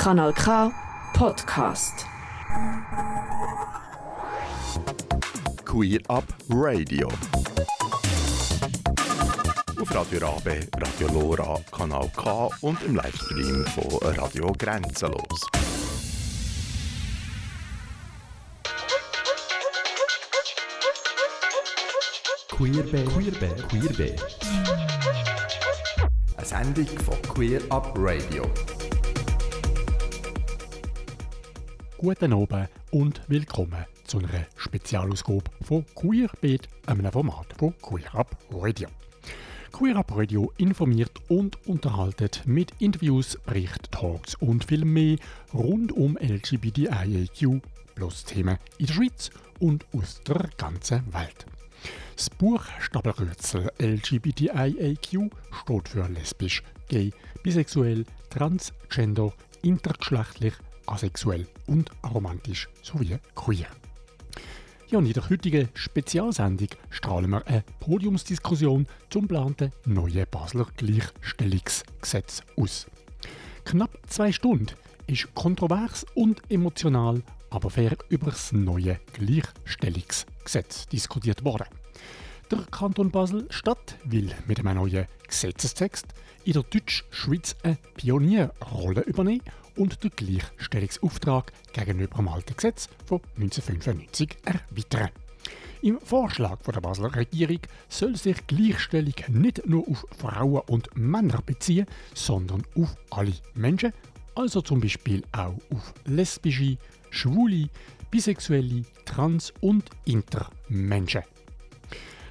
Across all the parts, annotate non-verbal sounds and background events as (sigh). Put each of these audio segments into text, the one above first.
Kanal K Podcast. Queer Up Radio. Auf Radio Rabe, Radio Lora, Kanal K und im Livestream von Radio Grenzenlos. Queerbe, Queerbe, Queerbe. Eine Sendung von Queer Up Radio. Guten Abend und willkommen zu einer Spezialausgabe von Queerbeat, einem Format von Queer Up Radio. Queer Radio informiert und unterhaltet mit Interviews, Berichten, Talks und viel mehr rund um LGBTIQ plus Themen in der Schweiz und aus der ganzen Welt. Das Buchstabenkürzel LGBTIAQ steht für lesbisch, gay, bisexuell, transgender, intergeschlechtlich, asexuell und aromantisch sowie queer. Ja, und in der heutigen Spezialsendung strahlen wir eine Podiumsdiskussion zum geplanten neuen Basler Gleichstellungsgesetz aus. Knapp zwei Stunden ist kontrovers und emotional, aber fair über das neue Gleichstellungsgesetz diskutiert worden. Der Kanton Basel-Stadt will mit einem neuen Gesetzestext in der Deutschschweiz eine Pionierrolle übernehmen und den Gleichstellungsauftrag gegenüber dem alten Gesetz von 1995 erweitern. Im Vorschlag der Basler Regierung soll sich Gleichstellung nicht nur auf Frauen und Männer beziehen, sondern auf alle Menschen, also zum Beispiel auch auf lesbische, schwule, bisexuelle, trans- und intermenschen.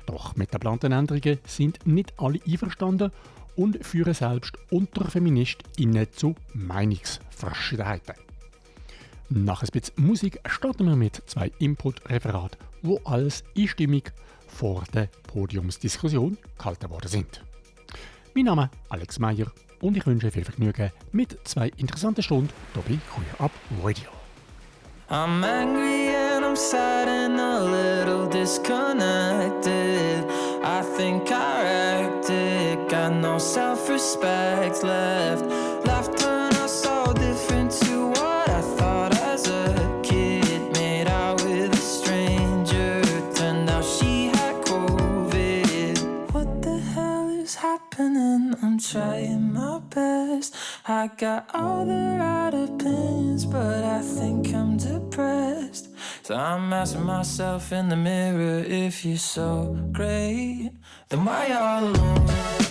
Doch mit den geplanten Änderungen sind nicht alle einverstanden und führen selbst unter FeministInnen zu Meinungsverschiedenheiten. Nach ein bisschen Musik starten wir mit zwei Input-Referaten, wo alles einstimmig vor der Podiumsdiskussion gehalten worden sind. Mein Name ist Alex Meyer und ich wünsche viel Vergnügen mit zwei interessanten Stunden hier bei Queer Up Radio. I'm angry and I'm sad and a little disconnected. I think I got no self respect left. Life turned out so different to what I thought as a kid. Made out with a stranger, turned out she had COVID. What the hell is happening? I'm trying my best. I got all the right opinions, but I think I'm depressed. So I'm asking myself in the mirror if you're so great, then why all alone?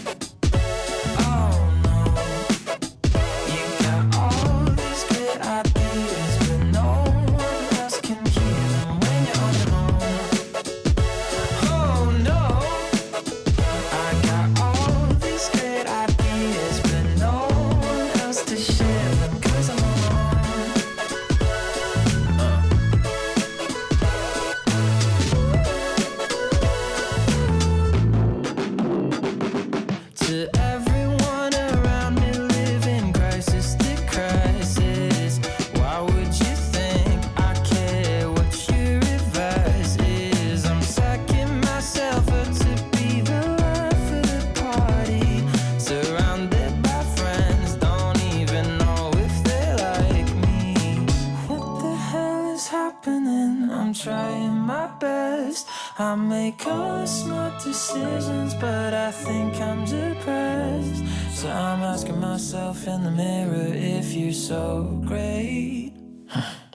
I make all the smart decisions, but I think I'm depressed. So I'm asking myself in the mirror if you're so great.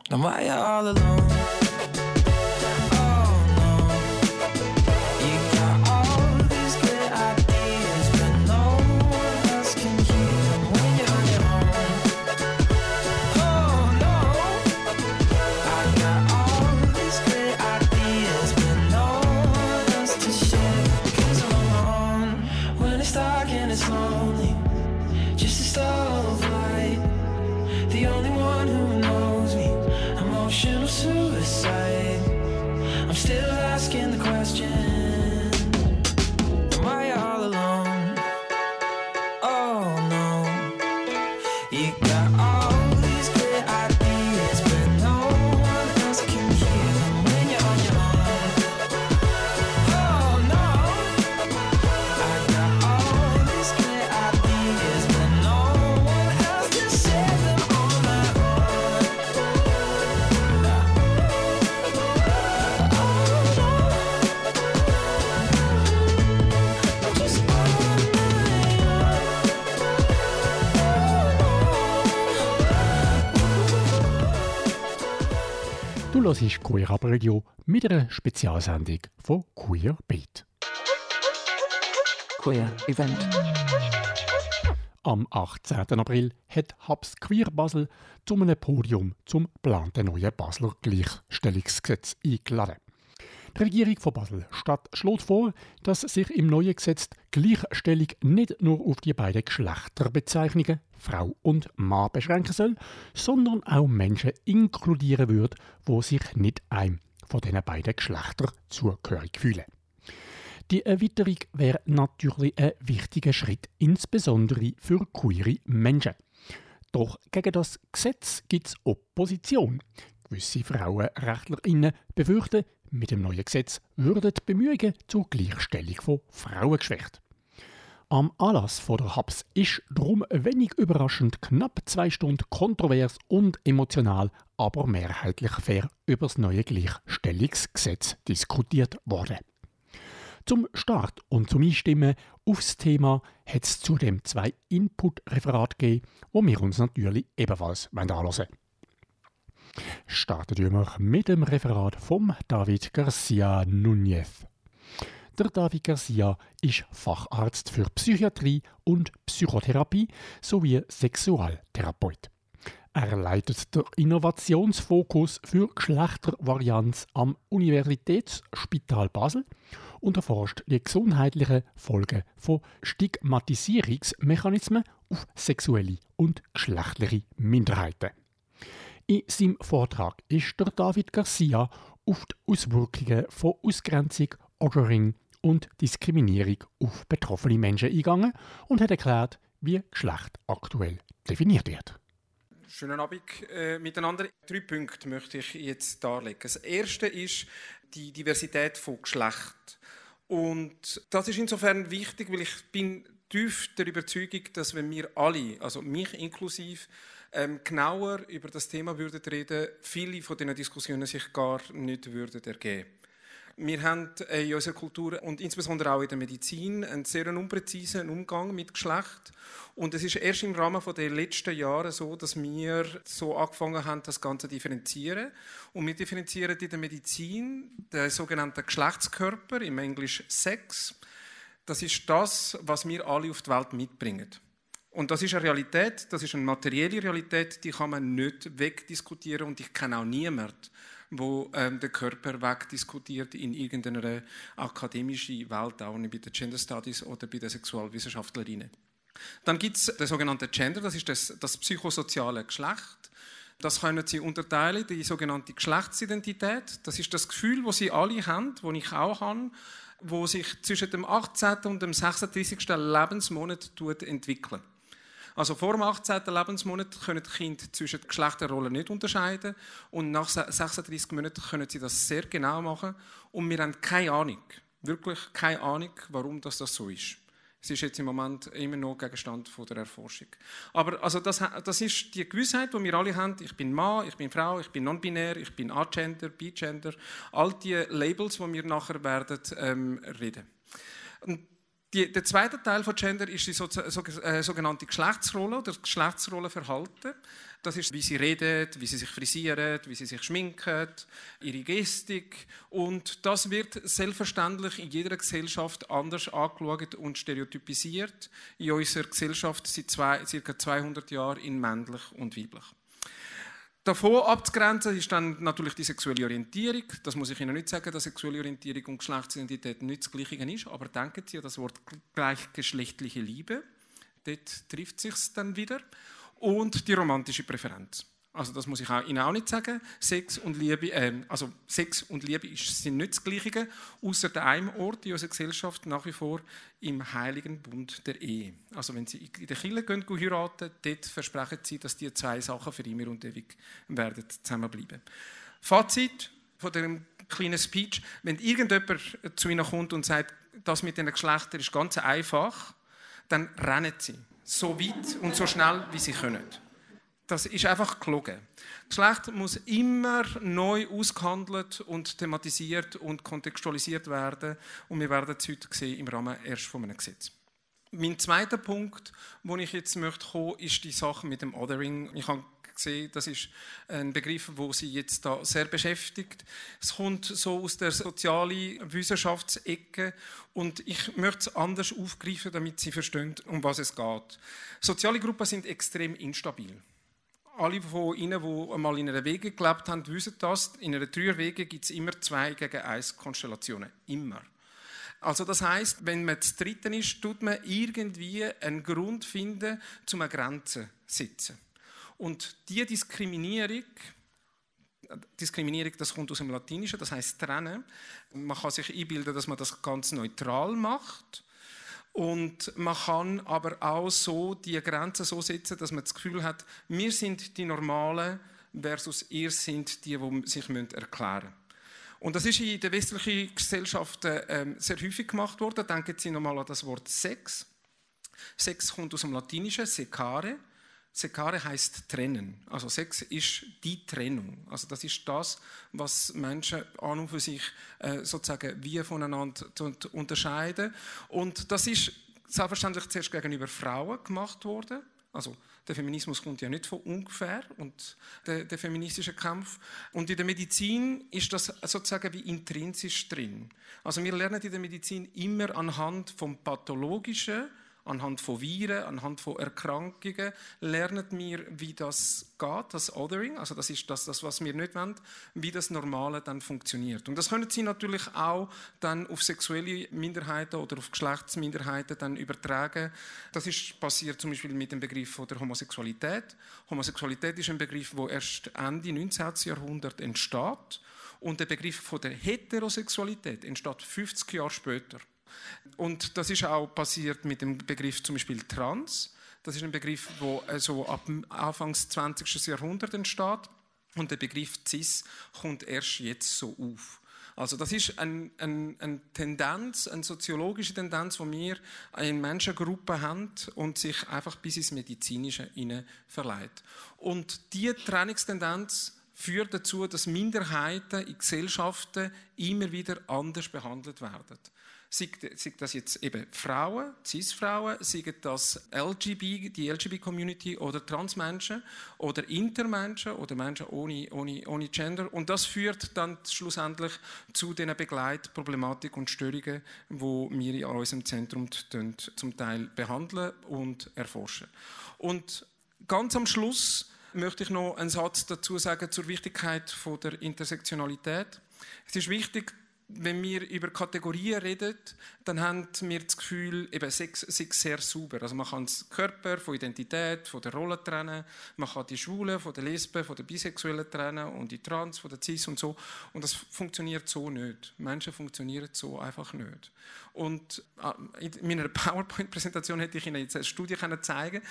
Then why you all alone? Du hörst Queer Up Radio mit einer Spezialsendung von Queer Beat. Queer Event. Am 18. April hat Hubs Queer Basel zu einem Podium zum geplanten neuen Basler Gleichstellungsgesetz eingeladen. Die Regierung von Basel-Stadt schlägt vor, dass sich im neuen Gesetz die Gleichstellung nicht nur auf die beiden Geschlechterbezeichnungen Frau und Mann beschränken soll, sondern auch Menschen inkludieren wird, wo sich nicht einem von diesen beiden Geschlechtern zugehörig fühlen. Die Erweiterung wäre natürlich ein wichtiger Schritt, insbesondere für queere Menschen. Doch gegen das Gesetz gibt es Opposition. Gewisse Frauenrechtlerinnen befürchten, mit dem neuen Gesetz würden die Bemühungen zur Gleichstellung von Frauen geschwächt. Am Anlass von der Hubs ist darum wenig überraschend knapp zwei Stunden kontrovers und emotional, aber mehrheitlich fair über das neue Gleichstellungsgesetz diskutiert worden. Zum Start und zum Einstimmen aufs Thema hat es zudem zwei Input-Referate gegeben, die wir uns natürlich ebenfalls anhören wollen. Starten wir mit dem Referat von David Garcia Núñez. Der David Garcia ist Facharzt für Psychiatrie und Psychotherapie sowie Sexualtherapeut. Er leitet den Innovationsfokus für Geschlechtervarianz am Universitätsspital Basel und erforscht die gesundheitlichen Folgen von Stigmatisierungsmechanismen auf sexuelle und geschlechtliche Minderheiten. In seinem Vortrag ist der David Garcia auf die Auswirkungen von Ausgrenzung, Othering und Diskriminierung auf betroffene Menschen eingegangen und hat erklärt, wie Geschlecht aktuell definiert wird. Schönen Abend äh, miteinander. Drei Punkte möchte ich jetzt darlegen. Das erste ist die Diversität von Geschlecht. Und das ist insofern wichtig, weil ich bin tief der Überzeugung, dass wenn wir alle, also mich inklusive, ähm, genauer über das Thema würden reden, viele von diesen Diskussionen sich gar nicht würden ergeben. Wir haben äh, in unserer Kultur und insbesondere auch in der Medizin einen sehr unpräzisen Umgang mit Geschlecht. Und es ist erst im Rahmen der letzten Jahre so, dass wir so angefangen haben, das Ganze zu differenzieren. Und wir differenzieren in der Medizin den sogenannten Geschlechtskörper, im Englisch Sex. Das ist das, was wir alle auf die Welt mitbringen. Und das ist eine Realität, das ist eine materielle Realität, die kann man nicht wegdiskutieren und ich kenne auch niemanden, wo ähm, der Körper wegdiskutiert in irgendeiner akademischen Welt, auch nicht bei den Gender Studies oder bei den Sexualwissenschaftlerinnen. Dann gibt es den sogenannten Gender, das ist das, das psychosoziale Geschlecht. Das können Sie unterteilen, die sogenannte Geschlechtsidentität. Das ist das Gefühl, das Sie alle haben, das ich auch habe, wo sich zwischen dem 18. und dem 36. Lebensmonat entwickelt. Also vor dem 18. Lebensmonat können die Kinder zwischen Geschlechterrollen nicht unterscheiden und nach 36 Monaten können sie das sehr genau machen und wir haben keine Ahnung, wirklich keine Ahnung, warum das, so ist. Es ist jetzt im Moment immer noch Gegenstand der Erforschung. Aber also das, das ist die Gewissheit, die wir alle haben. Ich bin Mann, ich bin Frau, ich bin non-binär, ich bin agender, bigender. All die Labels, die wir nachher werden ähm, reden. Und die, der zweite Teil von Gender ist die so, so, äh, sogenannte Geschlechtsrolle oder Geschlechtsrollenverhalten. Das ist, wie sie reden, wie sie sich frisieren, wie sie sich schminken, ihre Gestik. Und das wird selbstverständlich in jeder Gesellschaft anders angeschaut und stereotypisiert. In unserer Gesellschaft seit zwei, ca. 200 Jahren in männlich und weiblich. Davon abzugrenzen ist dann natürlich die sexuelle Orientierung. Das muss ich Ihnen nicht sagen, dass sexuelle Orientierung und Geschlechtsidentität nicht das Gleiche ist, aber denken Sie an das Wort gleichgeschlechtliche Liebe. Dort trifft sich dann wieder. Und die romantische Präferenz. Also das muss ich auch Ihnen auch nicht sagen. Sex und Liebe, äh, also Sex und Liebe sind nicht das Gleiche, außer einem Ort in unserer Gesellschaft nach wie vor im heiligen Bund der Ehe. Also wenn Sie in der Kirche gehen, gehen heiraten, dort versprechen Sie, dass die zwei Sachen für immer und ewig werden zusammenbleiben. Fazit von dem kleinen Speech: Wenn irgendjemand zu Ihnen kommt und sagt, das mit den Geschlechtern ist ganz einfach, dann rennen Sie so weit und so schnell, wie Sie können das ist einfach gelogen. Geschlecht muss immer neu ausgehandelt und thematisiert und kontextualisiert werden. Und wir werden es heute sehen im Rahmen erst von einem Gesetz. Mein zweiter Punkt, wo ich jetzt möchte kommen, ist die Sache mit dem Othering. Ich habe gesehen, das ist ein Begriff, wo sie jetzt da sehr beschäftigt. Es kommt so aus der sozialen Wissenschaftsecke und ich möchte es anders aufgreifen, damit Sie verstehen, um was es geht. Soziale Gruppen sind extrem instabil. Alle von Ihnen, die einmal in einer Wege gelebt haben, wissen das. In einer Dreierwege gibt es immer zwei gegen eins Konstellationen. Immer. Also das heißt, wenn man zu dritten ist, tut man irgendwie einen Grund finden, zum eine Grenze zu setzen. Und die Diskriminierung, Diskriminierung, das kommt aus dem Latinischen, das heißt trennen. Man kann sich einbilden, dass man das ganz neutral macht. Und man kann aber auch so die Grenze so setzen, dass man das Gefühl hat, wir sind die Normalen versus ihr sind die, die sich erklären müssen. Und das ist in den westlichen Gesellschaften ähm, sehr häufig gemacht worden. Denken Sie nochmal an das Wort Sex. Sex kommt aus dem Latinischen, secare. Secare heißt trennen. Also Sex ist die Trennung. Also das ist das, was Menschen an und für sich äh, sozusagen wie voneinander unterscheiden. Und das ist selbstverständlich zuerst gegenüber Frauen gemacht worden. Also der Feminismus kommt ja nicht von ungefähr und der, der, feministische Kampf. Und in der Medizin ist das sozusagen wie intrinsisch drin. Also wir lernen in der Medizin immer anhand vom Pathologischen, anhand von Viren, anhand von Erkrankungen, lernen wir, wie das geht, das Othering, also das ist das, das, was wir nicht wollen, wie das Normale dann funktioniert. Und das können Sie natürlich auch dann auf sexuelle Minderheiten oder auf Geschlechtsminderheiten dann übertragen. Das ist passiert zum Beispiel mit dem Begriff der Homosexualität. Homosexualität ist ein Begriff, der erst Ende 19. Jahrhundert entsteht. Und der Begriff von der Heterosexualität entsteht 50 Jahre später. Und das ist auch passiert mit dem Begriff zum Beispiel Trans. Das ist ein Begriff, der so ab Anfang des 20. Jahrhunderts entsteht. Und der Begriff Cis kommt erst jetzt so auf. Also das ist eine ein, ein Tendenz, eine soziologische Tendenz, die wir in Menschengruppen haben und sich einfach bis ins Medizinische hinein verleiht. Und diese Trennungstendenz führt dazu, dass Minderheiten in Gesellschaften immer wieder anders behandelt werden sei, das jetzt eben Frauen, Cis-Frauen, sei das LGB, die LGBT-Community oder Transmenschen oder Intermenschen oder Menschen ohne, ohne, ohne Gender. Und das führt dann schlussendlich zu den Begleitproblematik und Störungen, die wir in unserem Zentrum zum Teil behandeln und erforschen. Und ganz am Schluss möchte ich noch einen Satz dazu sagen zur Wichtigkeit der Intersektionalität. Es ist wichtig, wenn wir über Kategorien reden, dann haben wir das Gefühl, eben Sex, Sex sehr sauber. Also man kann den Körper von Identität, von der Rolle trennen, man kann die Schwulen von der Lesben, von der Bisexuellen trennen und die Trans von der Cis und so. Und das funktioniert so nicht. Menschen funktionieren so einfach nicht. Und äh, in meiner (laughs) PowerPoint-Präsentation hätte ich Ihnen jetzt eine Studie zeigen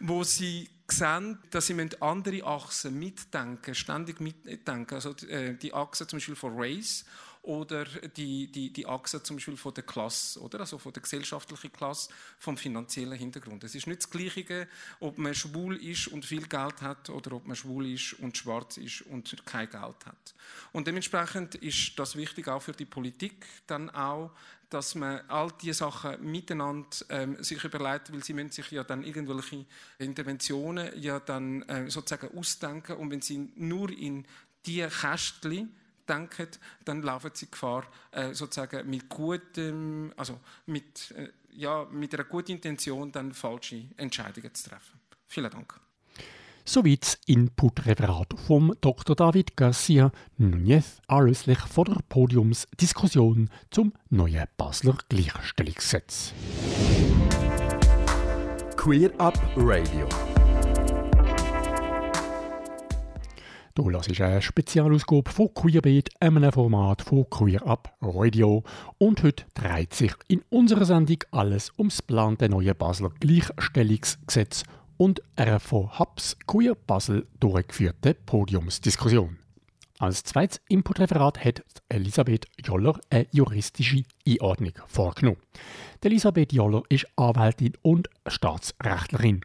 wo Sie sehen, dass Sie andere Achsen mitdenken, ständig mitdenken. Also äh, die Achse zum Beispiel von Race oder die, die, die Achse zum Beispiel von der Klasse, oder? also von der gesellschaftlichen Klasse, vom finanziellen Hintergrund. Es ist nicht das Gleiche, ob man schwul ist und viel Geld hat oder ob man schwul ist und schwarz ist und kein Geld hat. Und dementsprechend ist das wichtig auch für die Politik, dann auch, dass man all diese Sachen miteinander ähm, sich überlegt, weil sie müssen sich ja dann irgendwelche Interventionen ja dann äh, sozusagen ausdenken und wenn sie nur in die Kästchen denken, dann laufen sie Gefahr, äh, sozusagen mit gutem, also mit, äh, ja, mit einer guten Intention dann falsche Entscheidungen zu treffen. Vielen Dank. Soweit das Input-Referat vom Dr. David Garcia Núñez anlässlich von der Podiumsdiskussion zum neuen Basler Gleichstellungsgesetz. Queer Up Radio. Du hörst eine Spezialausgabe von Queerbeat, einem Format von Queer Up Radio. Und heute dreht sich in unserer Sendung alles ums geplante neue Basler Gleichstellungsgesetz und einer von Hubs Queer Basel durchgeführte Podiumsdiskussion. Als zweites Inputreferat hat Elisabeth Joller eine juristische Einordnung vorgenommen. Elisabeth Joller ist Anwältin und Staatsrechtlerin.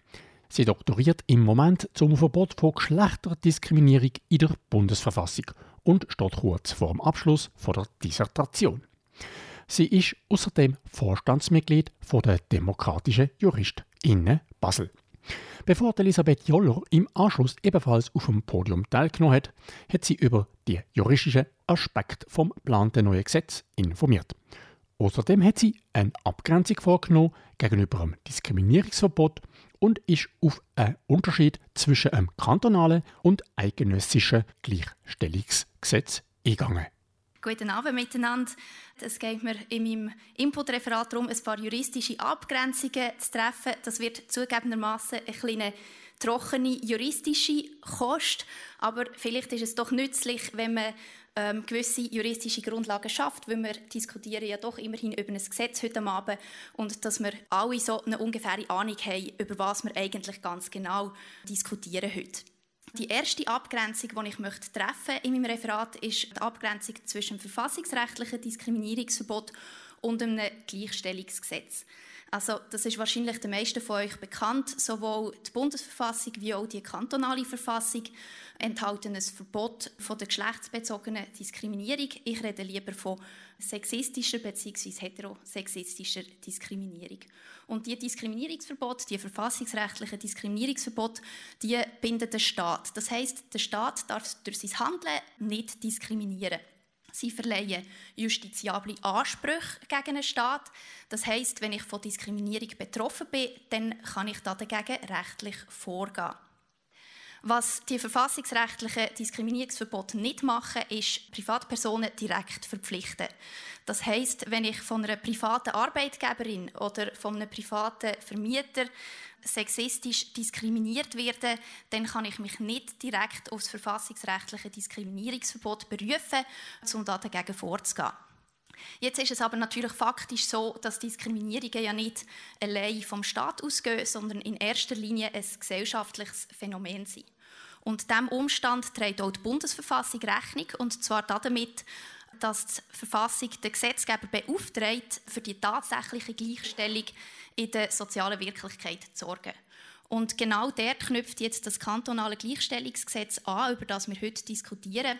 Sie doktoriert im Moment zum Verbot von Geschlechterdiskriminierung in der Bundesverfassung und steht kurz vor dem Abschluss von der Dissertation. Sie ist außerdem Vorstandsmitglied von der Demokratischen JuristInnen Basel. Bevor Elisabeth Joller im Anschluss ebenfalls auf dem Podium teilgenommen hat, hat sie über die juristischen Aspekte vom geplanten neuen Gesetz informiert. Außerdem hat sie eine Abgrenzung vorgenommen gegenüber einem Diskriminierungsverbot und ist auf einen Unterschied zwischen einem kantonalen und eidgenössischen Gleichstellungsgesetz eingegangen. Guten Abend miteinander. Es geht mir in meinem Inputreferat darum, ein paar juristische Abgrenzungen zu treffen. Das wird zugegebenermaßen eine kleine trockene juristische Kost, aber vielleicht ist es doch nützlich, wenn man ähm, gewisse juristische Grundlagen schafft, weil wir diskutieren ja doch immerhin über ein Gesetz heute Abend und dass wir alle so eine ungefähre Ahnung haben, über was wir eigentlich ganz genau diskutieren heute. Die erste Abgrenzung, die ich möchte treffen in meinem Referat, ist die Abgrenzung zwischen dem verfassungsrechtlichen Diskriminierungsverbot und einem Gleichstellungsgesetz. Also, das ist wahrscheinlich den meisten von euch bekannt. Sowohl die Bundesverfassung wie auch die kantonale Verfassung enthalten ein Verbot von der geschlechtsbezogenen Diskriminierung. Ich rede lieber von sexistischer bzw. heterosexistischer Diskriminierung. Und die Diskriminierungsverbot, die verfassungsrechtlichen Diskriminierungsverbot, die bindet den Staat. Das heißt, der Staat darf durch sein Handeln nicht diskriminieren. Sie verleihen justiziable Ansprüche gegen einen Staat. Das heißt, wenn ich von Diskriminierung betroffen bin, dann kann ich dagegen rechtlich vorgehen. Was die verfassungsrechtlichen Diskriminierungsverbote nicht machen, ist Privatpersonen direkt verpflichten. Das heißt, wenn ich von einer privaten Arbeitgeberin oder von einem privaten Vermieter sexistisch diskriminiert werde, dann kann ich mich nicht direkt auf das verfassungsrechtliche Diskriminierungsverbot berufen, um dagegen vorzugehen. Jetzt ist es aber natürlich faktisch so, dass Diskriminierungen ja nicht allein vom Staat ausgehen, sondern in erster Linie ein gesellschaftliches Phänomen sind. Und diesem Umstand trägt auch die Bundesverfassung Rechnung, und zwar damit, dass die Verfassung den Gesetzgeber beauftragt, für die tatsächliche Gleichstellung in der sozialen Wirklichkeit zu sorgen. Und genau dort knüpft jetzt das kantonale Gleichstellungsgesetz an, über das wir heute diskutieren.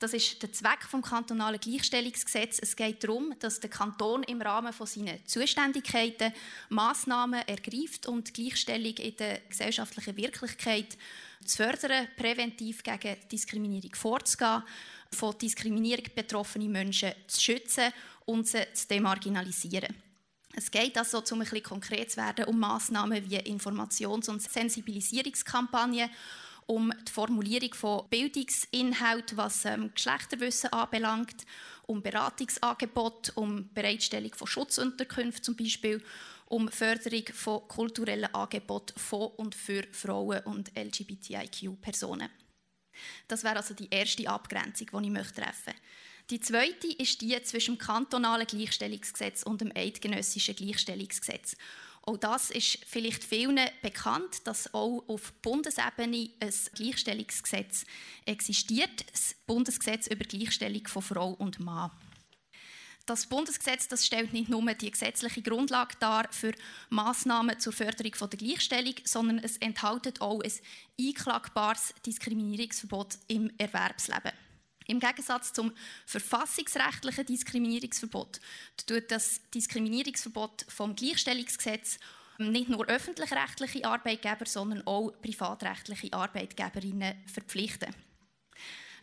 Das ist der Zweck vom kantonalen Gleichstellungsgesetz. Es geht darum, dass der Kanton im Rahmen von seinen Zuständigkeiten Maßnahmen ergreift, um die Gleichstellung in der gesellschaftlichen Wirklichkeit zu fördern, präventiv gegen Diskriminierung vorzugehen, von Diskriminierung betroffene Menschen zu schützen und sie zu demarginalisieren. Es geht also, um ein bisschen konkret zu werden, um Massnahmen wie Informations- und Sensibilisierungskampagnen um die Formulierung von Bildungsinhalten, was ähm, Geschlechterwissen anbelangt, um Beratungsangebote, um Bereitstellung von Schutzunterkünften zum Beispiel, um Förderung von kulturellen Angeboten von und für Frauen und LGBTIQ-Personen. Das wäre also die erste Abgrenzung, die ich treffen möchte. Die zweite ist die zwischen dem kantonalen Gleichstellungsgesetz und dem eidgenössischen Gleichstellungsgesetz. Auch das ist vielleicht vielen bekannt, dass auch auf Bundesebene ein Gleichstellungsgesetz existiert, das Bundesgesetz über Gleichstellung von Frau und Mann. Das Bundesgesetz das stellt nicht nur die gesetzliche Grundlage dar für Maßnahmen zur Förderung von der Gleichstellung, sondern es enthält auch ein einklagbares Diskriminierungsverbot im Erwerbsleben. Im Gegensatz zum verfassungsrechtlichen Diskriminierungsverbot tut das Diskriminierungsverbot vom Gleichstellungsgesetz nicht nur öffentlich-rechtliche Arbeitgeber, sondern auch privatrechtliche Arbeitgeberinnen verpflichten.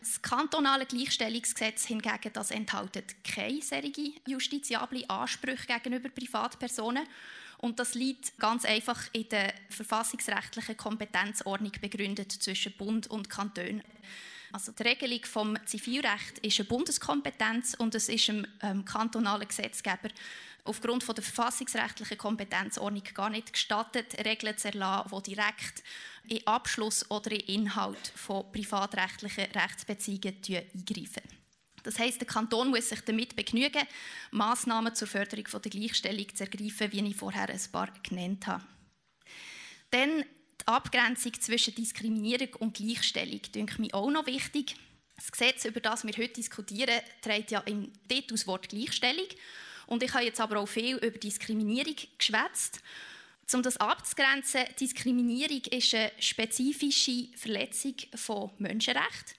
Das kantonale Gleichstellungsgesetz hingegen das enthält keine solche justiziable Ansprüche gegenüber Privatpersonen. Und das liegt ganz einfach in der verfassungsrechtlichen Kompetenzordnung begründet zwischen Bund und Kanton. Also die Regelung vom Zivilrecht ist eine Bundeskompetenz und es ist dem ähm, kantonalen Gesetzgeber aufgrund von der verfassungsrechtlichen Kompetenzordnung gar nicht gestattet, Regeln zu erlassen, die direkt in Abschluss oder in Inhalt von privatrechtlichen Rechtsbeziehungen eingreifen. Das heißt, der Kanton muss sich damit begnügen, Maßnahmen zur Förderung von der Gleichstellung zu ergreifen, wie ich vorher ein paar genannt habe. Dann die Abgrenzung zwischen Diskriminierung und Gleichstellung denke mir auch noch wichtig. Das Gesetz, über das wir heute diskutieren, trägt ja im Titel das Wort Gleichstellung. Und ich habe jetzt aber auch viel über Diskriminierung geschwätzt. Um das abzugrenzen, Diskriminierung ist eine spezifische Verletzung von Menschenrechten.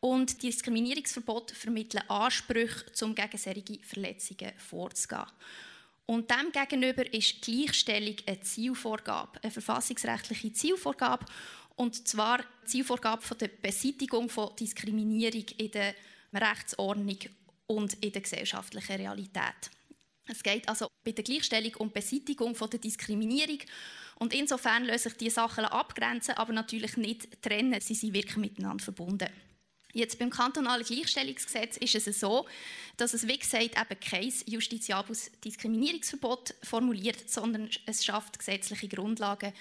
Und Diskriminierungsverbot vermitteln Ansprüche, um gegen solche Verletzungen vorzugehen. Und dem gegenüber ist Gleichstellung eine Zielvorgabe, eine verfassungsrechtliche Zielvorgabe. Und zwar die Zielvorgabe von der Beseitigung von Diskriminierung in der Rechtsordnung und in der gesellschaftlichen Realität. Es geht also bei der Gleichstellung um Beseitigung von der Diskriminierung. Und insofern lassen sich diese Sachen abgrenzen, aber natürlich nicht trennen. Sie sind wirklich miteinander verbunden. Jetzt beim kantonalen Gleichstellungsgesetz ist es so, dass es, wie gesagt, eben kein justiziables Diskriminierungsverbot formuliert, sondern es schafft gesetzliche Grundlagen,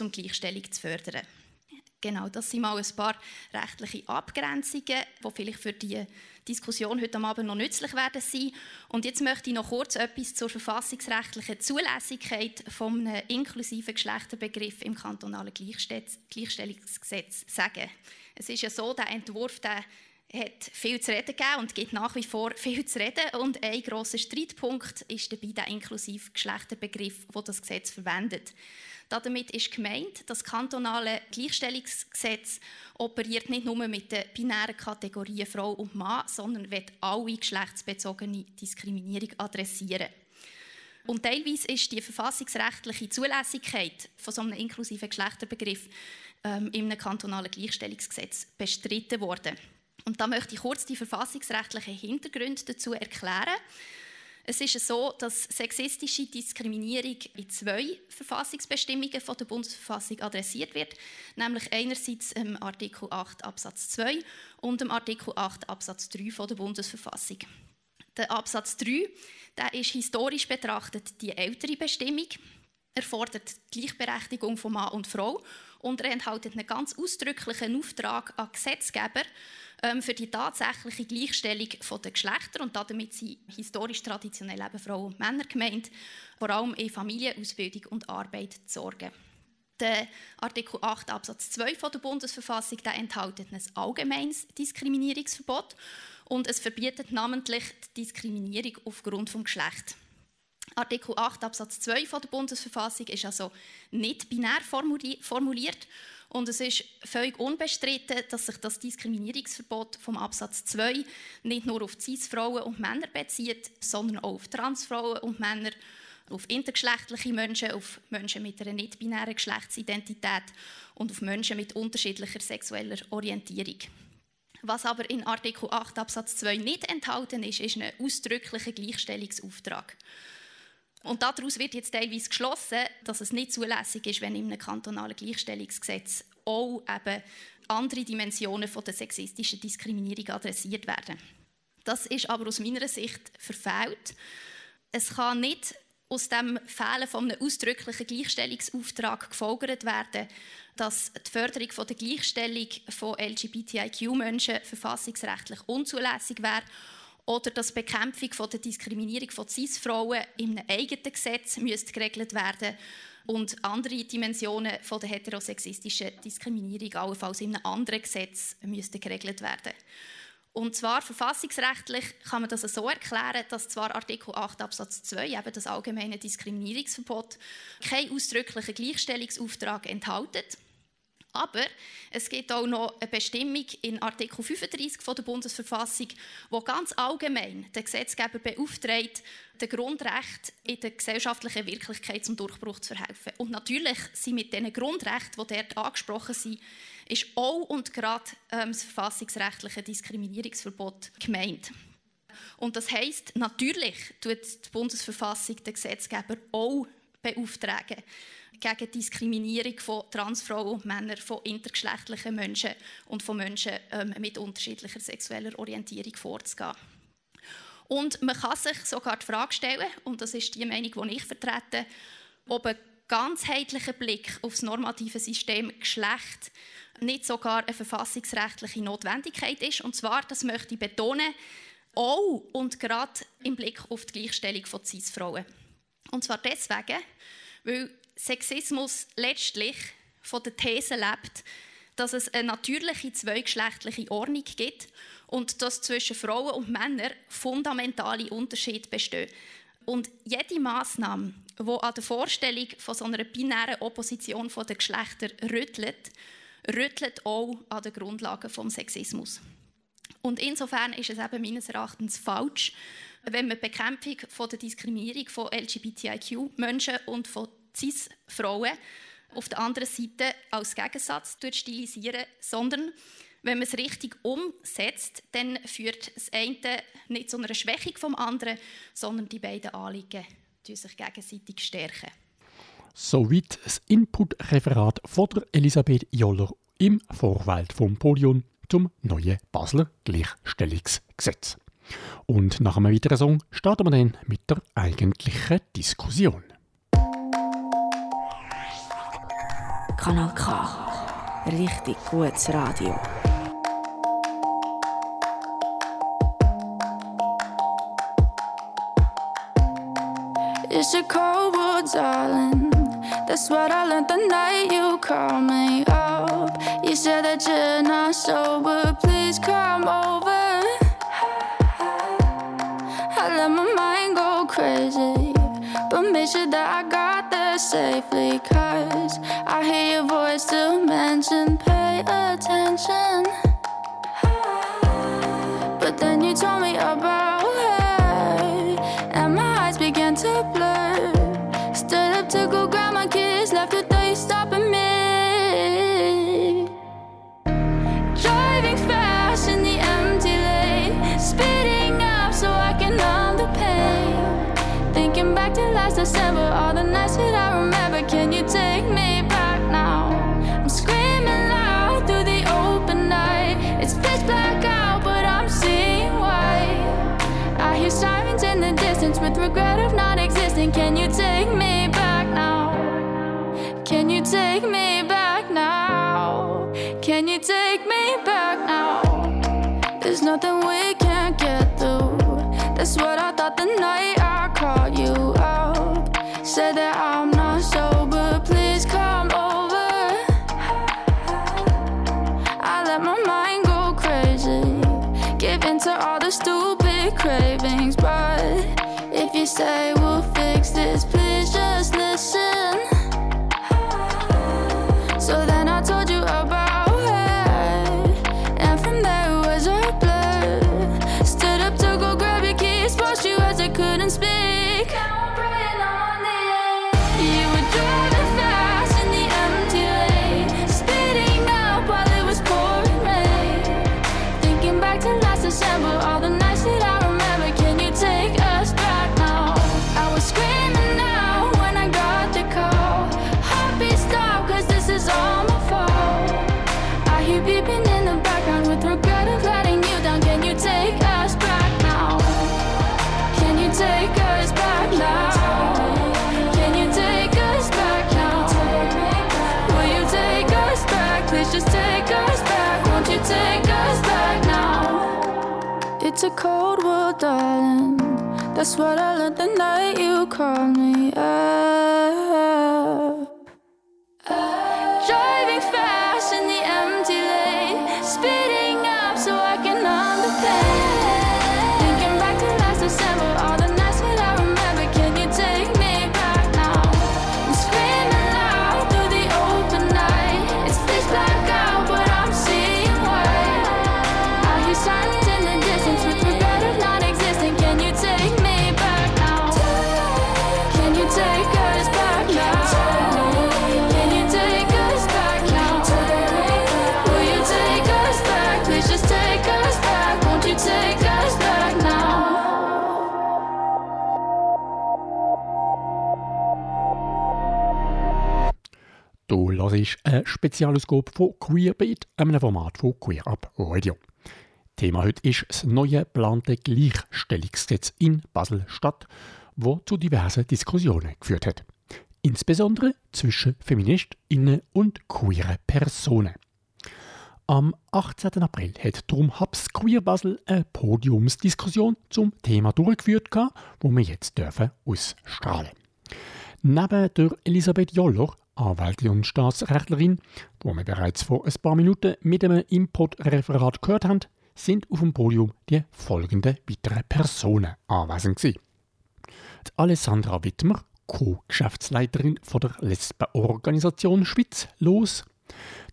um Gleichstellung zu fördern. Genau, das sind mal ein paar rechtliche Abgrenzungen, die vielleicht für die Diskussion heute Abend noch nützlich werden sein. Und jetzt möchte ich noch kurz etwas zur verfassungsrechtlichen Zulässigkeit vom inklusiven Geschlechterbegriff im kantonalen Gleichstellungsgesetz sagen. Es ist ja so, der Entwurf der hat viel zu reden gegeben und gibt nach wie vor viel zu reden. Und ein grosser Streitpunkt ist dabei der inklusive Geschlechterbegriff, wo das Gesetz verwendet. Damit ist gemeint, das kantonale Gleichstellungsgesetz operiert nicht nur mit den binären Kategorien Frau und Mann, sondern wird alle geschlechtsbezogene Diskriminierung adressieren. Und teilweise ist die verfassungsrechtliche Zulässigkeit von so einem inklusiven Geschlechterbegriff ähm, im kantonalen Gleichstellungsgesetz bestritten worden. Und da möchte ich kurz die verfassungsrechtlichen Hintergründe dazu erklären. Es ist so, dass sexistische Diskriminierung in zwei Verfassungsbestimmungen von der Bundesverfassung adressiert wird, nämlich einerseits im Artikel 8 Absatz 2 und im Artikel 8 Absatz 3 von der Bundesverfassung. Der Absatz 3 der ist historisch betrachtet die ältere Bestimmung. Er fordert die Gleichberechtigung von Mann und Frau und er enthält einen ganz ausdrücklichen Auftrag an Gesetzgeber, ähm, für die tatsächliche Gleichstellung der Geschlechter und damit sind historisch traditionell eben Frauen und Männer gemeint, vor allem in Familienausbildung und Arbeit zu sorgen. Der Artikel 8 Absatz 2 von der Bundesverfassung der enthält ein allgemeines Diskriminierungsverbot und es verbietet namentlich die Diskriminierung aufgrund des Geschlechts. Artikel 8 Absatz 2 von der Bundesverfassung ist also nicht binär formuliert und es ist völlig unbestritten, dass sich das Diskriminierungsverbot vom Absatz 2 nicht nur auf Cis-Frauen und Männer bezieht, sondern auch auf Transfrauen und Männer, auf intergeschlechtliche Menschen, auf Menschen mit einer nicht-binären Geschlechtsidentität und auf Menschen mit unterschiedlicher sexueller Orientierung. Was aber in Artikel 8 Absatz 2 nicht enthalten ist, ist ein ausdrücklicher Gleichstellungsauftrag. Und daraus wird jetzt teilweise geschlossen, dass es nicht zulässig ist, wenn in einem kantonalen Gleichstellungsgesetz auch eben andere Dimensionen von der sexistischen Diskriminierung adressiert werden. Das ist aber aus meiner Sicht verfehlt. Es kann nicht aus dem Fehlen von einem ausdrücklichen Gleichstellungsauftrag gefolgert werden, dass die Förderung von der Gleichstellung von LGBTIQ-Menschen verfassungsrechtlich unzulässig wäre oder dass die Bekämpfung der Diskriminierung von Cis-Frauen in einem eigenen Gesetz müsste geregelt werden und andere Dimensionen von der heterosexistischen Diskriminierung allenfalls in einem anderen Gesetz müssten geregelt werden. Und zwar verfassungsrechtlich kann man das so erklären, dass zwar Artikel 8 Absatz 2, eben das allgemeine Diskriminierungsverbot, keinen ausdrücklichen Gleichstellungsauftrag enthält, aber es gibt auch noch eine Bestimmung in Artikel 35 der Bundesverfassung, wo ganz allgemein der Gesetzgeber beauftragt, den Grundrecht in der gesellschaftlichen Wirklichkeit zum Durchbruch zu verhelfen. Und natürlich sind mit diesen Grundrechten, die dort angesprochen sind, ist auch und gerade ähm, das verfassungsrechtliche Diskriminierungsverbot gemeint. Und das heißt, natürlich tut die Bundesverfassung den Gesetzgeber auch beauftragen, gegen Diskriminierung von Transfrauen und Männern, von intergeschlechtlichen Menschen und von Menschen ähm, mit unterschiedlicher sexueller Orientierung vorzugehen. Und man kann sich sogar die Frage stellen, und das ist die Meinung, die ich vertrete, ob ein ganzheitlicher Blick auf das normative System Geschlecht nicht sogar eine verfassungsrechtliche Notwendigkeit ist. Und zwar, das möchte ich betonen, auch und gerade im Blick auf die Gleichstellung von Cis-Frauen. Und zwar deswegen, weil Sexismus letztlich von der These lebt, dass es eine natürliche zweigeschlechtliche Ordnung gibt und dass zwischen Frauen und Männern fundamentale Unterschiede bestehen. Und jede Maßnahme, die an der Vorstellung von so einer binären Opposition der Geschlechter rüttelt, rüttelt auch an den Grundlagen des Sexismus. Und insofern ist es eben meines Erachtens falsch, wenn man die Bekämpfung von der Diskriminierung von LGBTIQ-Menschen und von CIS-Frauen auf der anderen Seite als Gegensatz stilisieren, sondern wenn man es richtig umsetzt, dann führt das eine nicht zu einer Schwächung vom anderen, sondern die beiden Anliegen sich gegenseitig stärken. Soweit das Input-Referat von Elisabeth Joller im Vorfeld vom Podium zum neuen Basler Gleichstellungsgesetz. Und nach einem weiteren Song starten wir dann mit der eigentlichen Diskussion. Kanal K. Richtig gutes Radio. It's a cold world, darling. That's what I learned the night you called me up. You said that you're not sober, please come over. Crazy, but make sure that I got there safely. Cause I hear your voice still mention, pay attention. Take me back now? Can you take me back now? There's nothing we can't get through. That's what I thought the night I called you up. Said that I'm not sober, please come over. I let my mind go crazy, give in to all the stupid cravings. But if you say It's a cold world, darling. That's what I learned the night you called me up. Du hörst eine Spezialausgabe von Queerbeat, einem Format von Queer Up Radio. Thema heute ist das neue geplante Gleichstellungsgesetz in Basel-Stadt, wo zu diversen Diskussionen geführt hat. Insbesondere zwischen FeministInnen und queeren Personen. Am 18. April hat darum Hubs Queer Basel eine Podiumsdiskussion zum Thema durchgeführt, wo wir jetzt dürfen ausstrahlen Neben der Elisabeth Joller, Anwältin und Staatsrechtlerin, wo wir bereits vor ein paar Minuten mit einem Input-Referat gehört haben, sind auf dem Podium die folgenden weiteren Personen anwesend gewesen. Die Alessandra Wittmer, Co-Geschäftsleiterin der Lesbenorganisation Schweiz, los,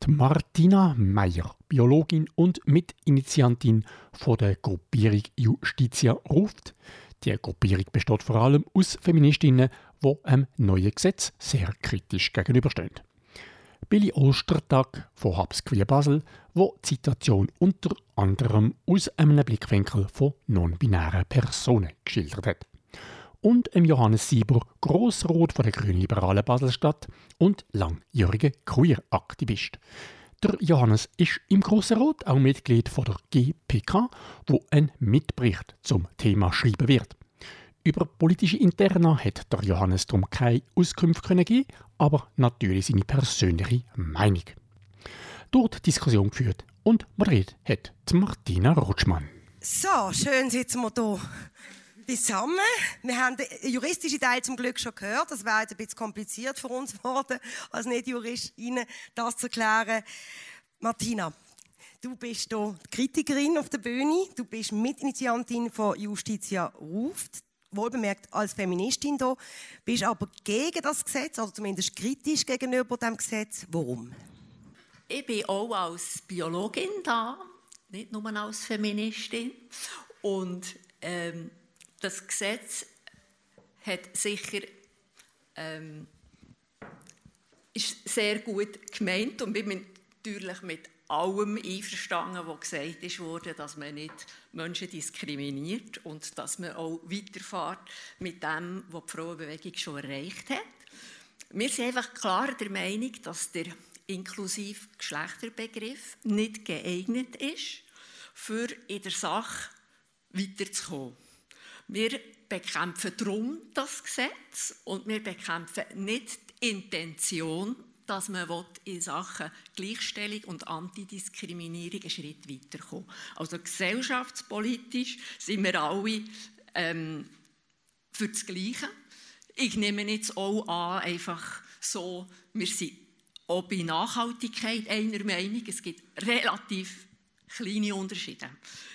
Die Martina Meyer, Biologin und Mitinitiantin von der Gruppierung Justitia ruft. Die Gruppierung besteht vor allem aus Feministinnen, die einem neuen Gesetz sehr kritisch gegenüberstehen. Billy Ostertag von Habs Queer Basel, wo die Situation unter anderem aus einem Blickwinkel von non-binären Personen geschildert hat. Und Johannes Sieber, Grossrot von der grünliberalen Baselstadt und langjähriger Queer-Aktivist. Der Johannes ist im Grossen Rot auch Mitglied von der GPK, wo ein Mitbericht zum Thema schreiben wird. Über politische Interna hat der Johannes darum keine Auskünfte geben, aber natürlich seine persönliche Meinung. Dort Diskussion geführt und moderiert hat Martina Rutschmann. So, schön sitzen wir hier zusammen. Wir haben den juristischen Teil zum Glück schon gehört. Das wäre jetzt ein bisschen kompliziert für uns (laughs) geworden, als Nicht-Juristin das zu erklären. Martina, du bist hier Kritikerin auf der Bühne. Du bist Mitinitiantin von Justitia Ruft wohlbemerkt als Feministin da, bist aber gegen das Gesetz, oder zumindest kritisch gegenüber dem Gesetz. Warum? Ich bin auch als Biologin da, nicht nur als Feministin. Und ähm, das Gesetz hat sicher ähm, ist sehr gut gemeint und bin natürlich mit allem einverstanden, was gesagt wurde, dass man nicht Menschen diskriminiert und dass man auch weiterfährt mit dem, was die Frauenbewegung schon erreicht hat. Wir sind einfach klar der Meinung, dass der inklusive Geschlechterbegriff nicht geeignet ist, für in der Sache weiterzukommen. Wir bekämpfen darum das Gesetz und wir bekämpfen nicht die Intention dass man in Sachen Gleichstellung und Antidiskriminierung einen Schritt weiterkommen Also gesellschaftspolitisch sind wir alle ähm, für das Gleiche. Ich nehme jetzt auch an, einfach so, wir sind auch bei Nachhaltigkeit einer Meinung. Es gibt relativ kleine Unterschiede.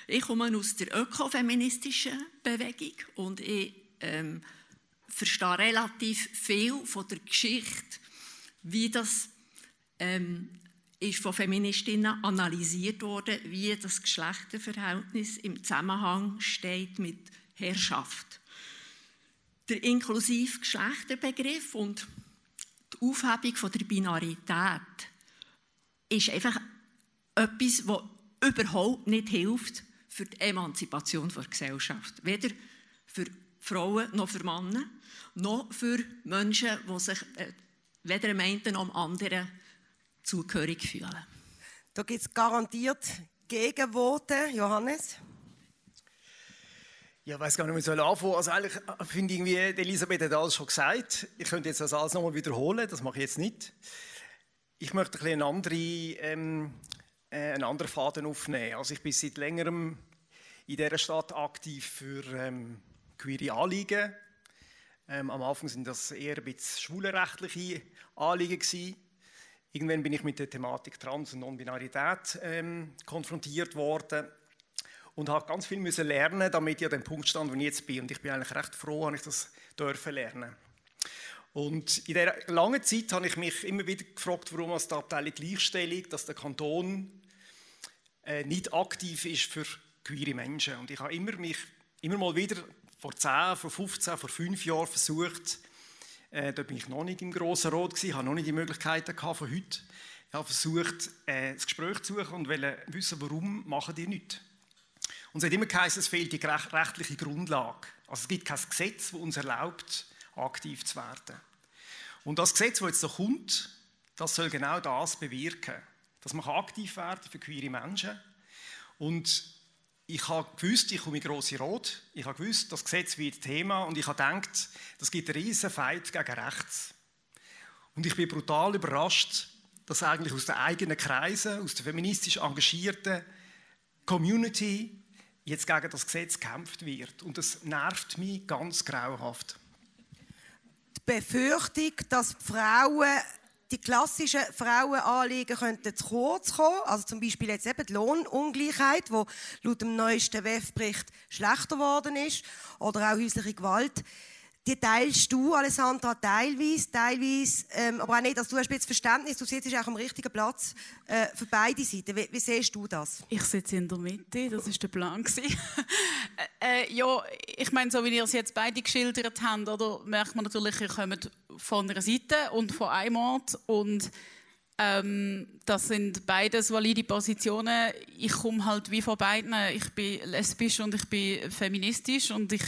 Ich komme aus der ökofeministischen Bewegung und ich ähm, verstehe relativ viel von der Geschichte wie das ähm, ist von Feministinnen analysiert worden, wie das Geschlechterverhältnis im Zusammenhang steht mit Herrschaft. Der inklusive Geschlechterbegriff und die Aufhebung von der Binarität ist einfach etwas, was überhaupt nicht hilft für die Emanzipation der Gesellschaft. Weder für Frauen noch für Männer, noch für Menschen, die sich äh, weder dem einen noch dem anderen zugehörig fühlen. Da gibt es garantiert Gegenworte, Johannes. Ja, ich weiß gar nicht, wie ich anfangen soll. Also eigentlich äh, finde ich, irgendwie, Elisabeth hat alles schon gesagt. Ich könnte jetzt das alles nochmal wiederholen, das mache ich jetzt nicht. Ich möchte ein bisschen einen anderen, ähm, äh, einen anderen Faden aufnehmen. Also ich bin seit längerem in dieser Stadt aktiv für ähm, queere Anliegen, ähm, am Anfang sind das eher ein bisschen schwulenrechtliche Anliegen gewesen. Irgendwann bin ich mit der Thematik Trans- und Non-Binarität ähm, konfrontiert worden und habe ganz viel müssen lernen, damit ich an dem Punkt stand, wo ich jetzt bin. Und ich bin eigentlich recht froh, dass ich das dürfen lernen. Und in dieser langen Zeit habe ich mich immer wieder gefragt, warum als die Abteilung Gleichstellung, dass der Kanton äh, nicht aktiv ist für queere Menschen. Und ich habe immer mich immer mal wieder vor 10, vor 15, vor 5 Jahren versucht, äh, da bin ich noch nicht im Grossen Rot habe noch nicht die Möglichkeiten gehabt von heute. Ich habe versucht, äh, das Gespräch zu suchen und wollte wissen, warum machen die nicht. Und es hat immer geheißen, es fehlt die rechtliche Grundlage. Also es gibt kein Gesetz, das uns erlaubt, aktiv zu werden. Und das Gesetz, das jetzt noch kommt, das soll genau das bewirken. Dass man aktiv werden für queere Menschen. Und ich habe gewusst, ich komme in grosse Rot. Ich habe gewusst, das Gesetz wird Thema und ich habe gedacht, das gibt einen riesen Fight gegen rechts. Und ich bin brutal überrascht, dass eigentlich aus den eigenen Kreisen, aus der feministisch engagierten Community jetzt gegen das Gesetz gekämpft wird. Und das nervt mich ganz grauenhaft. Die Befürchtung, dass Frauen die klassischen Frauenanliegen könnten zu kurz kommen. Also zum Beispiel jetzt eben die Lohnungleichheit, die laut dem neuesten WEF-Bericht schlechter geworden ist. Oder auch häusliche Gewalt. Die teilst du, Alessandra, teilweise, teilweise, ähm, aber auch nicht, also du hast jetzt Verständnis, du sitzt auch am richtigen Platz äh, für beide Seiten. Wie, wie, siehst du das? Ich sitze in der Mitte, das war der Plan. (laughs) äh, äh, ja, ich meine, so wie ihr es jetzt beide geschildert habt, oder, merkt man natürlich, ihr kommt von einer Seite und von einem Ort und ähm, das sind beides valide Positionen. Ich komme halt wie von beiden. Ich bin lesbisch und ich bin feministisch und ich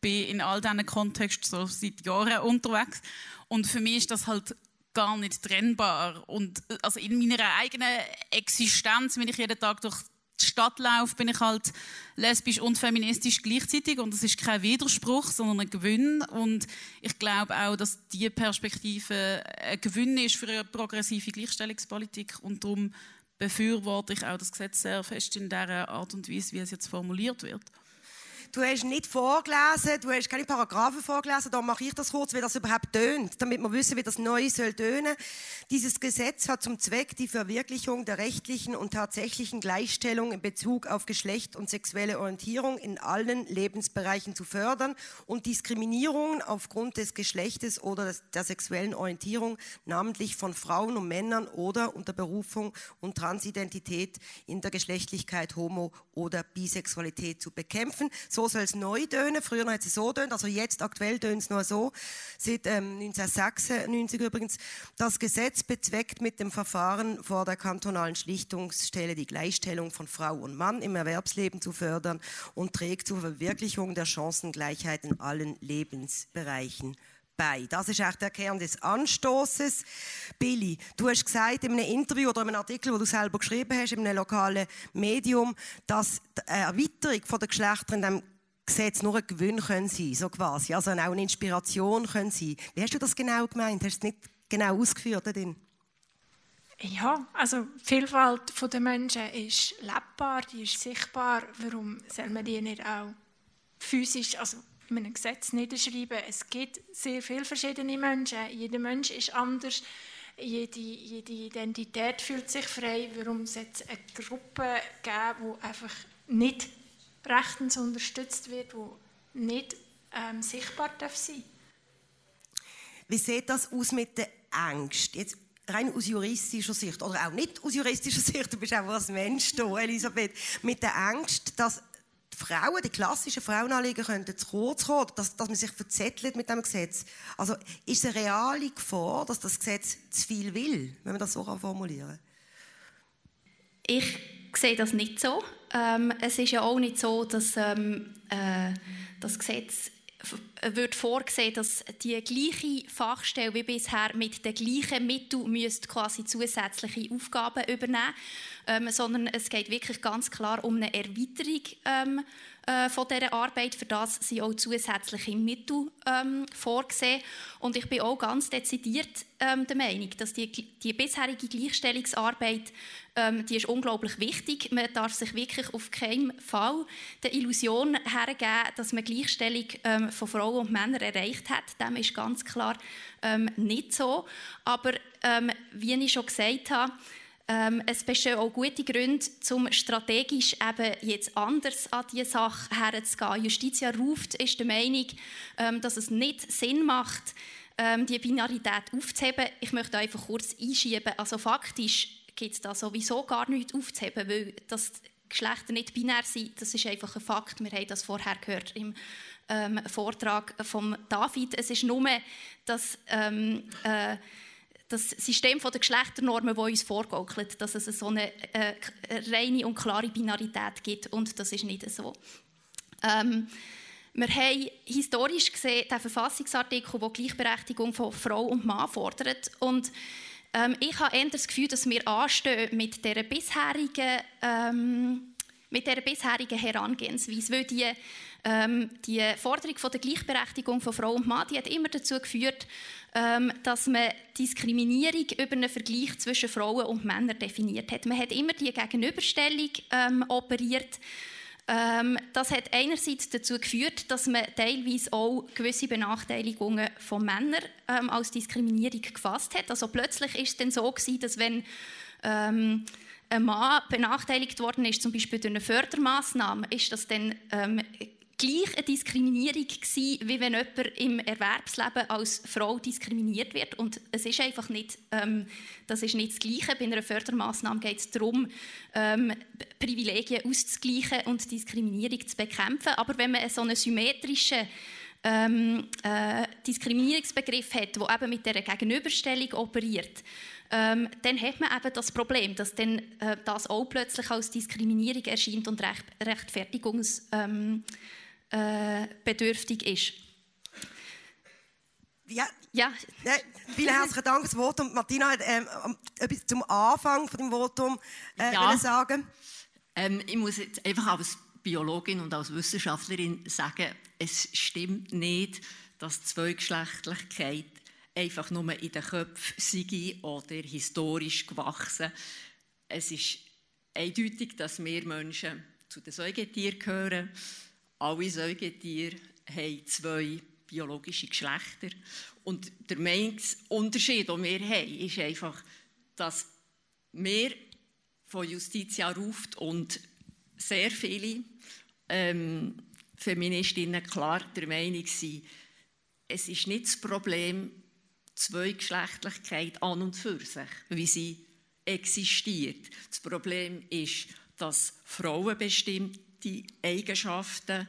bin in all diesen Kontexten so seit Jahren unterwegs. Und für mich ist das halt gar nicht trennbar. Und also in meiner eigenen Existenz, wenn ich jeden Tag durch die Stadt laufe, bin ich halt lesbisch und feministisch gleichzeitig. Und das ist kein Widerspruch, sondern ein Gewinn. Und ich glaube auch, dass diese Perspektive ein Gewinn ist für eine progressive Gleichstellungspolitik. Und darum befürworte ich auch das Gesetz sehr fest in der Art und Weise, wie es jetzt formuliert wird. Du hast nicht vorgelesen, du hast keine Paragraphen vorgelesen, da mache ich das kurz, wie das überhaupt tönt, damit wir wissen, wie das neu soll tönen. Dieses Gesetz hat zum Zweck die Verwirklichung der rechtlichen und tatsächlichen Gleichstellung in Bezug auf Geschlecht und sexuelle Orientierung in allen Lebensbereichen zu fördern und Diskriminierungen aufgrund des Geschlechtes oder der sexuellen Orientierung, namentlich von Frauen und Männern oder unter Berufung und Transidentität in der Geschlechtlichkeit, Homo- oder Bisexualität zu bekämpfen so soll es neu tönen. Früher hat es so tönt, also jetzt aktuell tönt es nur so. Seit ähm, 1996 übrigens. Das Gesetz bezweckt mit dem Verfahren vor der kantonalen Schlichtungsstelle die Gleichstellung von Frau und Mann im Erwerbsleben zu fördern und trägt zur Verwirklichung der Chancengleichheit in allen Lebensbereichen bei. Das ist echt der Kern des Anstoßes. Billy, du hast gesagt in einem Interview oder in einem Artikel, wo du selber geschrieben hast, in einem lokalen Medium, dass die Erweiterung der Geschlechter in diesem Gesetz nur ein Gewinn können sein, so quasi, also auch eine Inspiration können sein. Wie hast du das genau gemeint? Hast du es nicht genau ausgeführt? Darin? Ja, also die Vielfalt der Menschen ist lebbar, die ist sichtbar. Warum soll man die nicht auch physisch, also in einem Gesetz niederschreiben. Es gibt sehr viele verschiedene Menschen. Jeder Mensch ist anders. Jede, jede Identität fühlt sich frei. Warum sollte es eine Gruppe geben, die einfach nicht rechtens unterstützt wird, die nicht ähm, sichtbar darf sein Wie sieht das aus mit der Angst? Jetzt rein aus juristischer Sicht oder auch nicht aus juristischer (laughs) Sicht, du bist auch als Mensch da, Elisabeth, mit der Angst, dass Frauen, die klassischen Frauenanliegen könnten zu kurz kommen, dass, dass man sich verzettelt mit dem Gesetz. Also ist es eine reale Gefahr, dass das Gesetz zu viel will, wenn man das so formulieren kann? Ich sehe das nicht so. Ähm, es ist ja auch nicht so, dass ähm, äh, das Gesetz wird vorgesehen, dass die gleiche Fachstelle wie bisher mit den gleichen Mitteln quasi zusätzliche Aufgaben übernehmen, ähm, sondern es geht wirklich ganz klar um eine Erweiterung ähm, äh, von dieser Arbeit. Für das sind auch zusätzliche Mittel ähm, vorgesehen. Und ich bin auch ganz dezidiert ähm, der Meinung, dass die, die bisherige Gleichstellungsarbeit ähm, die ist unglaublich wichtig. Man darf sich wirklich auf keinen Fall der Illusion hergeben, dass man Gleichstellung ähm, von Frauen und Männern erreicht hat. Dem ist ganz klar ähm, nicht so. Aber ähm, wie ich schon gesagt habe, ähm, es bestehen auch gute Gründe, um strategisch eben jetzt anders an diese Sache herzugehen. Justitia ruft ist der Meinung, ähm, dass es nicht Sinn macht, ähm, die Binarität aufzuheben. Ich möchte einfach kurz einschieben. Also faktisch gibt es da sowieso gar nichts aufzuheben, weil das Geschlechter nicht binär sind. Das ist einfach ein Fakt. Wir haben das vorher gehört im ähm, Vortrag von David. Es ist nur, dass ähm, äh, das System der Geschlechternormen, das uns vorgaukelt, dass es so eine äh, reine und klare Binarität gibt. Und das ist nicht so. Ähm, wir haben historisch gesehen den Verfassungsartikel, der Gleichberechtigung von Frau und Mann fordert. Und ähm, ich habe eher das Gefühl, dass wir anstehen mit der bisherigen, ähm, mit der bisherigen Herangehensweise, weil die ähm, die Forderung von der Gleichberechtigung von Frau und Mann, die hat immer dazu geführt, ähm, dass man Diskriminierung über einen Vergleich zwischen Frauen und Männern definiert hat. Man hat immer die Gegenüberstellung ähm, operiert. Ähm, das hat einerseits dazu geführt, dass man teilweise auch gewisse Benachteiligungen von Männern ähm, als Diskriminierung gefasst hat. Also plötzlich ist es dann so gewesen, dass wenn ähm, ein Mann benachteiligt worden ist, zum Beispiel durch eine Fördermaßnahme, ist das dann ähm, gleich eine Diskriminierung gewesen, wie wenn jemand im Erwerbsleben als Frau diskriminiert wird. Und es ist einfach nicht, ähm, das ist nicht das Gleiche. Bei einer Fördermaßnahme geht es darum, ähm, Privilegien auszugleichen und Diskriminierung zu bekämpfen. Aber wenn man so einen symmetrischen ähm, äh, Diskriminierungsbegriff hat, der eben mit dieser Gegenüberstellung operiert, ähm, dann hat man eben das Problem, dass dann, äh, das auch plötzlich als Diskriminierung erscheint und recht, rechtfertigungsbedürftig ähm, äh, ist. Ja, ja. ja vielen herzlichen Dank für das Votum. Martina hat ähm, etwas zum Anfang von dem Votum äh, ja. sagen. Ähm, ich muss jetzt einfach als Biologin und als Wissenschaftlerin sagen, es stimmt nicht, dass Zweigeschlechtlichkeit einfach nur in den Köpfen sei oder historisch gewachsen. Es ist eindeutig, dass wir Menschen zu den Säugetieren gehören. Alle Säugetiere haben zwei biologische Geschlechter. Und der Meinungsunterschied, den wir haben, ist einfach, dass wir von Justitia ruft und sehr viele ähm, Feministinnen klar der Meinung sind, es ist nicht das Problem, Zweigeschlechtlichkeit an und für sich, wie sie existiert. Das Problem ist, dass Frauen bestimmte Eigenschaften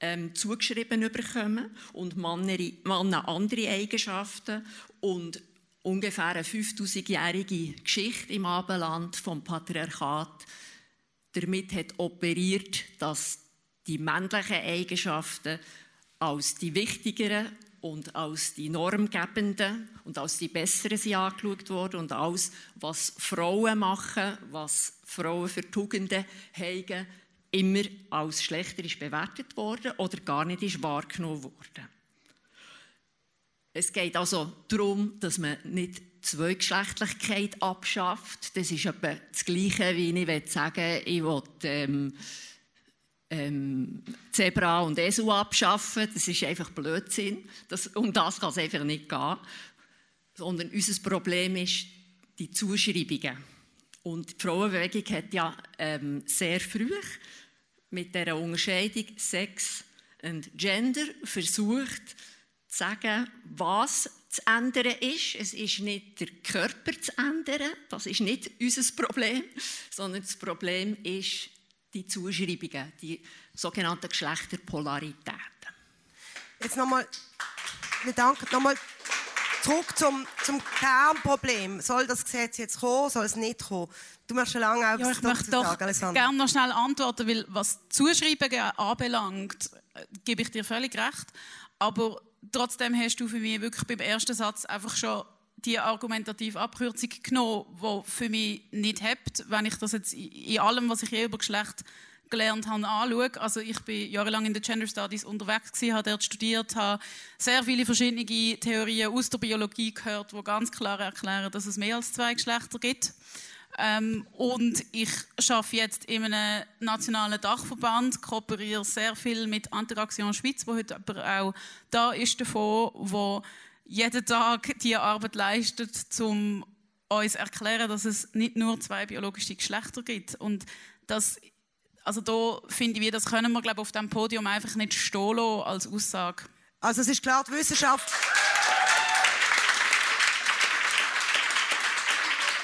ähm, zugeschrieben bekommen und Männer, Männer andere Eigenschaften und ungefähr eine 5000-jährige Geschichte im Abendland vom Patriarchat damit hat operiert, dass die männlichen Eigenschaften als die wichtigeren und als die normgebenden und als die besseren sind angeschaut worden und alles, was Frauen machen, was Frauen für Tugenden haben, immer als schlechter ist bewertet worden oder gar nicht ist wahrgenommen worden. Es geht also darum, dass man nicht Zweigeschlechtlichkeit abschafft. Das ist etwa das Gleiche, wie ich sagen will, ich will ähm, ähm, Zebra und Esel abschaffen. Das ist einfach Blödsinn. Das, um das kann es einfach nicht gehen. Sondern unser Problem ist die Zuschreibungen. Und die Frauenbewegung hat ja ähm, sehr früh mit der Unterscheidung Sex und Gender versucht zu sagen, was zu ändern ist. Es ist nicht der Körper zu ändern, das ist nicht unser Problem, sondern das Problem ist die Zuschreibungen, die sogenannten Geschlechterpolaritäten. Jetzt nochmal, wir danken nochmal zurück zum, zum Kernproblem. Soll das Gesetz jetzt kommen, soll es nicht kommen? Du möchtest schon lange auch ja, ich möchte doch gerne noch schnell antworten, weil was Zuschreibungen anbelangt, äh, gebe ich dir völlig recht. Aber trotzdem hast du für mich wirklich beim ersten Satz einfach schon die argumentative Abkürzung genommen, die für mich nicht hebt, wenn ich das jetzt in allem, was ich je über Geschlecht gelernt habe, anschaue. Also ich bin jahrelang in den Gender Studies unterwegs gewesen, habe dort studiert, habe sehr viele verschiedene Theorien aus der Biologie gehört, die ganz klar erklären, dass es mehr als zwei Geschlechter gibt. Ähm, und ich arbeite jetzt in einem nationalen Dachverband, kooperiere sehr viel mit Interaction Schweiz, wo heute aber auch da ist davon, wo jeden Tag die Arbeit leistet, um uns zu erklären, dass es nicht nur zwei biologische Geschlechter gibt. Und das, also da finde ich, das können wir glaube auf dem Podium einfach nicht stehen lassen als Aussage. Also es ist klar, die Wissenschaft...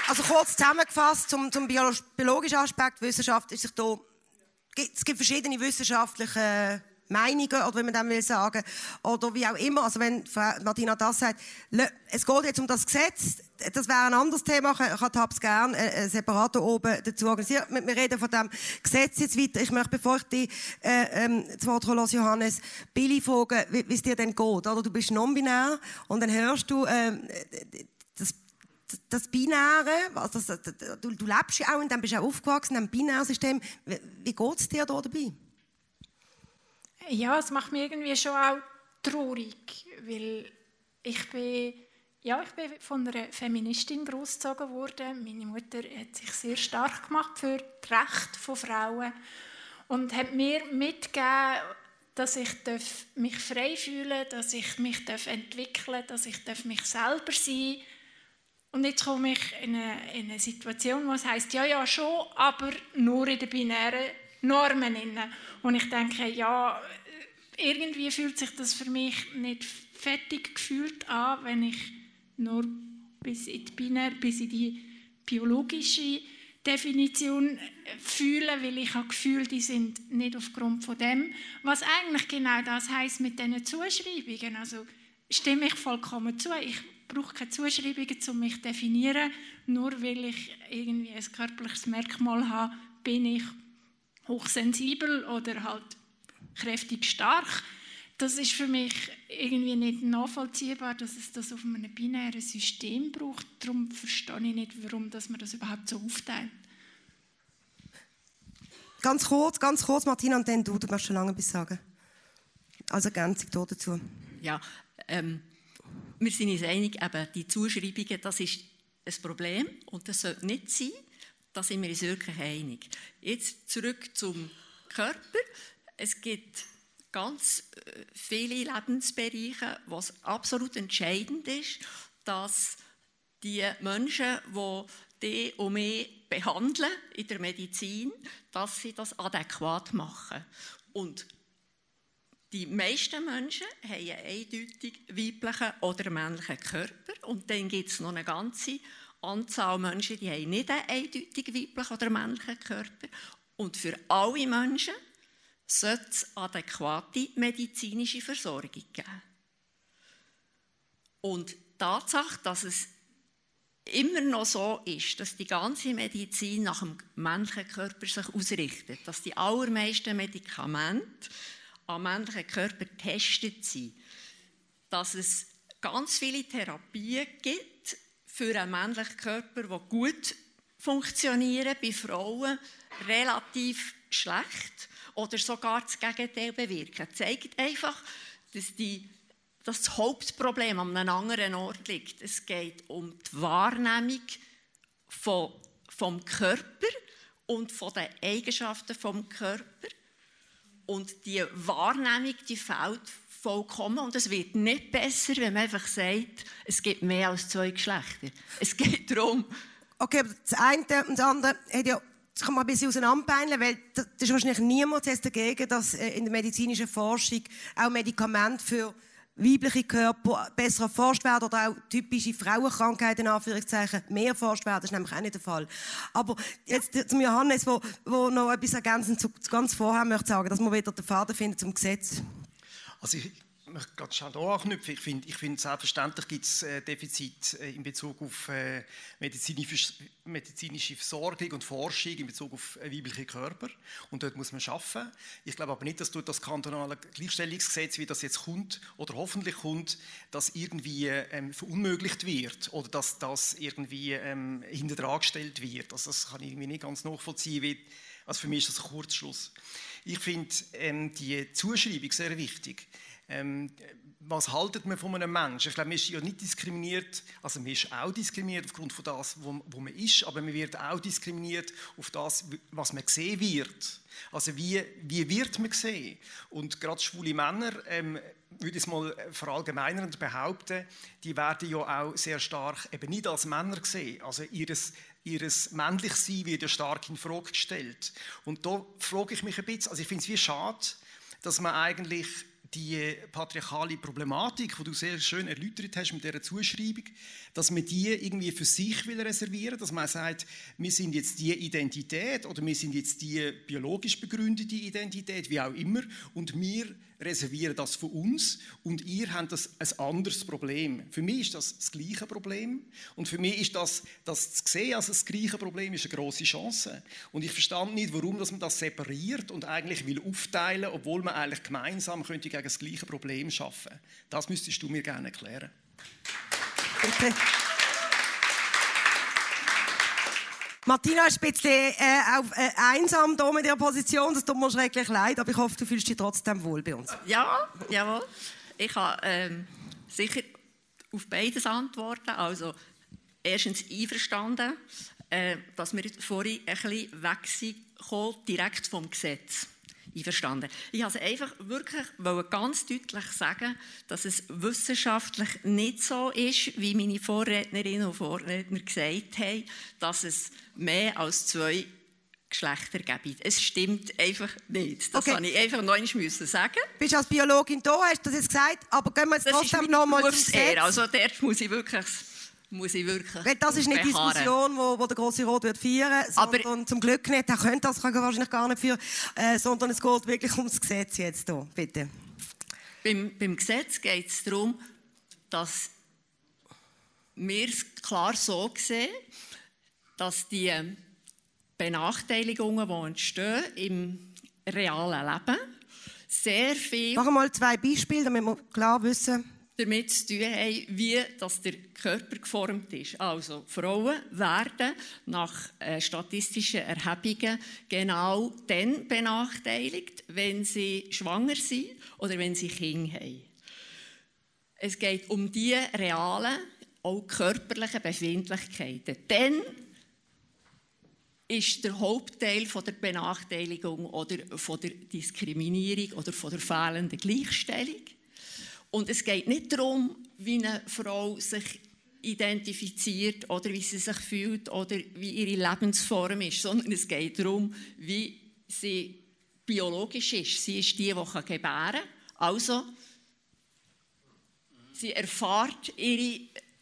Also kurz zusammengefasst zum, zum biologischen Aspekt Wissenschaft ist sich da, es gibt verschiedene wissenschaftliche Meinungen, oder wenn man dem will sagen, oder wie auch immer. Also wenn Martina das sagt, es geht jetzt um das Gesetz, das wäre ein anderes Thema, ich habe es gerne äh, separat oben dazu organisiert. Wir reden von dem Gesetz jetzt weiter. Ich möchte, bevor ich dich äh, ähm, das Wort lasse, Johannes, Billy fragen, wie es dir denn geht. Oder du bist non-binär und dann hörst du äh, das das Binäre, also das, du, du lebst ja auch und dann bist du auch aufgewachsen in einem Binärsystem. Wie, wie geht es dir da dabei? Ja, es macht mich irgendwie schon auch traurig, weil ich bin, ja, ich bin von einer Feministin großgezogen worden. Meine Mutter hat sich sehr stark gemacht für die Rechte von Frauen und hat mir mitgegeben, dass ich mich frei fühlen dass ich mich entwickeln dass ich mich selber sein Und jetzt komme ich in eine, in eine Situation, wo es heißt ja, ja, schon, aber nur in den binären Normen. Und ich denke, ja, irgendwie fühlt sich das für mich nicht fertig gefühlt an, wenn ich nur bis in die Binär, bis in die biologische Definition fühle, weil ich habe Gefühl, die sind nicht aufgrund von dem, was eigentlich genau das heißt mit diesen Zuschreibungen. Also stimme ich vollkommen zu. Ich brauche keine Zuschreibungen, um mich zu definieren. Nur weil ich irgendwie ein körperliches Merkmal habe, bin ich hochsensibel oder halt kräftig stark. Das ist für mich irgendwie nicht nachvollziehbar, dass es das auf einem binären System braucht. Darum verstehe ich nicht, warum dass man das überhaupt so aufteilt. Ganz kurz, ganz kurz, Martina, und dann du, du möchtest schon lange etwas sagen. Als Ergänzung dazu. Ja, ähm, wir sind uns einig, eben, die Zuschreibungen, das ist ein Problem und das sollte nicht sein. Da sind wir uns wirklich einig. Jetzt zurück zum Körper. Es gibt ganz äh, viele Lebensbereiche, wo es absolut entscheidend ist, dass die Menschen, die die und mich behandeln in der Medizin, dass sie das adäquat machen. Und die meisten Menschen haben einen eindeutig weiblichen oder männlichen Körper und dann gibt es noch eine ganze Anzahl Menschen, die haben nicht einen eindeutig weiblichen oder männlichen Körper. Und für alle Menschen sollte es adäquate medizinische Versorgung geben. Und die Tatsache, dass es immer noch so ist, dass die ganze Medizin nach dem männlichen Körper sich ausrichtet, dass die allermeisten Medikamente am männlichen Körper getestet sind, dass es ganz viele Therapien gibt für einen männlichen Körper, die gut funktionieren, bei Frauen relativ schlecht oder sogar das Gegenteil bewirken. Das zeigt einfach, dass, die, dass das Hauptproblem an einem anderen Ort liegt. Es geht um die Wahrnehmung von, vom Körper und von den Eigenschaften vom Körper. Und die Wahrnehmung, die fehlt vollkommen. Und es wird nicht besser, wenn man einfach sagt, es gibt mehr als zwei Geschlechter. Es geht darum... Okay, aber das eine und das andere hat ja das kann man ein bisschen auseinanderpeilen, weil das ist wahrscheinlich niemand dagegen, dass äh, in der medizinischen Forschung auch Medikamente für weibliche Körper besser erforscht werden oder auch typische Frauenkrankheiten, in Anführungszeichen, mehr erforscht werden. Das ist nämlich auch nicht der Fall. Aber jetzt zum Johannes, wo, wo noch etwas ergänzend zu, ganz vorher möchte sagen, dass man wieder den Faden findet zum Gesetz. Also ich möchte gerade schon da anknüpfen. Ich finde, ich finde selbstverständlich gibt es äh, Defizit äh, in Bezug auf äh, medizinische, Versorgung und Forschung in Bezug auf weibliche Körper. Und dort muss man schaffen. Ich glaube aber nicht, dass durch das kantonale Gleichstellungsgesetz, wie das jetzt kommt oder hoffentlich kommt, das irgendwie ähm, verunmöglicht wird oder dass das irgendwie ähm, gestellt wird. Also das kann ich irgendwie nicht ganz nachvollziehen. Wie, also für mich ist das ein Kurzschluss. Ich finde ähm, die Zuschreibung sehr wichtig. Ähm, was haltet man von einem Menschen? Ich glaube, man ist ja nicht diskriminiert, also man ist auch diskriminiert aufgrund von das, wo, wo man ist, aber man wird auch diskriminiert auf das, was man gesehen wird. Also wie, wie wird man gesehen? Und gerade schwule Männer, ähm, würde ich es mal verallgemeinernd behaupten, die werden ja auch sehr stark eben nicht als Männer gesehen. Also ihres ihres Männlichsein wird ja stark in Frage gestellt. Und da frage ich mich ein bisschen, also ich finde es wie schade, dass man eigentlich die patriarchale Problematik, die du sehr schön erläutert hast mit dieser Zuschreibung, dass man die irgendwie für sich will reservieren, dass man sagt, wir sind jetzt die Identität oder wir sind jetzt die biologisch begründete Identität, wie auch immer, und wir reservieren das für uns und ihr habt das ein anderes Problem. Für mich ist das das gleiche Problem und für mich ist das, das zu sehen als das gleiche Problem ist eine große Chance. Und ich verstand nicht, warum dass man das separiert und eigentlich will aufteilen, obwohl man eigentlich gemeinsam könnte gegen das gleiche Problem schaffen. Das müsstest du mir gerne erklären. Bitte. Martina ist ein bisschen äh, auf, äh, einsam hier mit ihrer Position. Das tut mir schrecklich leid, aber ich hoffe, du fühlst dich trotzdem wohl bei uns. Ja, jawohl. Ich habe ähm, sicher auf beides antworten. Also, erstens einverstanden, äh, dass wir vorhin ein bisschen weg sind, direkt vom Gesetz einverstanden. Ich wollte einfach wirklich ganz deutlich sagen, dass es wissenschaftlich nicht so ist, wie meine Vorrednerinnen und Vorredner gesagt haben, dass es mehr als zwei Geschlechter gebe. Es stimmt einfach nicht. Das Okay. okay. ich einfach noch einmal müssen sagen. Bist du als Biologin da, hast du das jetzt gesagt, aber gehen wir jetzt Das trotzdem meine noch mal zum. Gesetz. Also dort muss ich wirklich, muss ich wirklich Weil das ist nicht die. Diskussion, wo, wo der große Rot wird feiern, sondern zum Glück nicht. Er könnte das kann wahrscheinlich gar nicht führen, äh, sondern es geht wirklich ums Gesetz jetzt hier. Bitte. Beim, beim Gesetz geht es darum, dass wir es klar so sehen, dass die Benachteiligungen, die entstehen im realen Leben, sehr viel Mach mal zwei Beispiele, damit wir klar wissen. Damit zu tun haben, wie das der Körper geformt ist. Also Frauen werden nach äh, statistischen Erhebungen genau dann benachteiligt, wenn sie schwanger sind oder wenn sie Kinder haben. Es geht um die realen, auch körperlichen Befindlichkeiten. Dann ist der Hauptteil von der Benachteiligung oder von der Diskriminierung oder von der fehlenden Gleichstellung. Und es geht nicht darum, wie eine Frau sich identifiziert oder wie sie sich fühlt oder wie ihre Lebensform ist, sondern es geht darum, wie sie biologisch ist. Sie ist die, die gebären kann. Also, sie erfahrt ihre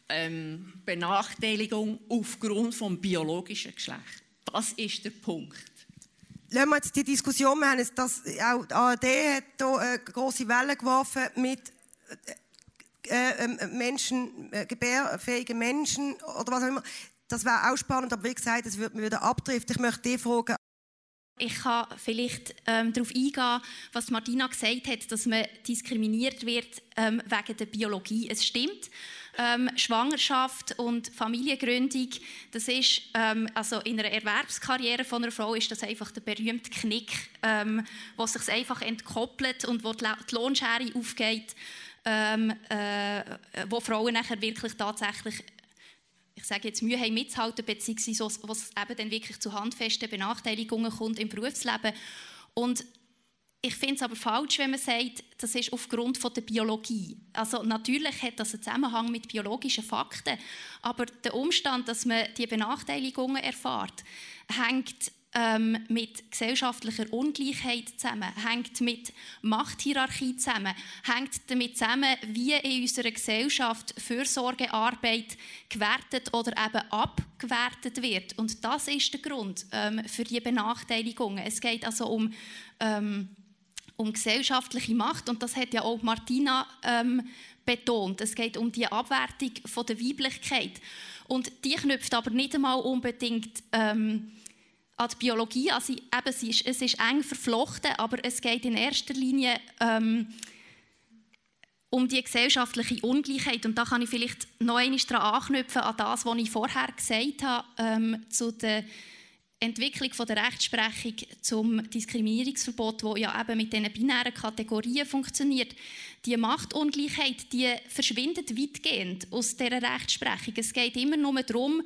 ähm, Benachteiligung aufgrund vom biologischen Geschlecht. Das ist der Punkt. Lassen wir jetzt die Diskussion, wir haben das, auch die ARD hat hier eine grosse Welle geworfen mit äh, äh, Menschen, äh, gebärfähigen Menschen oder was auch immer. Das wäre auch spannend, aber wie gesagt, es wird mir wieder abdriften. Ich möchte die fragen, Ich kann vielleicht ähm, darauf eingehen, was Martina gesagt hat, dass man diskriminiert wird ähm, wegen der Biologie. Es stimmt. Ähm, Schwangerschaft und Familiengründung, das ist ähm, also in einer Erwerbskarriere von einer Frau ist das einfach der berühmte Knick, ähm, wo sich einfach entkoppelt und wo die Lohnschere aufgeht, ähm, äh, wo Frauen nachher wirklich tatsächlich ich sage jetzt, Mühe haben mitzuhalten, beziehungsweise es eben dann wirklich zu handfesten Benachteiligungen kommt im Berufsleben. Und ich finde es aber falsch, wenn man sagt, das ist aufgrund von der Biologie. Also natürlich hat das einen Zusammenhang mit biologischen Fakten, aber der Umstand, dass man die Benachteiligungen erfährt, hängt ähm, mit gesellschaftlicher Ungleichheit zusammen, hängt mit Machthierarchie zusammen, hängt damit zusammen, wie in unserer Gesellschaft Fürsorgearbeit gewertet oder eben abgewertet wird. Und das ist der Grund ähm, für die Benachteiligungen. Es geht also um ähm, um gesellschaftliche Macht und das hat ja auch Martina ähm, betont. Es geht um die Abwertung von der Weiblichkeit und die knüpft aber nicht einmal unbedingt ähm, an die Biologie. Sie, eben, sie ist, es ist eng verflochten, aber es geht in erster Linie ähm, um die gesellschaftliche Ungleichheit. Und da kann ich vielleicht noch einmal daran anknüpfen, an das, was ich vorher gesagt habe, ähm, zu der Entwicklung von der Rechtsprechung zum Diskriminierungsverbot, wo ja eben mit diesen binären Kategorien funktioniert. Die Machtungleichheit, die verschwindet weitgehend aus dieser Rechtsprechung. Es geht immer nur darum,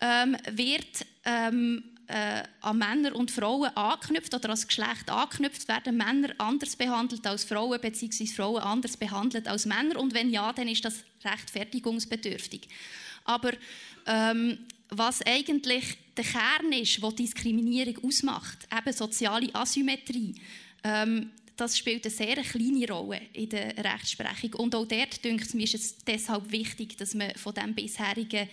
ähm, wird ähm, äh, an Männer und Frauen anknüpft oder als Geschlecht anknüpft, werden Männer anders behandelt als Frauen bzw. Frauen anders behandelt als Männer und wenn ja, dann ist das rechtfertigungsbedürftig. Aber ähm, was eigentlich der Kern ist, was Diskriminierung ausmacht, eben soziale Asymmetrie, ähm, das spielt eine sehr kleine Rolle in der Rechtsprechung. Und auch dort, denke mir ist es deshalb wichtig, dass man von dem bisherigen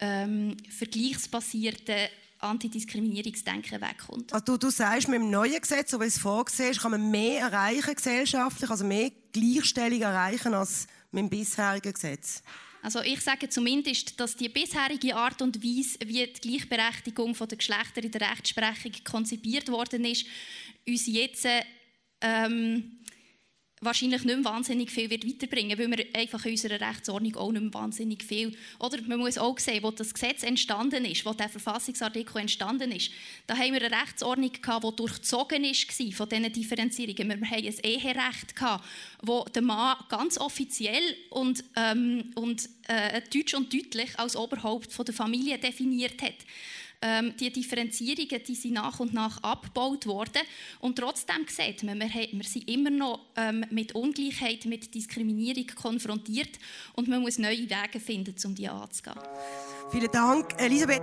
ähm, vergleichsbasierten Antidiskriminierungsdenken wegkommt. Also du, du sagst, mit dem neuen Gesetz, so wie es vorgesehen ist, kann man mehr erreichen gesellschaftlich, also mehr Gleichstellung erreichen als mit dem bisherigen Gesetz. Also ich sage zumindest, dass die bisherige Art und Weise, wie die Gleichberechtigung der Geschlechter in der Rechtsprechung konzipiert worden ist, uns jetzt ähm, wahrscheinlich nicht mehr wahnsinnig viel wird weiterbringen, weil wir einfach in unserer Rechtsordnung auch nicht mehr wahnsinnig viel... Oder man muss auch sehen, wo das Gesetz entstanden ist, wo der Verfassungsartikel entstanden ist, da haben wir eine Rechtsordnung gehabt, die durchzogen war von diesen Differenzierungen. Wir haben ein Eherecht gehabt, wo der Mann ganz offiziell und, ähm, und äh, deutsch und deutlich als Oberhaupt von der Familie definiert hat. Ähm, die Differenzierungen die sind nach und nach abgebaut worden. Und trotzdem sieht man, wir, wir sind immer noch ähm, mit Ungleichheit, mit Diskriminierung konfrontiert und man muss neue Wege finden, um die anzugehen. Vielen Dank, Elisabeth.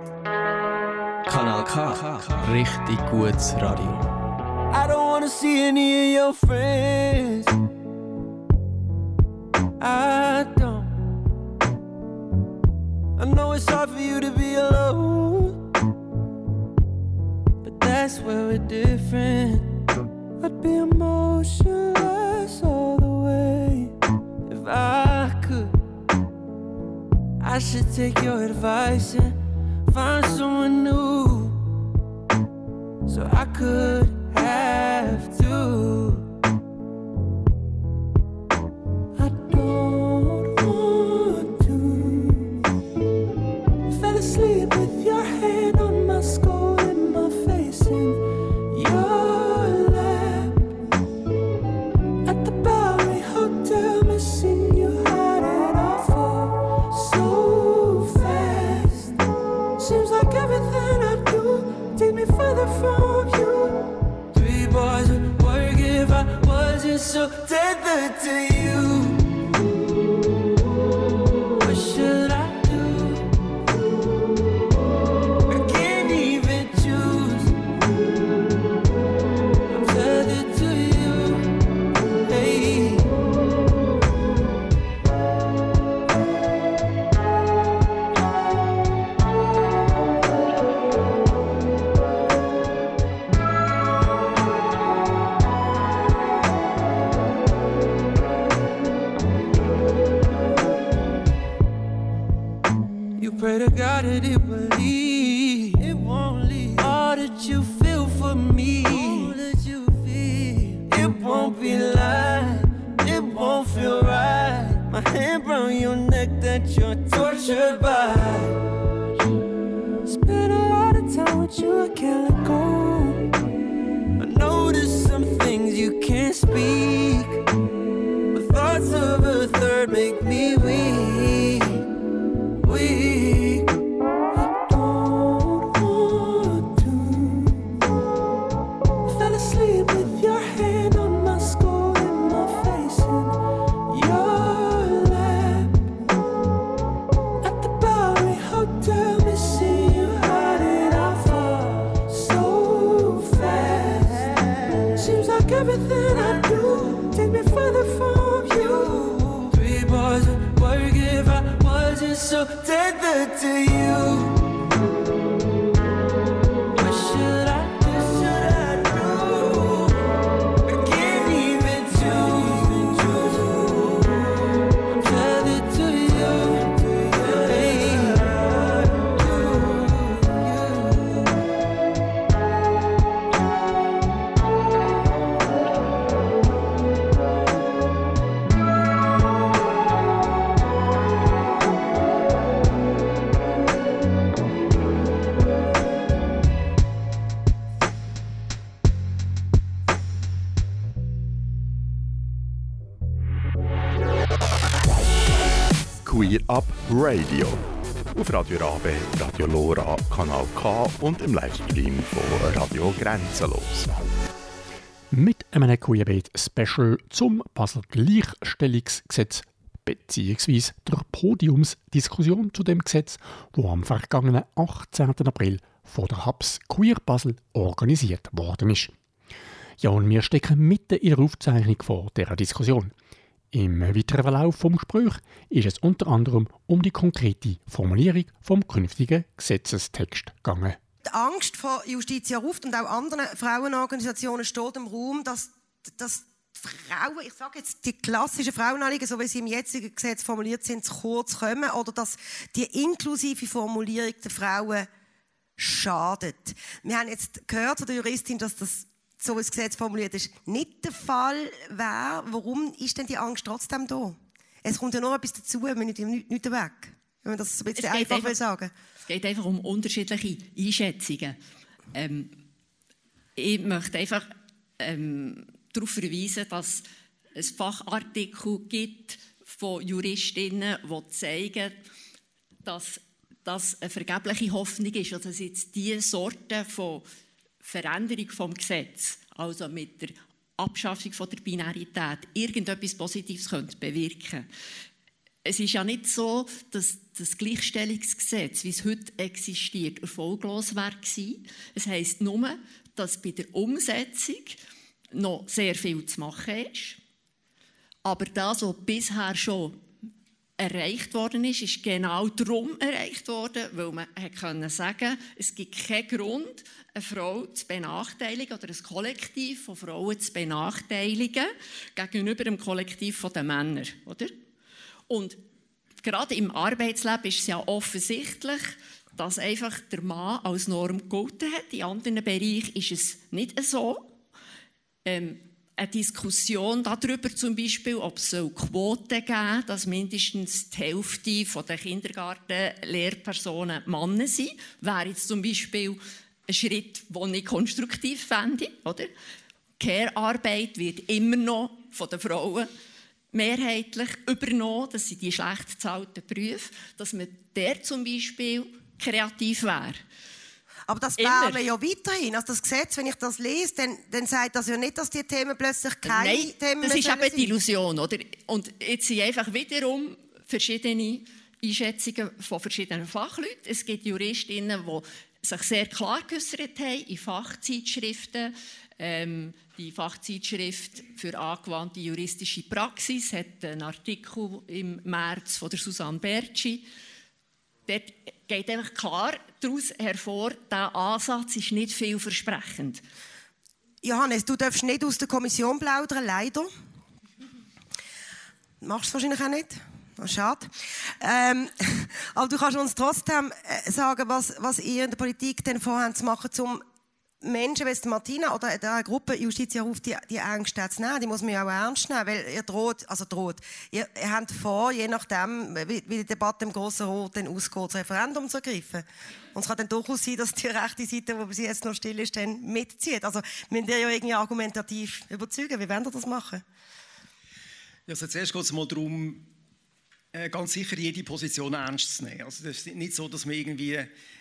Kanal K. Richtig gutes Radio. I don't wanna see any of your friends. I don't. I know it's hard for you to be alone, that's where we're different. I'd be emotionless all the way if I could. I should take your advice and find someone new so I could have to. Everything I do take me further from you. Three boys would work if I wasn't so tethered to you. Pray to God that it Auf Radio Lora, Kanal K und im Livestream von Radio Grenzenlos. Mit einem Queerbeat-Special zum Basel Gleichstellungsgesetz bzw. der Podiumsdiskussion zu dem Gesetz, wo am vergangenen 18. April von der HABS Queer Basel organisiert worden ist. Ja, und wir stecken mitten in der Aufzeichnung vor dieser Diskussion. Im weiteren Verlauf vom Gespräch ist es unter anderem um die konkrete Formulierung vom künftigen Gesetzestext gegangen. Die Angst vor Justitia Ruft und auch anderen Frauenorganisationen steht im Raum, dass, dass Frauen, ich sage jetzt die klassischen Frauenanliegen, so wie sie im jetzigen Gesetz formuliert sind, zu kurz kommen oder dass die inklusive Formulierung der Frauen schadet. Wir haben jetzt gehört von der Juristin, dass das so das Gesetz formuliert ist, nicht der Fall wäre. Warum ist denn die Angst trotzdem da? Es kommt ja noch etwas dazu, wenn nicht, nicht, nicht weg. Wenn man das ein bisschen einfach, will sagen Es geht einfach um unterschiedliche Einschätzungen. Ähm, ich möchte einfach ähm, darauf verweisen, dass es Fachartikel gibt von Juristinnen, die zeigen, dass das eine vergebliche Hoffnung ist. Also dass jetzt diese Sorte von Veränderung vom Gesetz, also mit der Abschaffung von der Binarität, irgendetwas Positives könnte bewirken es ist ja nicht so, dass das Gleichstellungsgesetz, wie es heute existiert, erfolglos war. Es heisst nur, dass bei der Umsetzung noch sehr viel zu machen ist. Aber das, was bisher schon erreicht worden ist, ist genau darum erreicht worden, weil man können sagen es gibt keinen Grund, eine Frau zu benachteiligen oder ein Kollektiv von Frauen zu benachteiligen gegenüber dem Kollektiv der Männer, oder? Und gerade im Arbeitsleben ist es ja offensichtlich, dass einfach der Mann als Norm gegolten hat. In anderen Bereichen ist es nicht so. Ähm, eine Diskussion darüber zum Beispiel, ob es Quoten geben soll, dass mindestens die Hälfte der Kindergartenlehrpersonen Männer sind, wäre jetzt zum Beispiel ein Schritt, den ich konstruktiv fände. Oder? Care-Arbeit wird immer noch von den Frauen mehrheitlich übernommen, dass sie die schlecht bezahlten Berufe, dass man der zum Beispiel kreativ wäre. Aber das wäre ja weiterhin. Also das Gesetz, wenn ich das lese, dann, dann sagt das ja nicht, dass die Themen plötzlich keine Nein, Themen das ist eben die Illusion, oder? Und jetzt sind einfach wiederum verschiedene Einschätzungen von verschiedenen Fachleuten. Es gibt Juristinnen, die sich sehr klar geäußert haben in Fachzeitschriften. Ähm, die Fachzeitschrift für angewandte juristische Praxis hat einen Artikel im März von der Susanne Bertschi. Dort geht einfach klar daraus hervor, der Ansatz ist nicht vielversprechend. Johannes, du darfst nicht aus der Kommission plaudern, leider. Machst du wahrscheinlich auch nicht. Oh, schade. Ähm, (laughs) aber du kannst uns trotzdem äh, sagen, was, was ihr in der Politik denn vorhabt zu machen, um Menschen wie Martina oder der Gruppe Justitia ruft die, die Ängste zu nehmen. Die muss man ja auch ernst nehmen, weil ihr droht, also droht, ihr, ihr habt vor, je nachdem, wie, wie die Debatte im Grossen Rat dann ausgeht, das Referendum zu ergreifen. Und es kann dann durchaus sein, dass die rechte Seite, wo sie jetzt noch still ist, dann mitzieht. Also, müsst ihr ja irgendwie argumentativ überzeugen. Wie wollt ihr das machen? Ja, also zuerst geht es mal darum, äh, ganz sicher jede Position ernst zu nehmen. Also das ist nicht so, dass man irgendwie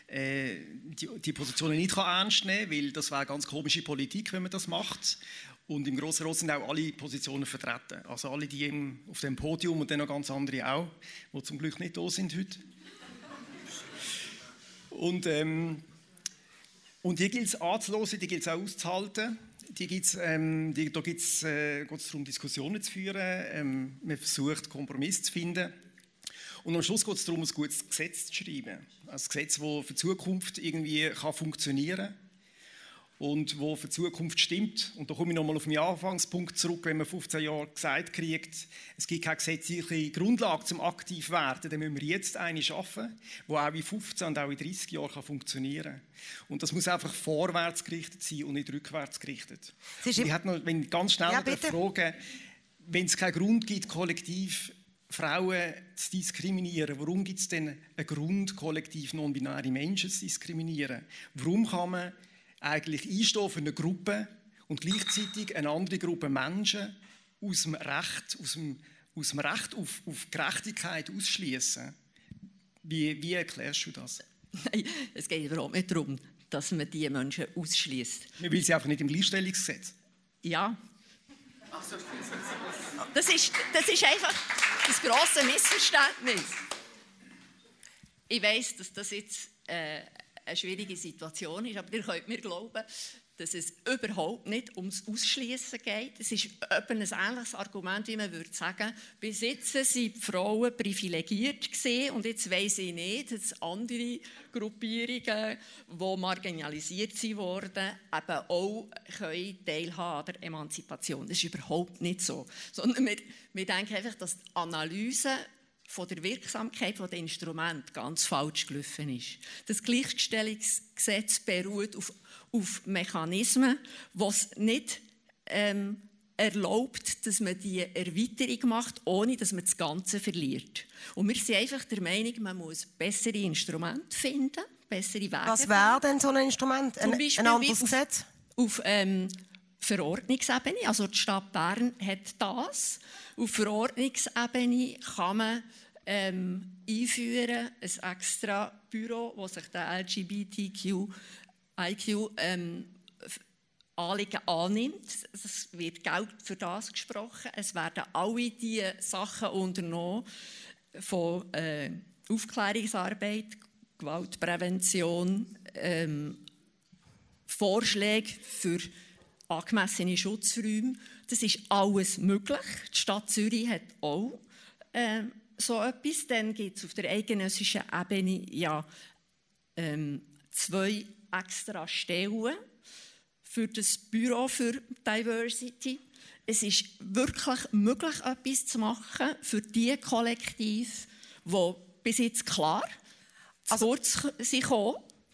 äh, die, die, Positionen nicht kann ernst nehmen kann, weil das wäre ganz komische Politik, wenn man das macht. Und im Grossen Rat sind auch alle Positionen vertreten. Also alle, die im, auf dem Podium und dann noch ganz andere auch, die zum Glück nicht da sind heute. Und, ähm, und die gilt es anzuhören, die gilt es auch auszuhalten. Die gibt's, ähm, die, da geht es äh, darum, Diskussionen zu führen. Ähm, man versucht, Kompromisse zu finden. Und am Schluss geht es darum, ein gutes Gesetz zu schreiben. Ein Gesetz, das für die Zukunft irgendwie kann funktionieren kann und wo für die Zukunft stimmt. Und da komme ich nochmal auf meinen Anfangspunkt zurück, wenn man 15 Jahre gesagt kriegt, es gibt keine gesetzliche Grundlage zum aktiv werden, dann müssen wir jetzt eine schaffen, die auch in 15 und auch in 30 Jahren funktionieren kann. Und das muss einfach vorwärts gerichtet sein und nicht rückwärts gerichtet. Ich hätte noch, wenn ganz schnell ja, fragen, wenn es keinen Grund gibt, kollektiv Frauen zu diskriminieren, warum gibt es denn einen Grund, kollektiv non-binäre Menschen zu diskriminieren? Warum kann man eigentlich einstehen für eine Gruppe und gleichzeitig eine andere Gruppe Menschen aus dem Recht, aus dem, aus dem Recht auf, auf Gerechtigkeit ausschließen. Wie, wie erklärst du das? Nein, es geht überhaupt nicht darum, dass man diese Menschen ausschließt. Man will sie einfach nicht im Gleichstellungsgesetz. Ja. Das ist, das ist einfach das grosse Missverständnis. Ich weiß, dass das jetzt äh, eine schwierige Situation ist, aber ihr könnt mir glauben, dass es überhaupt nicht ums Ausschließen geht. Es ist ein ähnliches Argument, wie man würde sagen, bis jetzt sind die Frauen privilegiert und jetzt weiß ich nicht, dass andere Gruppierungen, die marginalisiert wurden, eben auch können teilhaben an der Emanzipation. Das ist überhaupt nicht so, sondern wir, wir denken einfach, dass die Analyse von der Wirksamkeit der Instrumente ganz falsch gelaufen ist. Das Gleichstellungsgesetz beruht auf, auf Mechanismen, es nicht ähm, erlaubt, dass man die Erweiterung macht, ohne dass man das Ganze verliert. Und wir sind einfach der Meinung, man muss bessere Instrumente finden, bessere Wege. Was wäre denn so ein Instrument? Ein, ein anderes Gesetz? Auf, ähm, Verordnungsebene, also die Stadt Bern hat das. Auf Verordnungsebene kann man ähm, einführen, ein extra Büro, das sich der LGBTQ IQ ähm, Anliegen annimmt. Es wird Geld für das gesprochen. Es werden alle diese Sachen unternommen. von äh, Aufklärungsarbeit, Gewaltprävention, ähm, Vorschläge für angemessene Schutzräume. Das ist alles möglich. Die Stadt Zürich hat auch äh, so etwas. Dann gibt es auf der eidgenössischen Ebene ja ähm, zwei extra Stellen für das Büro für Diversity. Es ist wirklich möglich, etwas zu machen für die Kollektiv, die bis jetzt klar zu also, kurz sind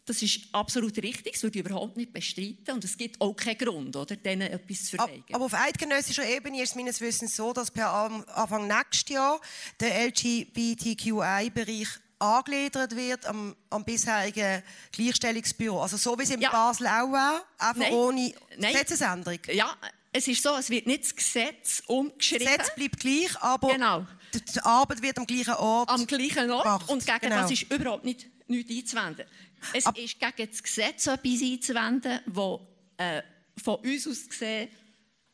Das ist absolut richtig, das würde ich überhaupt nicht bestreiten. Und es gibt auch keinen Grund, oder, denen etwas zu verweigern. Aber auf eidgenössischer Ebene ist es meines Wissens so, dass per Anfang nächstes Jahr der LGBTQI-Bereich angegliedert wird am, am bisherigen Gleichstellungsbüro. Also so wie es in ja. Basel auch war, einfach Nein. ohne. Gesetzesänderung. Ja, es ist so, es wird nicht das Gesetz umgeschrieben. Das Gesetz bleibt gleich, aber genau. die Arbeit wird am gleichen Ort Am gleichen Ort gemacht. und gegen genau. das ist überhaupt nicht, nicht einzuwenden. Es Ab ist gegen das Gesetz etwas einzuwenden, das äh, von uns aus gesehen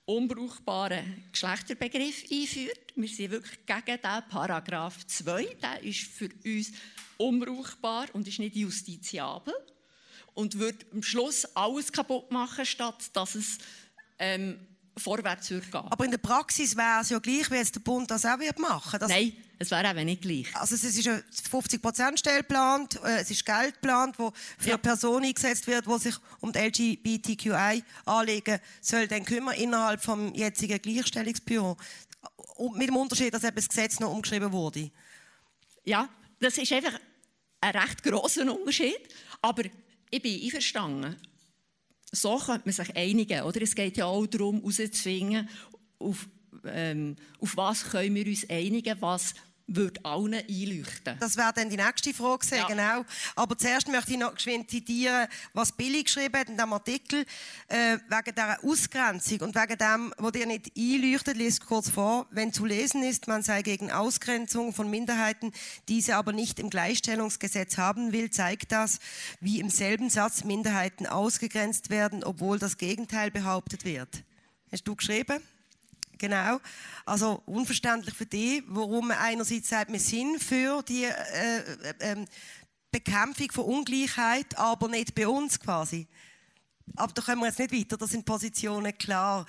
unbrauchbaren Geschlechterbegriff einführt. Wir sind wirklich gegen den Paragraph 2. Der ist für uns unbrauchbar und ist nicht justiziabel und wird am Schluss alles kaputt machen, statt dass es ähm, vorwärts gehen. Aber in der Praxis wäre es ja gleich, wie jetzt der Bund das auch wird machen dass Nein, es wäre eben nicht gleich. Also es ist eine 50%-Stelle geplant, äh, es ist Geld geplant, das für ja. Personen eingesetzt wird, die sich um die LGBTQI anlegen, soll dann kümmern innerhalb vom jetzigen Gleichstellungsbüro. Und mit dem Unterschied, dass eben das Gesetz noch umgeschrieben wurde. Ja, das ist einfach ein recht grosser Unterschied. Aber ich bin einverstanden so könnte man sich einigen. Oder? Es geht ja auch darum, herauszufinden, auf, ähm, auf was können wir uns einigen, was würde allen einleuchten. Das wäre dann die nächste Frage, ja. genau. Aber zuerst möchte ich noch geschwind zitieren, was Billy geschrieben hat in diesem Artikel, äh, wegen dieser Ausgrenzung und wegen dem, was dir nicht einleuchtet, liest kurz vor, wenn zu lesen ist, man sei gegen Ausgrenzung von Minderheiten, diese aber nicht im Gleichstellungsgesetz haben will, zeigt das, wie im selben Satz Minderheiten ausgegrenzt werden, obwohl das Gegenteil behauptet wird. Hast du geschrieben? Genau. Also unverständlich für die, warum man einerseits sagt, wir sind für die äh, äh, ähm, Bekämpfung von Ungleichheit, aber nicht bei uns quasi. Aber da kommen wir jetzt nicht weiter, da sind Positionen klar.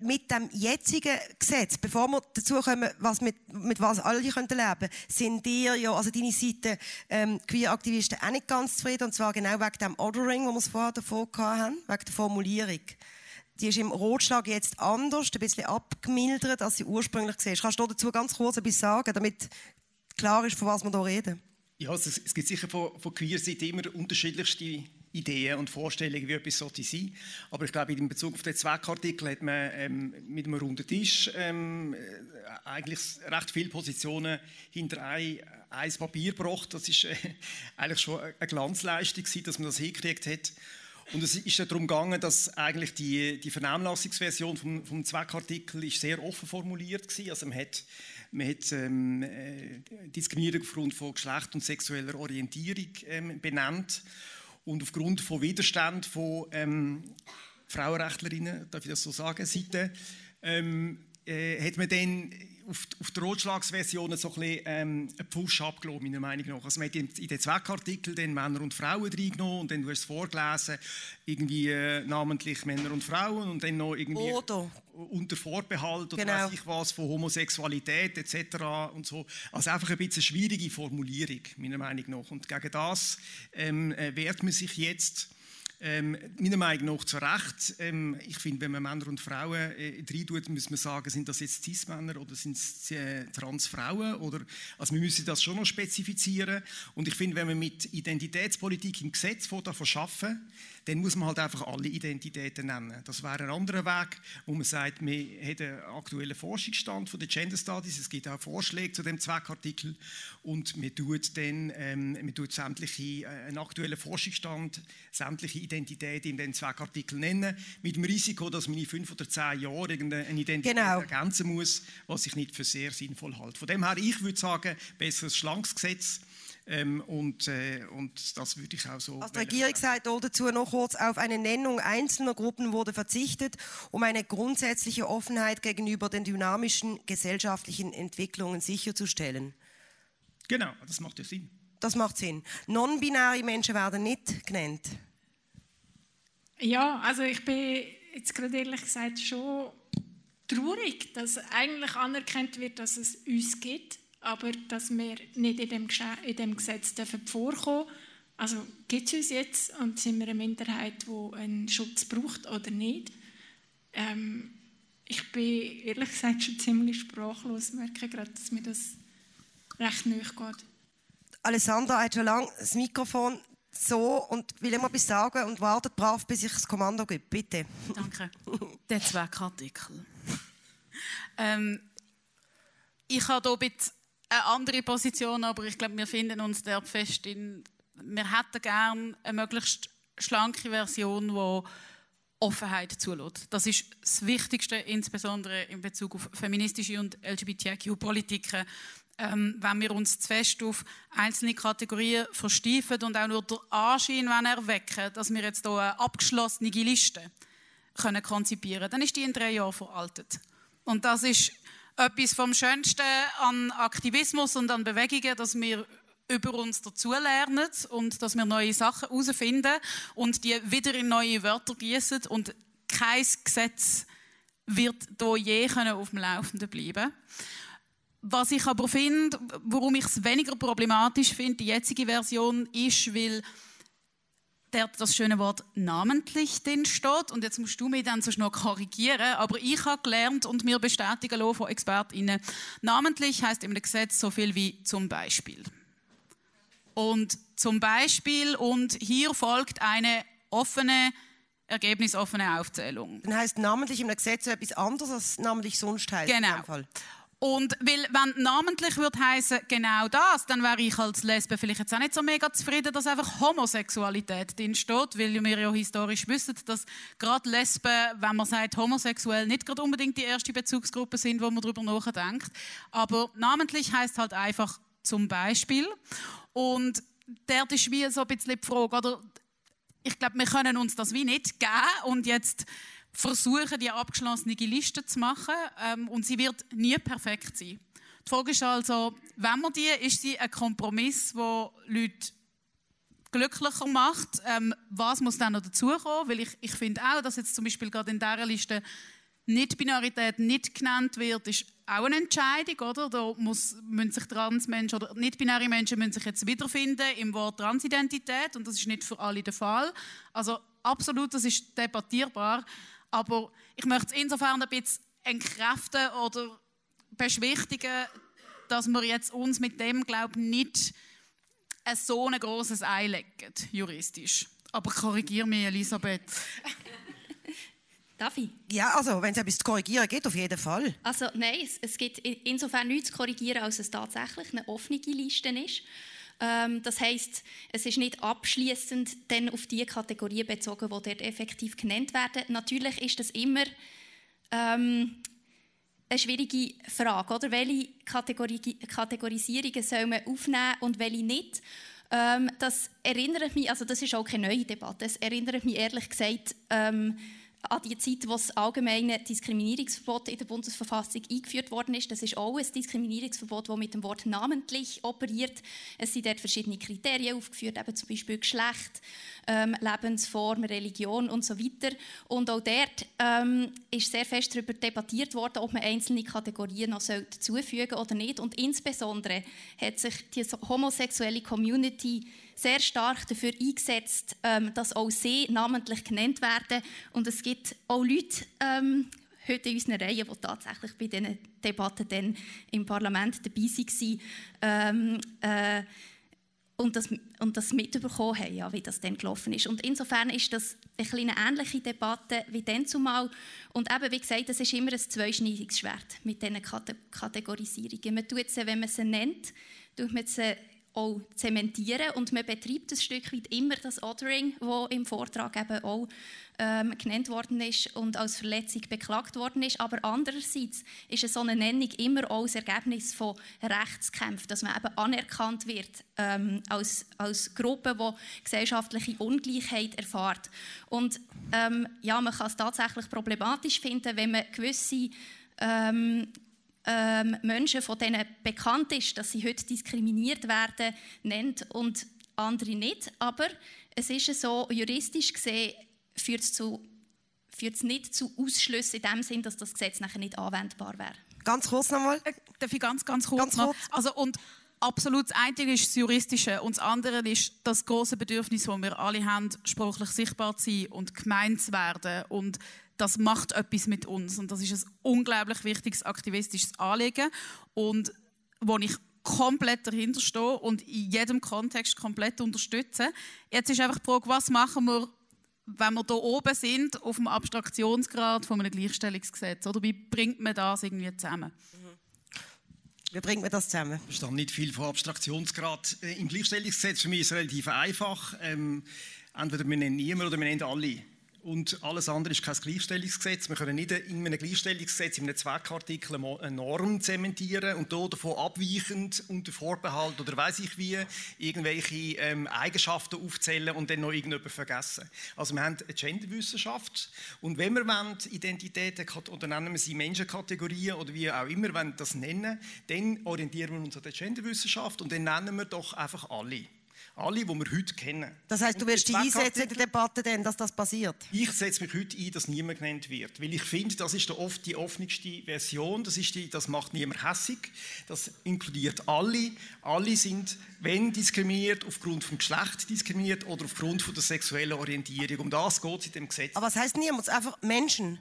Mit dem jetzigen Gesetz, bevor wir dazu kommen, was mit, mit was alle können leben sind dir ja, also deine Seite ähm, Queer-Aktivisten auch nicht ganz zufrieden, und zwar genau wegen dem Ordering, wo wir es vorher davor hatten, wegen der Formulierung die ist im Rotschlag jetzt anders, ein bisschen abgemildert, als sie ursprünglich war. Kannst du dazu ganz kurz etwas sagen, damit klar ist, von was wir hier reden? Ja, also es, gibt sicher von, von Queer-Seite immer unterschiedlichste Ideen und Vorstellungen, wie etwas sollte sein. Aber ich glaube, in Bezug auf den Zweckartikel hat man ähm, mit einem runden Tisch ähm, eigentlich recht viele Positionen hinter ein, ein Papier gebracht. Das ist äh, (laughs) eigentlich schon eine Glanzleistung, dass man das hingekriegt hat. Und es ist ja darum gegangen, dass eigentlich die, die Vernehmlassungsversion vom, vom Zweckartikel ist sehr offen formuliert war. Also man hat, man hat ähm, äh, Diskriminierung aufgrund von Geschlecht und sexueller Orientierung ähm, benannt. Und aufgrund von Widerstand von ähm, Frauenrechtlerinnen, darf ich das so sagen, Seite, ähm, äh, hat man dann auf, auf der Rotschlagsversion so ein bisschen ähm, einen Push abgelassen, meiner Meinung nach. Also man hat in, in den Zweckartikel dann Männer und Frauen reingenommen und dann du hast es vorgelesen, irgendwie äh, namentlich Männer und Frauen und dann noch irgendwie oder. unter Vorbehalt oder genau. weiß ich was von Homosexualität etc. und so. Also einfach ein bisschen schwierige Formulierung, meiner Meinung nach. Und gegen das ähm, äh, wehrt man sich jetzt ähm, meiner Meinung nach zu Recht. Ähm, ich finde, wenn man Männer und Frauen äh, reintut, muss man sagen, sind das jetzt Cis-Männer oder sind es äh, Trans-Frauen? Also wir müssen das schon noch spezifizieren. Und ich finde, wenn man mit Identitätspolitik im Gesetz davon schaffen dann muss man halt einfach alle Identitäten nennen. Das wäre ein anderer Weg, wo man sagt, wir haben einen aktuellen Forschungsstand von den Gender Studies, es gibt auch Vorschläge zu dem Zweckartikel und man tut dann ähm, man tut sämtliche, äh, einen aktuellen Forschungsstand, sämtliche Identitäten in den Zweckartikel nennen, mit dem Risiko, dass man in fünf oder zehn Jahren irgendeine Identität genau. ergänzen muss, was ich nicht für sehr sinnvoll halte. Von dem her, ich würde sagen, besseres schlankes Gesetz, ähm, und, äh, und das würde ich auch so. Also die Regierung sagt dazu noch kurz, auf eine Nennung einzelner Gruppen wurde verzichtet, um eine grundsätzliche Offenheit gegenüber den dynamischen gesellschaftlichen Entwicklungen sicherzustellen. Genau, das macht ja Sinn. Das macht Sinn. Non-binäre Menschen werden nicht genannt. Ja, also ich bin jetzt gerade ehrlich gesagt schon traurig, dass eigentlich anerkannt wird, dass es uns gibt, aber dass wir nicht in dem, in dem Gesetz dürfen vorkommen Also gibt es uns jetzt und sind wir eine Minderheit, die einen Schutz braucht oder nicht? Ähm, ich bin ehrlich gesagt schon ziemlich sprachlos. Ich merke gerade, dass mir das recht nahe geht. Alessandra hat schon lange das Mikrofon so und will immer etwas sagen und wartet brav, bis ich das Kommando gebe. Bitte. Danke. Der Zweckartikel. (laughs) ähm, ich habe hier eine andere Position, aber ich glaube, wir finden uns dort fest in, wir hätten gerne eine möglichst schlanke Version, die Offenheit zulässt. Das ist das Wichtigste, insbesondere in Bezug auf feministische und LGBTIQ-Politiken. Ähm, wenn wir uns zu fest auf einzelne Kategorien versteifen und auch nur den Anschein erwecken, dass wir jetzt hier eine abgeschlossene Liste können konzipieren können, dann ist die in drei Jahren veraltet. Und das ist etwas vom Schönsten an Aktivismus und an Bewegungen, dass wir über uns dazulernen und dass wir neue Sachen herausfinden und die wieder in neue Wörter gießen und kein Gesetz wird hier je auf dem Laufenden bleiben. Was ich aber finde, warum ich es weniger problematisch finde, die jetzige Version, ist, weil der das schöne Wort namentlich drin steht. Und jetzt musst du mich dann sonst noch korrigieren. Aber ich habe gelernt und mir bestätigen lassen von ExpertInnen, namentlich heißt im Gesetz so viel wie zum Beispiel. Und zum Beispiel, und hier folgt eine offene, ergebnisoffene Aufzählung. Dann heißt namentlich im Gesetz etwas anderes, als namentlich sonst heißt. Genau. Und weil, wenn namentlich wird heißen genau das, dann wäre ich als Lesbe vielleicht jetzt auch nicht so mega zufrieden, dass einfach Homosexualität drin steht, weil wir ja historisch wissen, dass gerade Lesben, wenn man sagt homosexuell, nicht gerade unbedingt die erste Bezugsgruppe sind, wo man darüber nachdenkt. Aber namentlich heißt halt einfach zum Beispiel. Und dort ist wie so ein bisschen die Frage, oder? Ich glaube, wir können uns das wie nicht geben und jetzt versuchen, die abgeschlossene Liste zu machen ähm, und sie wird nie perfekt sein. Die Frage ist also, wenn man die, ist sie ein Kompromiss, der Leute glücklicher macht. Ähm, was muss dann noch dazukommen? Weil ich, ich finde auch, dass jetzt zum Beispiel gerade in dieser Liste nicht-Binarität nicht genannt wird, ist auch eine Entscheidung, oder? Da muss, müssen sich Transmenschen oder nicht-binäre Menschen müssen sich jetzt wiederfinden im Wort Transidentität und das ist nicht für alle der Fall. Also absolut, das ist debattierbar. Aber ich möchte es insofern ein bisschen entkräften oder beschwichtigen, dass wir jetzt uns mit dem, glaube nicht ein so ein grosses Ei legen, juristisch. Aber korrigiere mich, Elisabeth. (laughs) Darf ich? Ja, also wenn es etwas zu korrigieren gibt, auf jeden Fall. Also nein, es, es gibt insofern nichts zu korrigieren, als es tatsächlich eine offene Liste ist. Ähm, das heißt, es ist nicht abschließend dann auf die Kategorien bezogen, die dort effektiv genannt werden. Natürlich ist das immer ähm, eine schwierige Frage, oder? Welche Kategori Kategorisierungen soll man aufnehmen und welche nicht? Ähm, das erinnert mich, also das ist auch keine neue Debatte. Es erinnert mich ehrlich gesagt ähm, an die Zeit, wo das allgemeine Diskriminierungsverbot in der Bundesverfassung eingeführt worden ist. Das ist auch ein Diskriminierungsverbot, das mit dem Wort namentlich operiert. Es sind dort verschiedene Kriterien aufgeführt, eben zum Beispiel Geschlecht, ähm, Lebensform, Religion und so weiter. Und auch dort ähm, ist sehr fest darüber debattiert worden, ob man einzelne Kategorien noch dazufügen oder nicht. Und insbesondere hat sich die homosexuelle Community sehr stark dafür eingesetzt, ähm, dass auch sie namentlich genannt werden. Und es gibt auch Leute ähm, heute in unseren Reihen, die tatsächlich bei diesen Debatten dann im Parlament dabei waren. Ähm, äh, und das, und das mitbekommen haben, ja, wie das dann gelaufen ist. Und insofern ist das eine kleine ähnliche Debatte wie dann zumal. Und eben, wie gesagt, das ist immer ein zweischneidiges Schwert mit diesen Kategorisierungen. Man tut sie, wenn man sie nennt, tut man sie auch zementieren und man betreibt ein Stück weit immer das Othering, das im Vortrag eben auch ähm, genannt worden ist und als Verletzung beklagt worden ist. Aber andererseits ist so eine Nennung immer auch das Ergebnis von Rechtskämpfen, dass man eben anerkannt wird ähm, als, als Gruppe, die gesellschaftliche Ungleichheit erfährt. Und ähm, ja, man kann es tatsächlich problematisch finden, wenn man gewisse ähm, ähm, Menschen, von denen bekannt ist, dass sie heute diskriminiert werden, nennt und andere nicht. Aber es ist so, juristisch gesehen führt es, zu, führt es nicht zu Ausschlüssen in dem Sinn, dass das Gesetz nachher nicht anwendbar wäre. Ganz kurz nochmal. Äh, darf ich ganz, ganz kurz, ganz kurz. Noch? Also, und absolut das eine ist das Juristische und das andere ist das große Bedürfnis, das wir alle haben, sprachlich sichtbar zu sein und gemeint zu werden. Und das macht etwas mit uns. Und das ist ein unglaublich wichtiges aktivistisches Anliegen. Und wo ich komplett dahinter stehe und in jedem Kontext komplett unterstütze. Jetzt ist einfach die Frage, was machen wir, wenn wir hier oben sind, auf dem Abstraktionsgrad von einem Gleichstellungsgesetz? Oder wie bringt man das irgendwie zusammen? Wie bringt man das zusammen? Ich verstehe nicht viel von Abstraktionsgrad. Äh, Im Gleichstellungsgesetz für mich ist es relativ einfach. Ähm, entweder wir nennen niemanden oder wir nennen alle. Und alles andere ist kein Gleichstellungsgesetz. Wir können nicht in einem Gleichstellungsgesetz, in einem Zweckartikel eine Norm zementieren und da davon abweichend unter Vorbehalt oder weiß ich wie irgendwelche ähm, Eigenschaften aufzählen und dann noch irgendjemand vergessen. Also wir haben eine Genderwissenschaft und wenn wir wollen, Identitäten oder nennen wir sie Menschenkategorien oder wie auch immer wir das nennen, dann orientieren wir uns an der Genderwissenschaft und dann nennen wir doch einfach alle. Alle, die wir heute kennen. Das heißt, du wirst dich einsetzen in der Debatte, denn, dass das passiert? Ich setze mich heute ein, dass niemand genannt wird. Weil ich finde, das ist oft die offenste Version. Das, ist die, das macht niemand hässig. Das inkludiert alle. Alle sind, wenn diskriminiert, aufgrund des Geschlechts diskriminiert oder aufgrund von der sexuellen Orientierung. Um das geht es in dem Gesetz. Aber was heißt niemand? Einfach Menschen?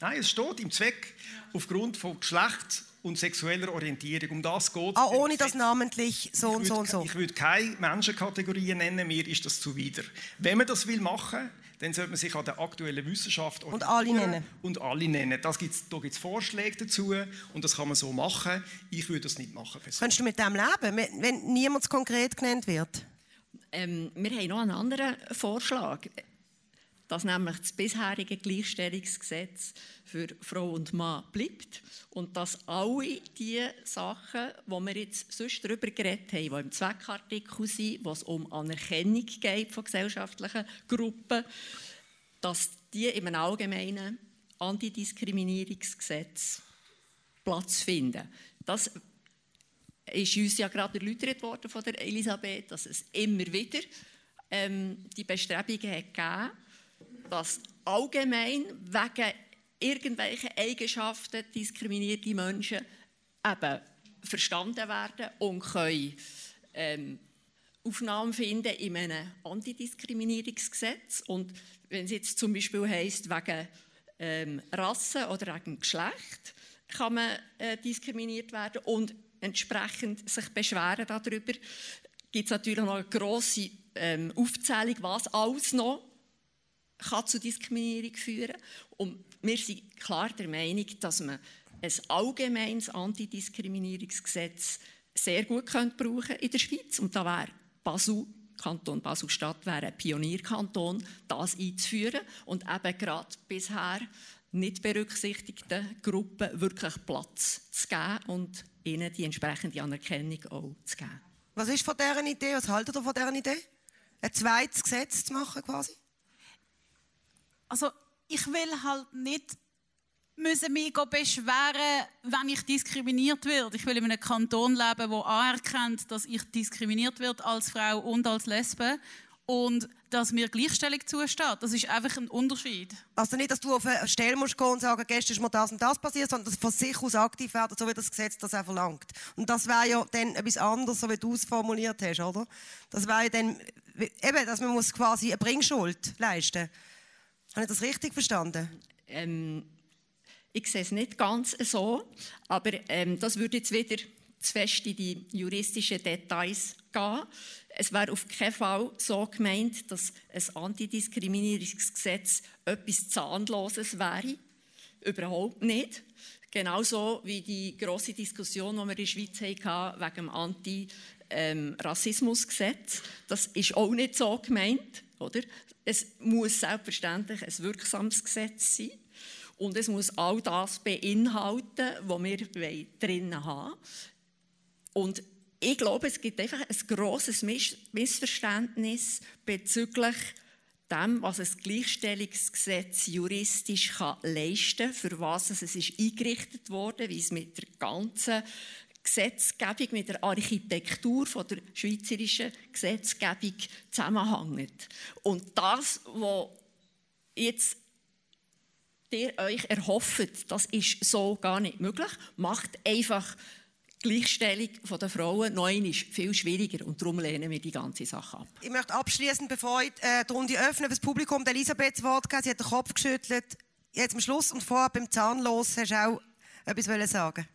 Nein, es steht im Zweck aufgrund von Geschlecht und sexueller Orientierung. Um das geht Ah, ohne das namentlich so und so und so. Ich würde keine Menschenkategorien nennen, mir ist das zuwider. Wenn man das will machen dann sollte man sich an der aktuellen Wissenschaft und alle nennen. Und alle nennen. Das gibt's, da gibt es Vorschläge dazu und das kann man so machen. Ich würde das nicht machen. Persönlich. Könntest du mit dem leben, wenn niemand konkret genannt wird? Ähm, wir haben noch einen anderen Vorschlag dass nämlich das bisherige Gleichstellungsgesetz für Frau und Mann bleibt und dass alle die Sachen, wo wir jetzt sonst darüber geredet haben, die im Zweckartikel sind, wo es um Anerkennung geht von gesellschaftlichen Gruppen, dass die im allgemeinen Antidiskriminierungsgesetz Platz finden. Das ist uns ja gerade erläutert worden von der Elisabeth, dass es immer wieder ähm, die Bestrebungen hat gegeben dass allgemein wegen irgendwelchen Eigenschaften diskriminierte Menschen eben verstanden werden und können ähm, Aufnahmen finden in einem Antidiskriminierungsgesetz. Und wenn es jetzt zum Beispiel heisst, wegen ähm, Rasse oder wegen Geschlecht kann man äh, diskriminiert werden und entsprechend sich beschweren darüber, gibt es natürlich noch eine grosse ähm, Aufzählung, was alles noch kann zu Diskriminierung führen. Und wir sind klar der Meinung, dass man ein allgemeines Antidiskriminierungsgesetz sehr gut könnte brauchen in der Schweiz. Und da wäre Basel, Kanton Basel-Stadt wäre ein Pionierkanton, das einzuführen und eben gerade bisher nicht berücksichtigten Gruppen wirklich Platz zu geben und ihnen die entsprechende Anerkennung auch zu geben. Was ist von dieser Idee? Was haltet ihr von dieser Idee? Ein zweites Gesetz zu machen quasi? Also ich will halt nicht müssen mich beschweren, wenn ich diskriminiert werde. Ich will in einem Kanton leben, wo anerkennt, dass ich diskriminiert werde als Frau und als Lesbe und dass mir Gleichstellung zusteht. Das ist einfach ein Unterschied. Also nicht, dass du auf eine Stelle musst gehen und sagen, gestern ist mir das und das passiert, sondern dass von sich aus aktiv werden, so wie das Gesetz das auch verlangt. Und das wäre ja dann etwas anderes, so wie du es formuliert hast, oder? Das wäre ja dann, eben, dass man muss quasi eine Bringschuld leisten muss. Habe ich das richtig verstanden? Ähm, ich sehe es nicht ganz so, aber ähm, das würde jetzt wieder zu fest in die juristischen Details gehen. Es wäre auf keinen Fall so gemeint, dass ein Antidiskriminierungsgesetz etwas Zahnloses wäre. Überhaupt nicht. Genauso wie die große Diskussion, die wir in der Schweiz hatten, wegen dem Anti-Rassismusgesetz. Das ist auch nicht so gemeint. Oder? Es muss selbstverständlich ein wirksames Gesetz sein. Und es muss all das beinhalten, was wir drinnen haben. Und ich glaube, es gibt einfach ein grosses Missverständnis bezüglich dem, was ein Gleichstellungsgesetz juristisch leisten kann, für was es ist eingerichtet wurde, wie es mit der ganzen Gesetzgebung, mit der Architektur von der schweizerischen Gesetzgebung zusammenhängt. Und das, was jetzt ihr euch erhofft, das ist so gar nicht möglich. Macht einfach Gleichstellung der Frauen noch ist viel schwieriger und darum lehnen wir die ganze Sache ab. Ich möchte abschließend, bevor ich äh, die Runde öffne, für das Publikum Elisabeth das Wort geben. Sie hat den Kopf geschüttelt. Jetzt am Schluss und vorher beim Zahnlos hast du auch etwas sagen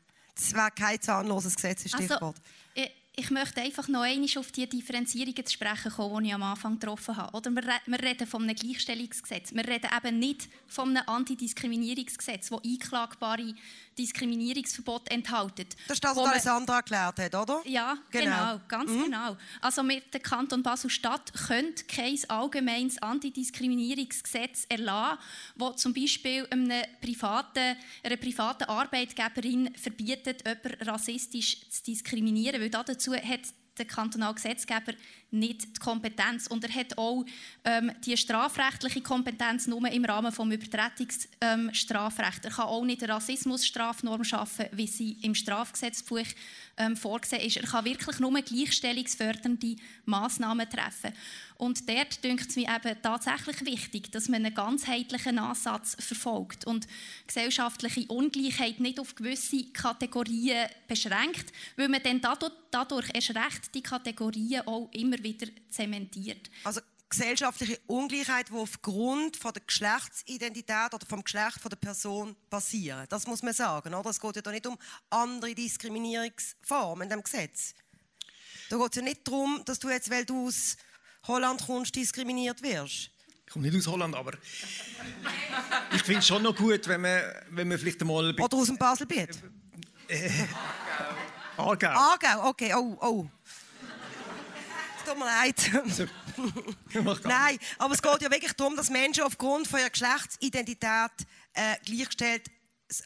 Wäre kein zahnloses Gesetz, ist also, Stichwort. Also, ich möchte einfach noch einmal auf die Differenzierungen zu sprechen kommen, die ich am Anfang getroffen habe. Oder wir, wir reden von einem Gleichstellungsgesetz. Wir reden eben nicht von einem Antidiskriminierungsgesetz, das einklagbare Diskriminierungsverbot enthält. Das ist das, was Alessandra erklärt hat, oder? Ja, genau, genau ganz mhm. genau. Also wir, der Kanton Basel-Stadt könnte kein allgemeines Antidiskriminierungsgesetz erlassen, das zum Beispiel einer privaten, einer privaten Arbeitgeberin verbietet, jemanden rassistisch zu diskriminieren, weil dazu hat der kantonale Gesetzgeber nicht die Kompetenz. Und er hat auch ähm, die strafrechtliche Kompetenz nur im Rahmen des Übertretungsstrafrechts. Ähm, er kann auch nicht eine Rassismusstrafnorm schaffen, wie sie im Strafgesetzbuch ähm, vorgesehen ist. Er kann wirklich nur gleichstellungsfördernde Massnahmen treffen. Und dort dünkt es mir eben tatsächlich wichtig, dass man einen ganzheitlichen Ansatz verfolgt und gesellschaftliche Ungleichheit nicht auf gewisse Kategorien beschränkt, weil man dann dadurch, dadurch erst recht die Kategorien auch immer wieder zementiert. Also gesellschaftliche Ungleichheit, die aufgrund von der Geschlechtsidentität oder vom Geschlecht von der Person passieren. Das muss man sagen. Oder? Es geht ja da nicht um andere Diskriminierungsformen in dem Gesetz. Da geht es ja nicht darum, dass du jetzt, weil du aus Holland kommst, diskriminiert wirst. Ich komme nicht aus Holland, aber ich finde es schon noch gut, wenn man, wenn man vielleicht einmal... Oder aus dem Baselbiet? Äh, Aargau. Aargau, okay, oh, oh tut mir leid. (laughs) Nein, aber es geht ja wirklich darum, dass Menschen aufgrund von ihrer Geschlechtsidentität äh, gleichgestellt,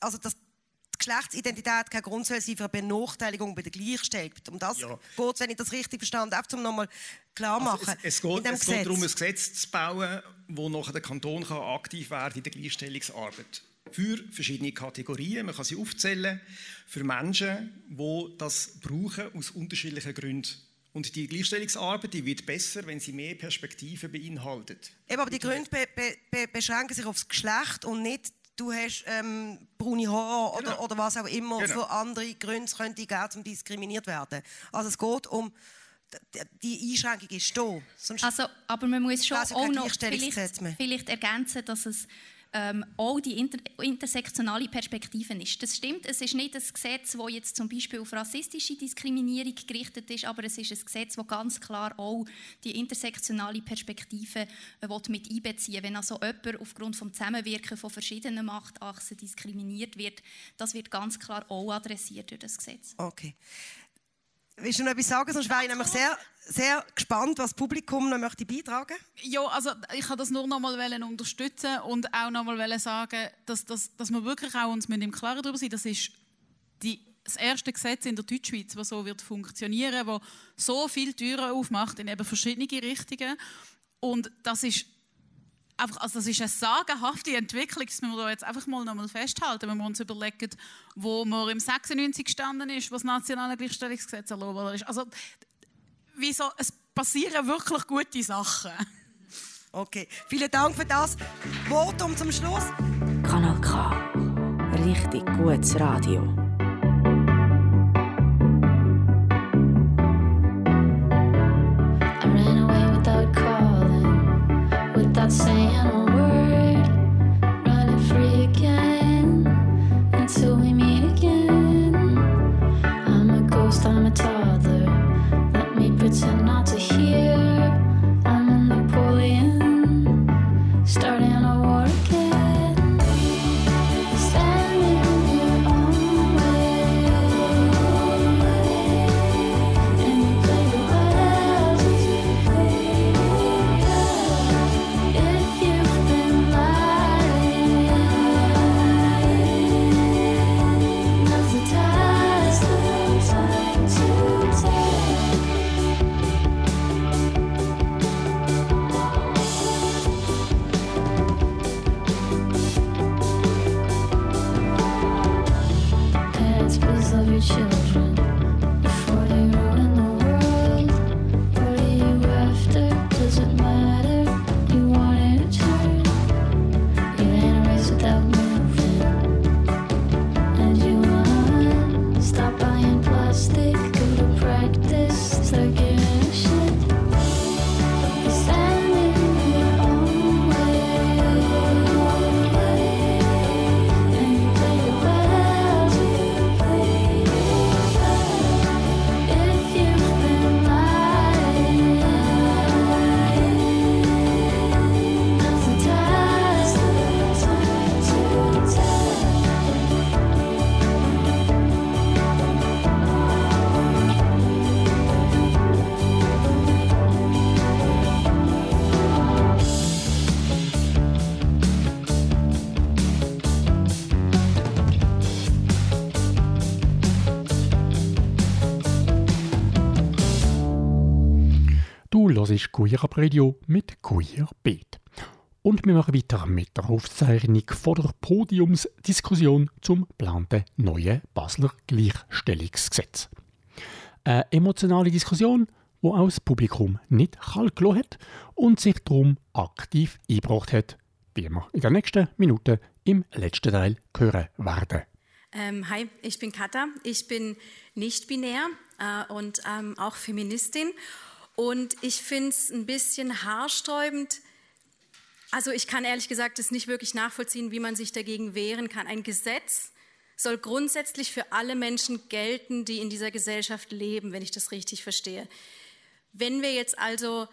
also dass die Geschlechtsidentität kein Grund soll sein für eine Benachteiligung bei der Gleichstellung. Um das ja. geht es, wenn ich das richtig verstanden habe, um nochmal klar also machen. Also es, es, geht, es geht darum, ein Gesetz zu bauen, wo nachher der Kanton kann aktiv werden in der Gleichstellungsarbeit für verschiedene Kategorien. Man kann sie aufzählen für Menschen, die das brauchen aus unterschiedlichen Gründen. Und die Gleichstellungsarbeit die wird besser, wenn sie mehr Perspektiven beinhaltet. Eben, aber die Gründe be be beschränken sich aufs Geschlecht und nicht, du hast ähm, braune Haare oder, genau. oder was auch immer genau. für andere Gründe könnte geben, um diskriminiert werden. Also es geht um die Einschränkung ist da. Sonst also, aber man muss schon auch noch vielleicht, vielleicht ergänzen, dass es ähm, auch die inter intersektionale Perspektive ist. Das stimmt, es ist nicht ein Gesetz, das jetzt zum Beispiel auf rassistische Diskriminierung gerichtet ist, aber es ist ein Gesetz, das ganz klar auch die intersektionale Perspektive äh, mit einbeziehen Wenn also jemand aufgrund des Zusammenwirken von verschiedenen Machtachsen diskriminiert wird, das wird ganz klar auch adressiert durch das Gesetz. Okay. Willst du noch etwas sagen? Sonst wäre ich nämlich sehr, sehr gespannt, was das Publikum noch möchte beitragen möchte. Ja, also ich kann das nur noch mal unterstützen und auch noch mal sagen, dass, dass, dass wir wirklich auch uns mit dem Klaren darüber sind, das ist die, das erste Gesetz in der Deutschschweiz, das so wird funktionieren, das so viele Türen aufmacht in eben verschiedene Richtungen und das ist einfach, also das ist eine sagenhafte Entwicklung, das müssen wir da jetzt einfach mal nochmal festhalten, wenn wir uns überlegen, wo man im 96 gestanden ist, was das nationale Gleichstellungsgesetz erlaubt ist. Also, wieso, es passieren wirklich gute Sachen. Okay, vielen Dank für das Votum zum Schluss. Kanal K. Richtig gutes Radio. without saying Let me Hörst Queer Up Radio mit Queer Beat. Und wir machen weiter mit der Aufzeichnung von der Podiumsdiskussion zum geplanten neuen Basler Gleichstellungsgesetz. Eine emotionale Diskussion, wo auch das Publikum nicht kalt hat und sich darum aktiv eingebracht hat, wie wir in der nächsten Minute im letzten Teil hören werden. Ähm, hi, ich bin Katha. Ich bin nicht binär äh, und ähm, auch Feministin. Und ich finde es ein bisschen haarsträubend. Also ich kann ehrlich gesagt es nicht wirklich nachvollziehen, wie man sich dagegen wehren kann. Ein Gesetz soll grundsätzlich für alle Menschen gelten, die in dieser Gesellschaft leben, wenn ich das richtig verstehe. Wenn wir jetzt also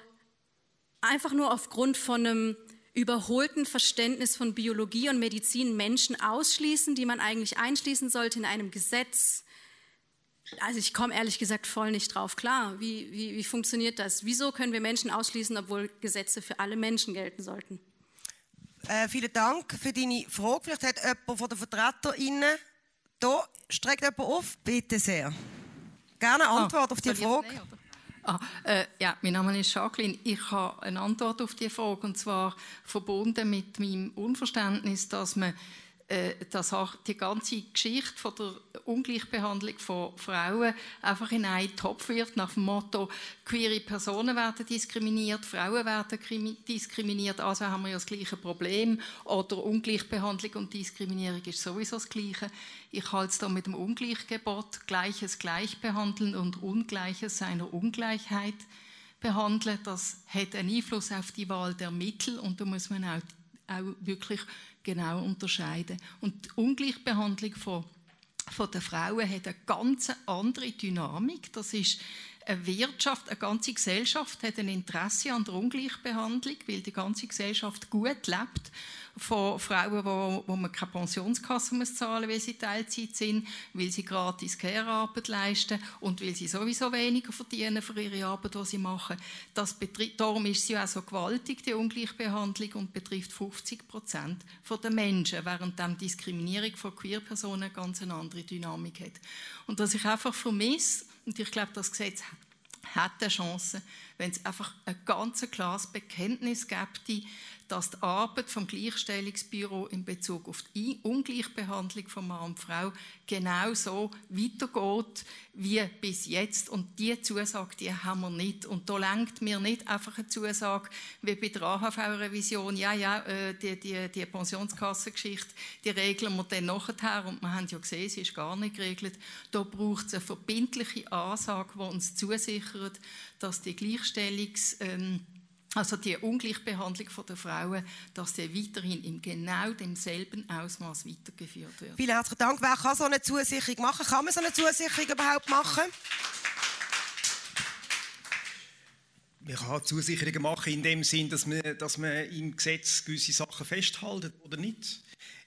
einfach nur aufgrund von einem überholten Verständnis von Biologie und Medizin Menschen ausschließen, die man eigentlich einschließen sollte in einem Gesetz. Also ich komme ehrlich gesagt voll nicht drauf klar. Wie, wie, wie funktioniert das? Wieso können wir Menschen ausschließen, obwohl Gesetze für alle Menschen gelten sollten? Äh, vielen Dank für deine Frage. Vielleicht hat jemand von den VertreterInnen da streckt jemand auf. Bitte sehr. Gerne Antwort auf die Frage. Ah, äh, ja, mein Name ist Jacqueline. Ich habe eine Antwort auf die Frage und zwar verbunden mit meinem Unverständnis, dass man dass auch die ganze Geschichte von der Ungleichbehandlung von Frauen einfach in einen Topf wird, nach dem Motto, queere Personen werden diskriminiert, Frauen werden krimi- diskriminiert, also haben wir ja das gleiche Problem. Oder Ungleichbehandlung und Diskriminierung ist sowieso das Gleiche. Ich halte es da mit dem Ungleichgebot, Gleiches gleich behandeln und Ungleiches seiner Ungleichheit behandeln. Das hat einen Einfluss auf die Wahl der Mittel und da muss man auch, auch wirklich genau unterscheiden. Und die Ungleichbehandlung von, von der Frauen hat eine ganz andere Dynamik. Das ist eine Wirtschaft, eine ganze Gesellschaft hat ein Interesse an der Ungleichbehandlung, weil die ganze Gesellschaft gut lebt von Frauen, wo, wo man keine Pensionskasse muss zahlen weil sie Teilzeit sind, weil sie gratis Care-Arbeit leisten und weil sie sowieso weniger verdienen für ihre Arbeit, die sie machen. Das betri- darum ist sie auch so gewaltig, die Ungleichbehandlung, und betrifft 50 Prozent der Menschen, während die Diskriminierung von Queer-Personen eine ganz andere Dynamik hat. Und was ich einfach vermisse, und ich glaube, das Gesetz hat eine Chance, wenn es einfach ein ganz klares Bekenntnis gibt, dass die Arbeit vom Gleichstellungsbüro in Bezug auf die Ungleichbehandlung von Mann und Frau genauso weitergeht wie bis jetzt. Und diese Zusage, die haben wir nicht. Und da lenkt mir nicht einfach eine Zusage wie bei der AHV-Revision, ja, ja, äh, die, die, die Pensionskassengeschichte, die regeln wir dann nachher. Und wir haben ja gesehen, sie ist gar nicht geregelt. Da braucht es eine verbindliche Ansage, die uns zusichert, dass die Gleichstellungs... Ähm, also die Ungleichbehandlung der Frauen, dass die weiterhin in genau demselben Ausmaß weitergeführt wird. Vielen herzlichen Dank. Wer kann so eine Zusicherung machen? Kann man so eine Zusicherung überhaupt machen? Man kann Zusicherungen machen in dem Sinn, dass man, dass man im Gesetz gewisse Sachen festhält oder nicht.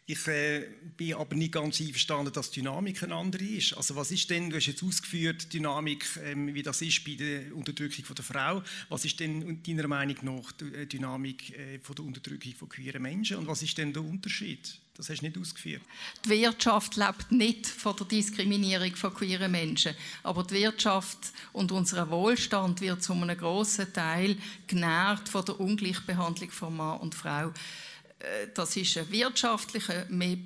Ich äh, bin aber nicht ganz einverstanden, dass die Dynamik eine andere ist. Also was ist denn, du hast jetzt ausgeführt, Dynamik, ähm, wie das ist bei der Unterdrückung von der Frau. Was ist denn deiner Meinung nach die äh, Dynamik äh, von der Unterdrückung von queeren Menschen? Und was ist denn der Unterschied? Das hast du nicht ausgeführt. Die Wirtschaft lebt nicht von der Diskriminierung von queeren Menschen, aber die Wirtschaft und unser Wohlstand wird zu einem grossen Teil genährt von der Ungleichbehandlung von Mann und Frau. Äh, Das ist ein wirtschaftlicher, mehr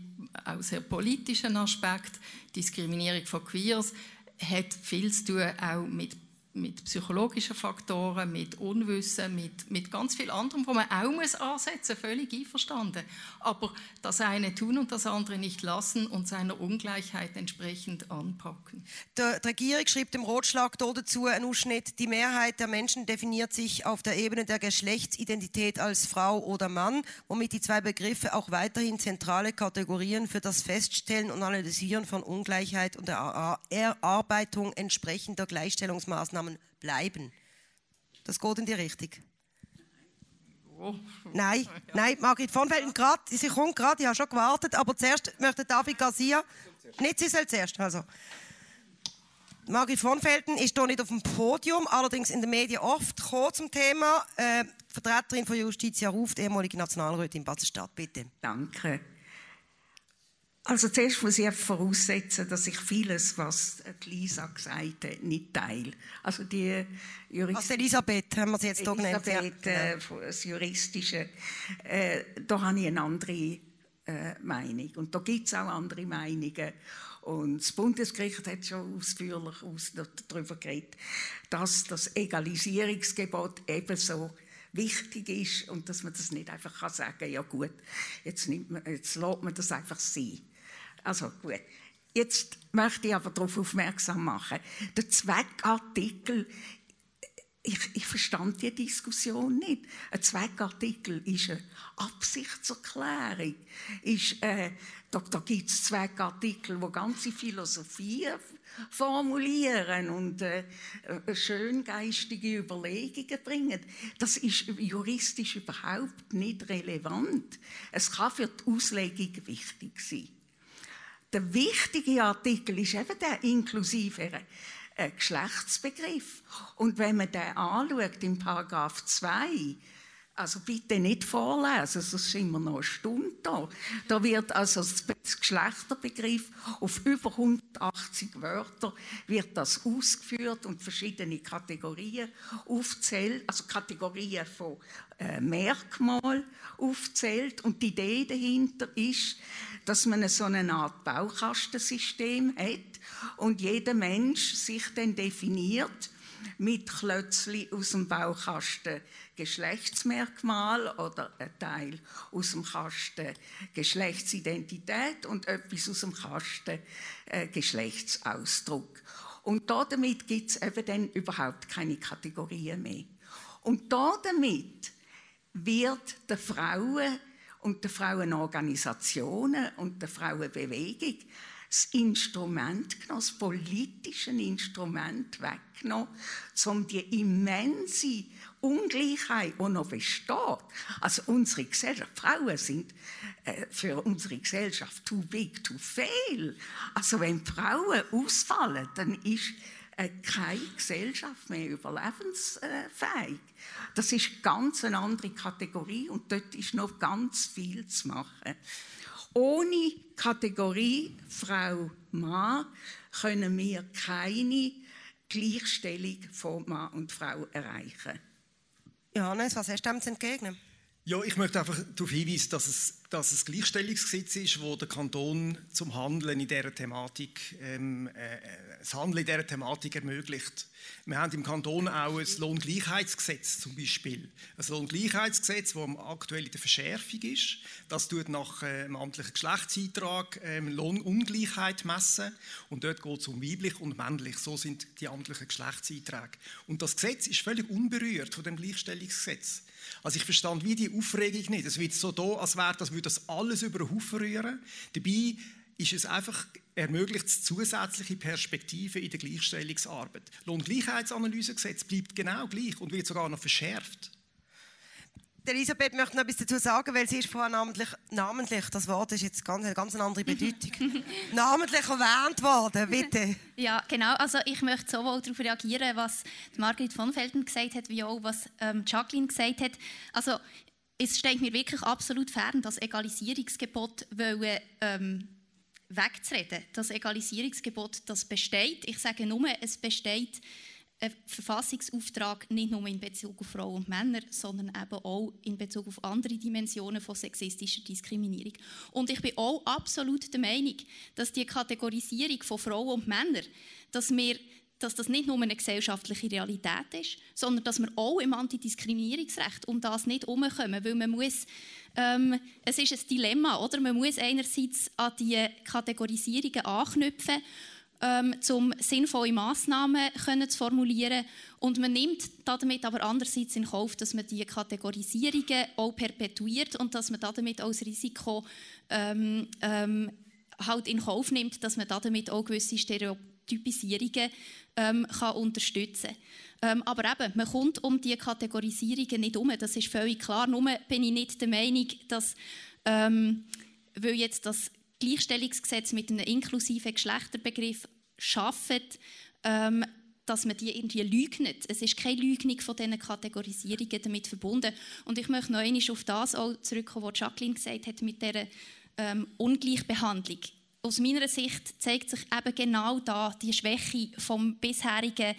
auch sehr politischen Aspekt. Diskriminierung von Queers hat viel zu tun auch mit mit psychologischen Faktoren, mit Unwissen, mit, mit ganz viel anderem, wo man auch muss ansetzen völlig einverstanden. Aber das eine tun und das andere nicht lassen und seiner Ungleichheit entsprechend anpacken. Die, die Regierung schreibt im Rotschlag dazu einen Ausschnitt, die Mehrheit der Menschen definiert sich auf der Ebene der Geschlechtsidentität als Frau oder Mann, womit die zwei Begriffe auch weiterhin zentrale Kategorien für das Feststellen und Analysieren von Ungleichheit und der Erarbeitung entsprechender Gleichstellungsmaßnahmen Maßnahmen bleiben. Das geht in die Richtung. Oh. Nein, nein, Margrit von Felden, grad, sie kommt gerade, ich habe schon gewartet, aber zuerst möchte David Garcia, nicht sie soll zuerst, also. Margrit von Felden ist hier nicht auf dem Podium, allerdings in den Medien oft zum Thema. Äh, Vertreterin von Justitia ruft, ehemalige Nationalrätin in Basel-Stadt, bitte. Danke. Also zuerst muss ich voraussetzen, dass ich vieles, was Lisa gesagt hat, nicht teile. Also die Jurist also Elisabeth haben wir sie jetzt hier genannt. Elisabeth, äh, das Juristische, äh, da habe ich eine andere äh, Meinung. Und da gibt es auch andere Meinungen. Und das Bundesgericht hat schon ausführlich aus, darüber geredet, dass das Egalisierungsgebot ebenso wichtig ist und dass man das nicht einfach sagen kann, ja gut, jetzt, nimmt man, jetzt lässt man das einfach sein. Also gut. Jetzt möchte ich aber darauf aufmerksam machen. Der Zweckartikel, ich, ich verstand die Diskussion nicht. Ein Zweckartikel ist eine Absichtserklärung. Ist, äh, da da gibt es Zweckartikel, wo ganze Philosophien formulieren und äh, äh, schöngeistige Überlegungen bringen. Das ist juristisch überhaupt nicht relevant. Es kann für die Auslegung wichtig sein. Der wichtige Artikel ist eben der inklusive äh, Geschlechtsbegriff. Und wenn man den anschaut im Paragraph 2, also bitte nicht vorlesen, sonst sind wir noch eine Stunde da. Da wird also das Geschlechterbegriff auf über 180 Wörter wird das ausgeführt und verschiedene Kategorien aufzählt, also Kategorien von äh, Merkmal aufzählt. Und die Idee dahinter ist, dass man so eine Art Baukastensystem hat und jeder Mensch sich dann definiert mit Klötzli aus dem Baukasten Geschlechtsmerkmal oder ein Teil aus dem Kasten Geschlechtsidentität und etwas aus dem Kasten Geschlechtsausdruck. Und damit gibt es eben dann überhaupt keine Kategorien mehr. Und damit wird der Frauen und der Frauenorganisationen und der Frauenbewegung das Instrument genommen, das politische Instrument weggenommen, um die immense Ungleichheit, die noch besteht. Also unsere Gesellschaft, Frauen sind äh, für unsere Gesellschaft too big, too fail. Also wenn Frauen ausfallen, dann ist keine Gesellschaft mehr überlebensfähig. Das ist ganz eine andere Kategorie und dort ist noch ganz viel zu machen. Ohne Kategorie Frau-Mann können wir keine Gleichstellung von Mann und Frau erreichen. Johannes, was hast du dem zu entgegnen? Ja, ich möchte einfach darauf hinweisen, dass es, dass es Gleichstellungsgesetz ist, wo der Kanton zum Handeln in dieser Thematik, ähm, äh, das Handeln in dieser Thematik ermöglicht. Wir haben im Kanton auch ein Lohngleichheitsgesetz zum Beispiel. Ein Lohngleichheitsgesetz, das aktuell in der Verschärfung ist. Das tut nach äh, dem amtlichen Geschlechtseintrag ähm, Lohnungleichheit messen. Und dort geht es um weiblich und männlich. So sind die amtlichen Geschlechtseinträge. Und das Gesetz ist völlig unberührt von dem Gleichstellungsgesetz. Also ich verstand wie die Aufregung nicht. Es wird so da, als wäre das, würde das alles über den Haufen rühren. Dabei ist es einfach ermöglicht zusätzliche Perspektiven in der Gleichstellungsarbeit. Lohngleichheitsanalysegesetz bleibt genau gleich und wird sogar noch verschärft. Elisabeth möchte noch etwas dazu sagen, weil sie ist vorher namentlich, namentlich das Wort ist jetzt ganz, eine ganz andere Bedeutung, (laughs) namentlich erwähnt worden, bitte. (laughs) Ja, genau. Also ich möchte sowohl darauf reagieren, was Margrit von Felden gesagt hat, wie auch was ähm, Jacqueline gesagt hat. Also es steht mir wirklich absolut fern, das Egalisierungsgebot wollen, ähm, wegzureden. Das Egalisierungsgebot, das besteht. Ich sage nur, es besteht ein Verfassungsauftrag nicht nur in Bezug auf Frauen und Männer, sondern eben auch in Bezug auf andere Dimensionen von sexistischer Diskriminierung. Und ich bin auch absolut der Meinung, dass die Kategorisierung von Frauen und Männern, dass wir dass das nicht nur eine gesellschaftliche Realität ist, sondern dass wir auch im Antidiskriminierungsrecht um das nicht herumkommen, weil man muss, ähm, es ist ein Dilemma, oder? Man muss einerseits an die Kategorisierungen anknüpfen ähm, um sinnvolle Massnahmen können zu formulieren. Und man nimmt damit aber andererseits in Kauf, dass man die Kategorisierungen auch perpetuiert und dass man damit auch das Risiko ähm, ähm, halt in Kauf nimmt, dass man damit auch gewisse Stereotypisierungen ähm, kann unterstützen kann. Ähm, aber eben, man kommt um die Kategorisierungen nicht um, das ist völlig klar. Nur bin ich nicht der Meinung, dass, ähm, weil jetzt das Gleichstellungsgesetz mit einem inklusiven Geschlechterbegriff schafft, ähm, dass man die irgendwie lügnet. Es ist keine Lügnung von diesen Kategorisierungen damit verbunden. Und ich möchte noch einmal auf das auch zurückkommen, was Jacqueline gesagt hat mit der ähm, Ungleichbehandlung. Aus meiner Sicht zeigt sich eben genau da die Schwäche vom bisherigen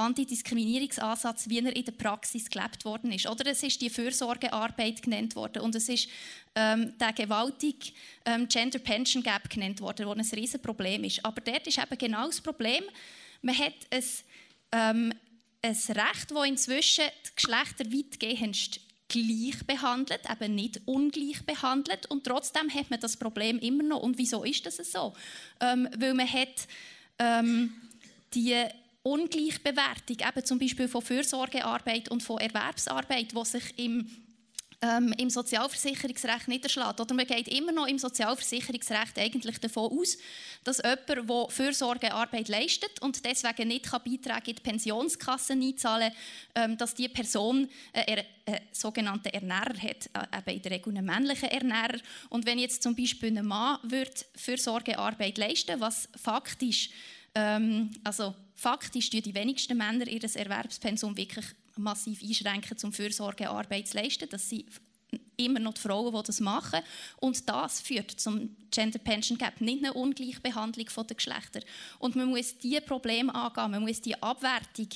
Antidiskriminierungsansatz, wie er in der Praxis gelebt worden ist. Oder es ist die Fürsorgearbeit genannt worden und es ist ähm, der gewaltige ähm, Gender Pension Gap genannt worden, wo ein riesen Problem ist. Aber dort ist eben genau das Problem. Man hat ein, ähm, ein Recht, das inzwischen die Geschlechter weitgehend gleich behandelt, eben nicht ungleich behandelt und trotzdem hat man das Problem immer noch. Und wieso ist das so? Ähm, weil man hat ähm, die Ungleichbewertung, eben zum Beispiel von Fürsorgearbeit und von Erwerbsarbeit, die sich im ähm, im Sozialversicherungsrecht niederschlägt. Oder man geht immer noch im Sozialversicherungsrecht eigentlich davon aus, dass jemand, der Fürsorgearbeit leistet und deswegen nicht Beiträge in die Pensionskassen einzahlen kann, ähm, dass diese Person einen, einen sogenannten Ernährer hat, äh, eben in der Regel einen männlichen Ernährer. Und wenn jetzt zum Beispiel ein Mann wird Fürsorgearbeit leisten was faktisch ähm, also faktisch tun die wenigsten Männer ihr Erwerbspensum wirklich massiv einschränken, um Fürsorgearbeit zu leisten. Das sind immer noch die Frauen, die das machen. Und das führt zum Gender Pension Gap, nicht eine Ungleichbehandlung der Geschlechter. Und man muss diese Probleme angehen, man muss die Abwertung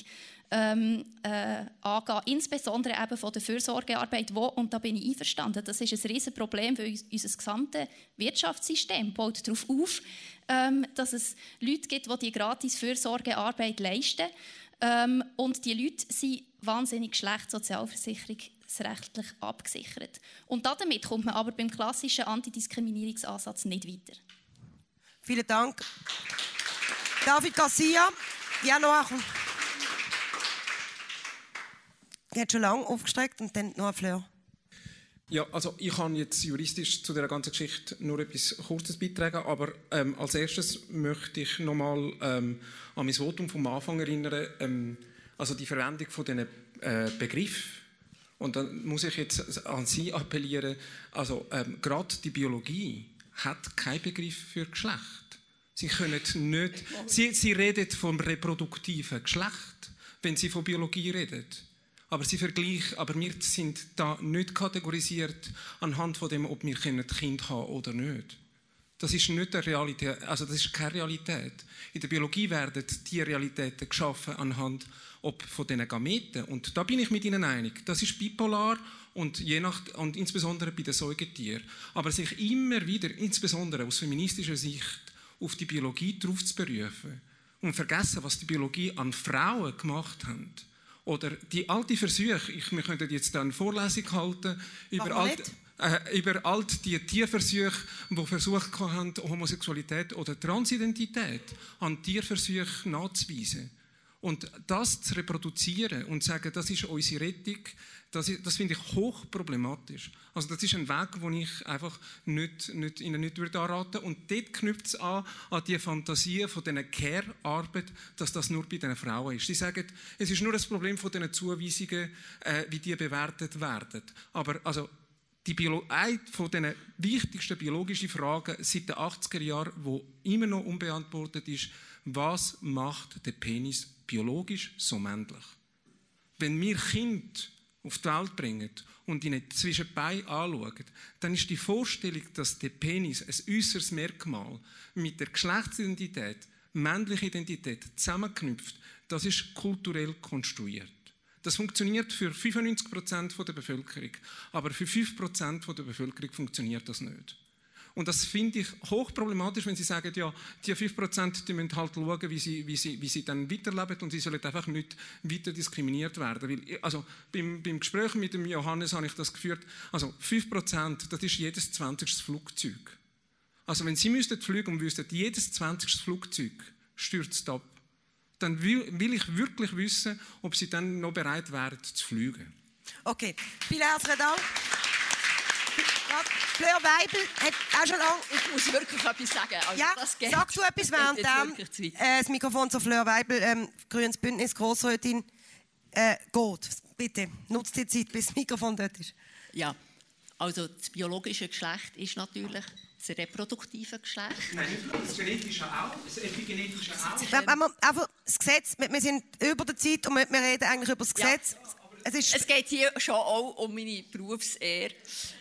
ähm, äh, angehen, insbesondere eben von der Fürsorgearbeit, wo, und da bin ich einverstanden, das ist ein riesen Problem, weil unser gesamtes Wirtschaftssystem baut darauf auf, ähm, dass es Leute gibt, die die gratis Fürsorgearbeit leisten. Ähm, und die Leute sind wahnsinnig schlecht sozialversicherungsrechtlich abgesichert. Und damit kommt man aber beim klassischen Antidiskriminierungsansatz nicht weiter. Vielen Dank. David Garcia, ja Er hat schon lange aufgestreckt und dann noch ein Fleur. Ja, also ich kann jetzt juristisch zu der ganzen Geschichte nur etwas Kurzes beitragen, aber ähm, als erstes möchte ich nochmal ähm, an mein Votum vom Anfang erinnern, ähm, also die Verwendung von diesen äh, Begriffen. Und dann muss ich jetzt an Sie appellieren, also ähm, gerade die Biologie hat keinen Begriff für Geschlecht. Sie können nicht, Sie, Sie reden vom reproduktiven Geschlecht, wenn Sie von Biologie reden. Aber sie vergleichen, aber wir sind da nicht kategorisiert anhand von dem, ob wir ein Kind haben oder nicht. Das ist nicht eine Realität, also das ist keine Realität. In der Biologie werden die Realitäten geschaffen anhand ob von diesen Gameten. Und da bin ich mit Ihnen einig. Das ist bipolar und, je nach, und insbesondere bei den Säugetieren. Aber sich immer wieder, insbesondere aus feministischer Sicht, auf die Biologie drauf zu berufen und vergessen, was die Biologie an Frauen gemacht hat, oder die alte Versuche, ich, wir könnten jetzt eine Vorlesung halten über alte, äh, über all die Tierversuche, die versucht haben, Homosexualität oder Transidentität an Tierversuchen nachzuweisen. Und das zu reproduzieren und zu sagen, das ist unsere Rettung, das, das finde ich hochproblematisch. Also das ist ein Weg, den ich einfach nicht, nicht, Ihnen nicht würde anraten Und dort knüpft es an, an die Fantasie von dieser Care-Arbeit, dass das nur bei den Frauen ist. Sie sagen, es ist nur das Problem von diesen Zuweisungen, äh, wie die bewertet werden. Aber also, die Biolo eine von den wichtigsten biologischen Fragen seit den 80er Jahren, die immer noch unbeantwortet ist, was macht der Penis biologisch so männlich? Wenn wir Kinder auf die Welt bringen und ihn zwischen Beinen anschauen, dann ist die Vorstellung, dass der Penis ein äußeres Merkmal mit der Geschlechtsidentität männliche Identität zusammenknüpft, das ist kulturell konstruiert. Das funktioniert für 95 Prozent der Bevölkerung, aber für 5 Prozent der Bevölkerung funktioniert das nicht. Und das finde ich hochproblematisch, wenn Sie sagen, ja, die 5% die müssen halt schauen, wie sie, wie, sie, wie sie dann weiterleben und sie sollen einfach nicht weiter diskriminiert werden. Weil, also beim, beim Gespräch mit dem Johannes habe ich das geführt, also 5% das ist jedes 20. Flugzeug. Also wenn Sie müssten fliegen und wüssten, jedes 20. Flugzeug stürzt ab, dann will, will ich wirklich wissen, ob Sie dann noch bereit wären zu fliegen. Okay, vielen herzlichen Dank. Fleur Weibel hat auch schon lange... Ich muss wirklich etwas sagen. Also, ja, das geht. sag du etwas (laughs) während dem, äh, das Mikrofon zu Fleur Weibel, ähm, Grünes Bündnis, Grossrätin, äh, geht. Bitte, nutzt die Zeit, bis das Mikrofon dort ist. Ja, also das biologische Geschlecht ist natürlich das reproduktive Geschlecht. Nein, das genetische auch, das epigenetische auch. Wenn, wenn wir einfach das Gesetz, wir, sind über der Zeit und wir, reden eigentlich über das Gesetz. Es, ist es geht hier schon auch um meine Berufsehre.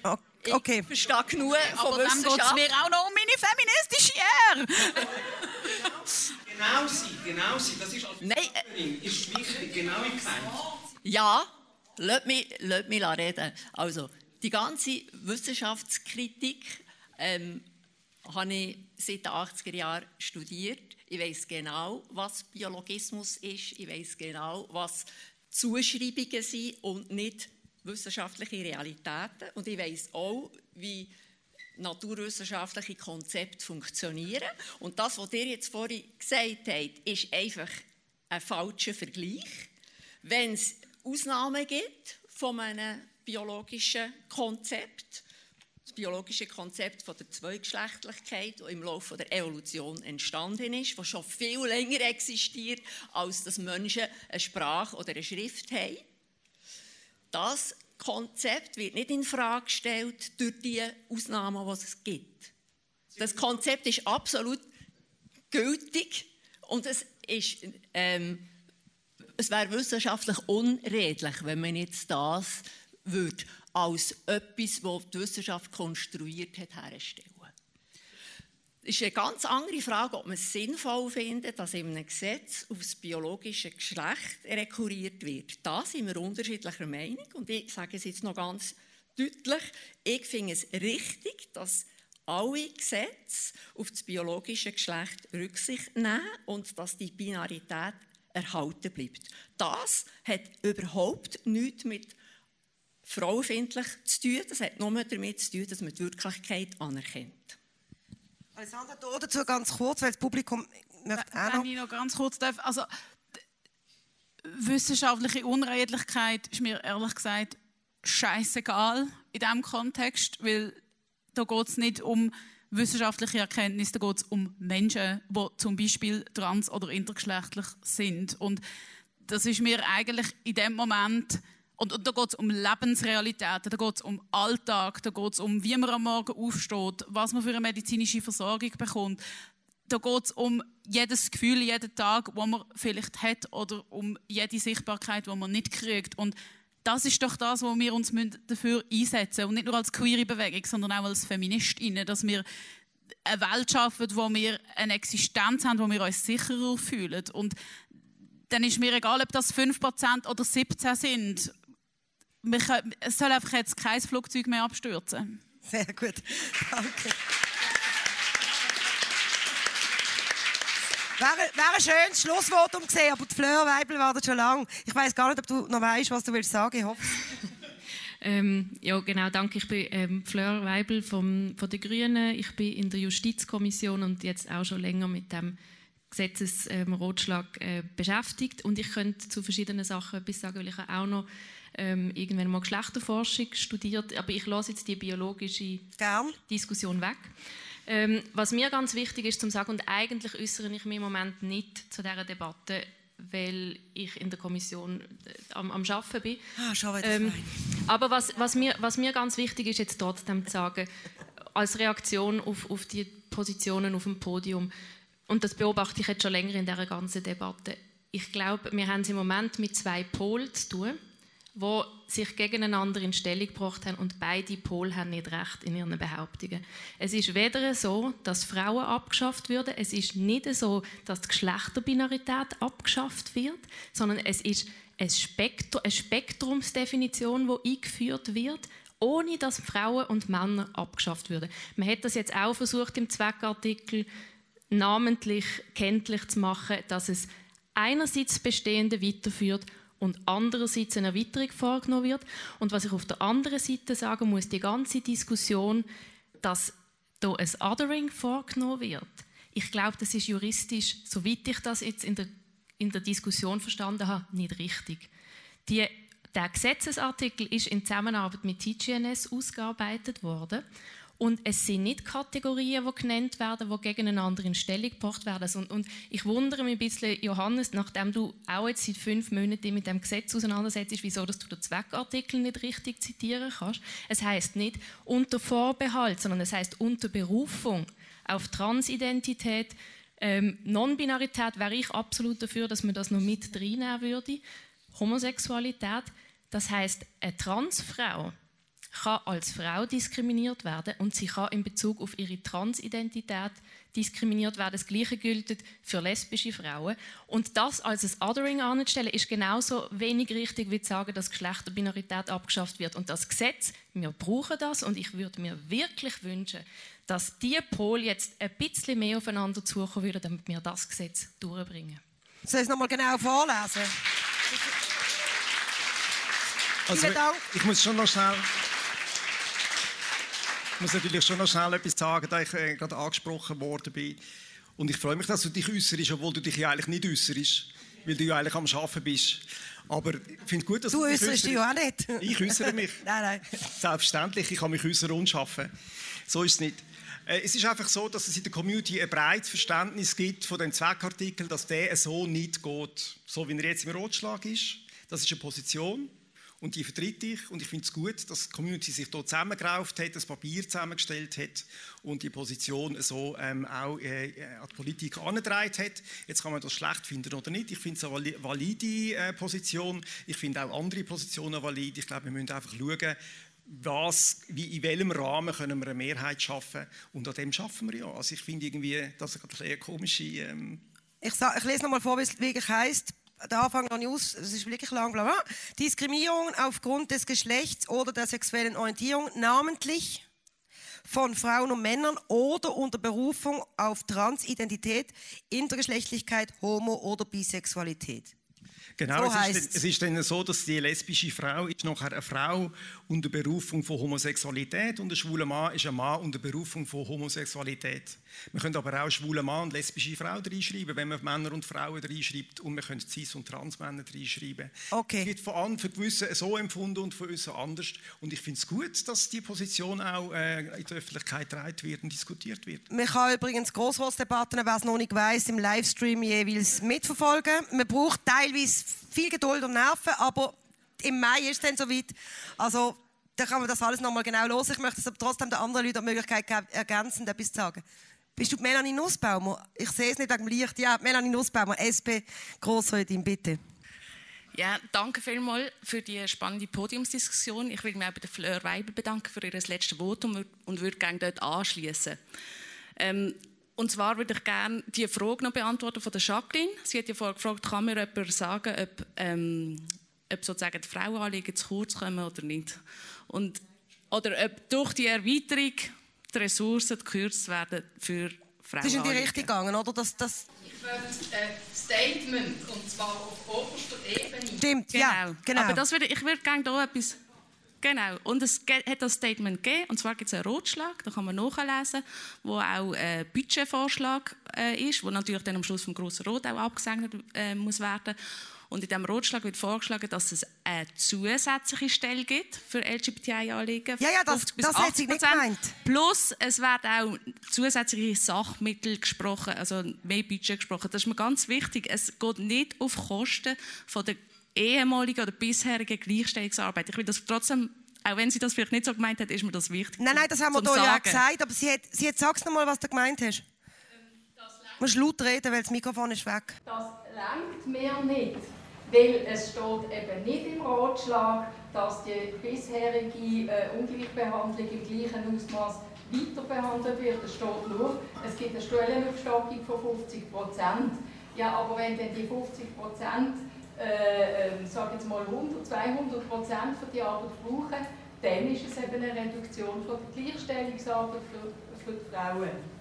Okay. Ich verstehe genug von Aber dann geht es Wissenschaft. mir auch noch um meine feministische Ehre. (laughs) Genau sie, genau sie, das ist als Nein. Partnerin, ist wichtig, Genauigkeit. Ja, lass mich, lass mich reden. Also, die ganze Wissenschaftskritik ähm, habe ich seit den 80er Jahren studiert. Ich weiß genau, was Biologismus ist. Ich weiß genau, was Zuschreibungen sind und nicht wissenschaftliche Realitäten. Und ich weiß auch, wie naturwissenschaftliche Konzepte funktionieren. Und das, was ihr jetzt vorhin gesagt habt, ist einfach ein falscher Vergleich. Wenn es Ausnahmen gibt von einem biologischen Konzept, das biologische Konzept von der Zweigeschlechtlichkeit, das im Laufe der Evolution entstanden ist, das schon viel länger existiert, als dass Menschen eine Sprache oder eine Schrift haben. Das Konzept wird nicht in Frage gestellt durch die Ausnahmen, die es gibt. Das Konzept ist absolut gültig und es ist ähm, es wäre wissenschaftlich unredlich, wenn man jetzt das würde als etwas, das die Wissenschaft konstruiert hat, herstellen. Es ist eine ganz andere Frage, ob man es sinnvoll findet, dass in einem Gesetz auf das biologische Geschlecht rekurriert wird. Da sind wir unterschiedlicher Meinung und ich sage es jetzt noch ganz deutlich. Ich finde es richtig, dass alle Gesetze auf das biologische Geschlecht Rücksicht nehmen und dass die Binarität erhalten bleibt. Das hat überhaupt nichts mit frauenfindlich zu tun. Das hat nur damit zu tun, dass man die Wirklichkeit anerkennt. Alessandra, da dazu ganz kurz, weil das Publikum möchte auch noch... Wenn ich noch ganz kurz darf. Also, wissenschaftliche Unredlichkeit ist mir ehrlich gesagt scheißegal in diesem Kontext, weil da geht es nicht um wissenschaftliche Erkenntnis, da geht es um Menschen, die zum Beispiel trans- oder intergeschlechtlich sind. Und das ist mir eigentlich in dem Moment, und, und da geht es um Lebensrealitäten, da geht es um Alltag, da geht es um, wie man am Morgen aufsteht, was man für eine medizinische Versorgung bekommt. Da geht es um jedes Gefühl, jeden Tag, wo man vielleicht hat, oder um jede Sichtbarkeit, die man nicht kriegt. Und das ist doch das, wo wir uns dafür einsetzen müssen. Und nicht nur als queere Bewegung, sondern auch als Feministinnen, dass wir eine Welt schaffen, wo wir eine Existenz haben, wo wir uns sicherer fühlen. Und dann ist mir egal, ob das 5% oder 17 sind. Wir können, es soll einfach jetzt kein Flugzeug mehr abstürzen. Sehr gut. Danke. Wäre, wäre ein schönes Schlussvotum gesehen, aber die Fleur Weibel wartet schon lange. Ich weiß gar nicht, ob du noch weißt, was du willst sagen. Ich hoffe. (laughs) Ähm, ja, genau, danke. Ich bin ähm, Fleur Weibel vom, von den Grünen. Ich bin in der Justizkommission und jetzt auch schon länger mit dem Gesetzesrotschlag ähm, äh, beschäftigt. Und ich könnte zu verschiedenen Sachen etwas sagen, weil ich auch noch ähm, irgendwann mal Geschlechterforschung studiert. Aber ich lasse jetzt die biologische Gern. Diskussion weg. Ähm, was mir ganz wichtig ist zu sagen, und eigentlich äußere ich mich im Moment nicht zu dieser Debatte, weil ich in der Kommission äh, am, am Arbeiten bin. Ah, schau, ähm, aber was, was, mir, was mir ganz wichtig ist, jetzt trotzdem zu sagen, als Reaktion auf, auf die Positionen auf dem Podium, und das beobachte ich jetzt schon länger in dieser ganzen Debatte, ich glaube, wir haben es im Moment mit zwei Polen zu tun. Wo sich gegeneinander in Stellung gebracht haben und beide Pole haben nicht recht in ihren Behauptungen. Es ist weder so, dass Frauen abgeschafft werden, es ist nicht so, dass die Geschlechterbinarität abgeschafft wird, sondern es ist eine, Spektrum, eine Spektrumsdefinition, die eingeführt wird, ohne dass Frauen und Männer abgeschafft würden. Man hat das jetzt auch versucht im Zweckartikel namentlich kenntlich zu machen, dass es einerseits Bestehende weiterführt und andererseits eine Erweiterung vorgenommen wird. Und was ich auf der anderen Seite sagen muss, die ganze Diskussion, dass da ein Othering vorgenommen wird, ich glaube, das ist juristisch, soweit ich das jetzt in der, in der Diskussion verstanden habe, nicht richtig. Die, der Gesetzesartikel ist in Zusammenarbeit mit TGNS ausgearbeitet worden und es sind nicht Kategorien, die genannt werden, die gegeneinander in Stellung gebracht werden. Und, und ich wundere mich ein bisschen, Johannes, nachdem du auch jetzt seit fünf Monaten mit dem Gesetz auseinandersetzt, wieso dass du den Zweckartikel nicht richtig zitieren kannst. Es heißt nicht unter Vorbehalt, sondern es heißt unter Berufung auf Transidentität. Ähm, Non-Binarität wäre ich absolut dafür, dass man das noch mit reinnehmen würde. Homosexualität, das heißt eine Transfrau kann als Frau diskriminiert werden und sie kann in Bezug auf ihre Transidentität diskriminiert werden. Das Gleiche gilt für lesbische Frauen. Und das als ein Othering anzustellen, ist genauso wenig richtig, wie zu sagen, dass Geschlechterbinarität abgeschafft wird. Und das Gesetz, wir brauchen das und ich würde mir wirklich wünschen, dass die Pole jetzt ein bisschen mehr aufeinander zukommen würden, damit wir das Gesetz durchbringen. Soll ich es nochmal genau vorlesen? Also, ich muss schon noch schnell ich muss natürlich schon noch schnell etwas sagen, da ich äh, gerade angesprochen worden bin. Und ich freue mich, dass du dich äußerst, obwohl du dich ja eigentlich nicht äußerst, weil du ja eigentlich am Arbeiten bist. Aber ich finde gut, dass Du du dich äußerst dich ja auch nicht. Ich äußere mich. (laughs) nein, nein. Selbstverständlich, ich kann mich äußern und arbeiten. So ist es nicht. Äh, Es ist einfach so, dass es in der Community ein breites Verständnis gibt von dem Zweckartikel, dass der so nicht geht. So wie er jetzt im Rotschlag ist. Das ist eine Position und die vertritt ich. Und ich finde es gut, dass die Community sich hier zusammengerauft hat, das Papier zusammengestellt hat und die Position so ähm, auch äh, an die Politik angetragen hat. Jetzt kann man das schlecht finden oder nicht. Ich finde es eine vali- valide äh, Position. Ich finde auch andere Positionen valid. Ich glaube, wir müssen einfach schauen, was, wie, in welchem Rahmen können wir eine Mehrheit schaffen. Und an dem schaffen wir ja. Also ich finde irgendwie, das ist eine komische... Ähm, Ich, ich lese nochmal vor, wie es wirklich heißt. Der Anfang noch nicht aus, es ist wirklich lang, bla bla. Diskriminierung aufgrund des Geschlechts oder der sexuellen Orientierung, namentlich von Frauen und Männern oder unter Berufung auf Transidentität, Intergeschlechtlichkeit, Homo- oder Bisexualität. Genau, So es, ist, es ist dann so, dass die lesbische Frau ist nachher eine Frau unter Berufung von Homosexualität und der schwule Mann ist ein Mann unter Berufung von Homosexualität. Man könnte aber auch schwule Mann und lesbische Frau reinschreiben, wenn man Männer und Frauen reinschreibt und man könnte Cis- und Transmänner reinschreiben. Okay. Es wird von an für gewisse so empfunden und von uns anders und ich finde es gut, dass die Position auch äh, in der Öffentlichkeit getragen wird und diskutiert wird. Man kann übrigens Grossratsdebatten, wer es noch nicht weiss, im Livestream jeweils mitverfolgen. Man braucht teilweise viel Geduld und Nerven, aber im Mai ist es dann soweit. Also, da kann man das alles nochmal genau los. Ich möchte es aber trotzdem den anderen Leuten die Möglichkeit geben, ergänzend etwas zu sagen. Bist du Melanie Nussbaumer? Ich sehe es nicht wegen dem Licht. Ja, Melanie Nussbaumer, SP Grossrätin, bitte. Ja, danke vielmals für die spannende Podiumsdiskussion. Ich will mich auch bei der Fleur Weibel bedanken für ihr letztes Votum und würde gerne dort anschließen. Ähm, und zwar würde ich gerne die Frage noch beantworten von der Jacqueline. Sie hat ja vorher gefragt, kann mir jemand sagen, ob, ähm, ob sozusagen die Frauenanliegen zu kurz kommen oder nicht. Und, oder ob durch die Erweiterung die Ressourcen gekürzt werden für Frauen. Das ist in die Richtung gegangen, oder? Das, das Ich möchte ein Statement, und zwar auf oberster Ebene. stimmt, ja, genau. Aber das würde, ich würde gerne da etwas... Genau. Und es hat das Statement gegeben. Und zwar gibt es einen Rotschlag, da kann man nachlesen, wo auch ein Budgetvorschlag äh, ist, wo natürlich dann am Schluss vom Grossen Rot auch abgesegnet äh, muss werden. Und in diesem Rotschlag wird vorgeschlagen, dass es eine zusätzliche Stelle gibt für LGBTI-Anliegen. Ja, ja, das- 50 bis das hat sie nicht 80%. gemeint. Plus, es werden auch zusätzliche Sachmittel gesprochen, also mehr Budget gesprochen. Das ist mir ganz wichtig. Es geht nicht auf Kosten von der ehemaligen oder bisherigen Gleichstellungsarbeit. Ich will das trotzdem, auch wenn sie das vielleicht nicht so gemeint hat, ist mir das wichtig. Nein, nein, das haben wir hier ja auch gesagt, aber sie hat, sie hat sag's noch mal, was du gemeint hast. Du musst laut reden, weil das Mikrofon ist weg. Das lenkt mir nicht, weil es steht eben nicht im Ratschlag, dass die bisherige äh, Ungleichbehandlung im gleichen Ausmaß weiter behandelt wird. Es steht nur, es gibt eine Stellenaufstockung von 50 Prozent. Ja, aber wenn dann die 50 Prozent, äh, äh, jetzt mal 100, 200 Prozent für die Arbeit brauchen, dann ist es eben eine Reduktion von der Gleichstellungsarbeit für, für die Frauen.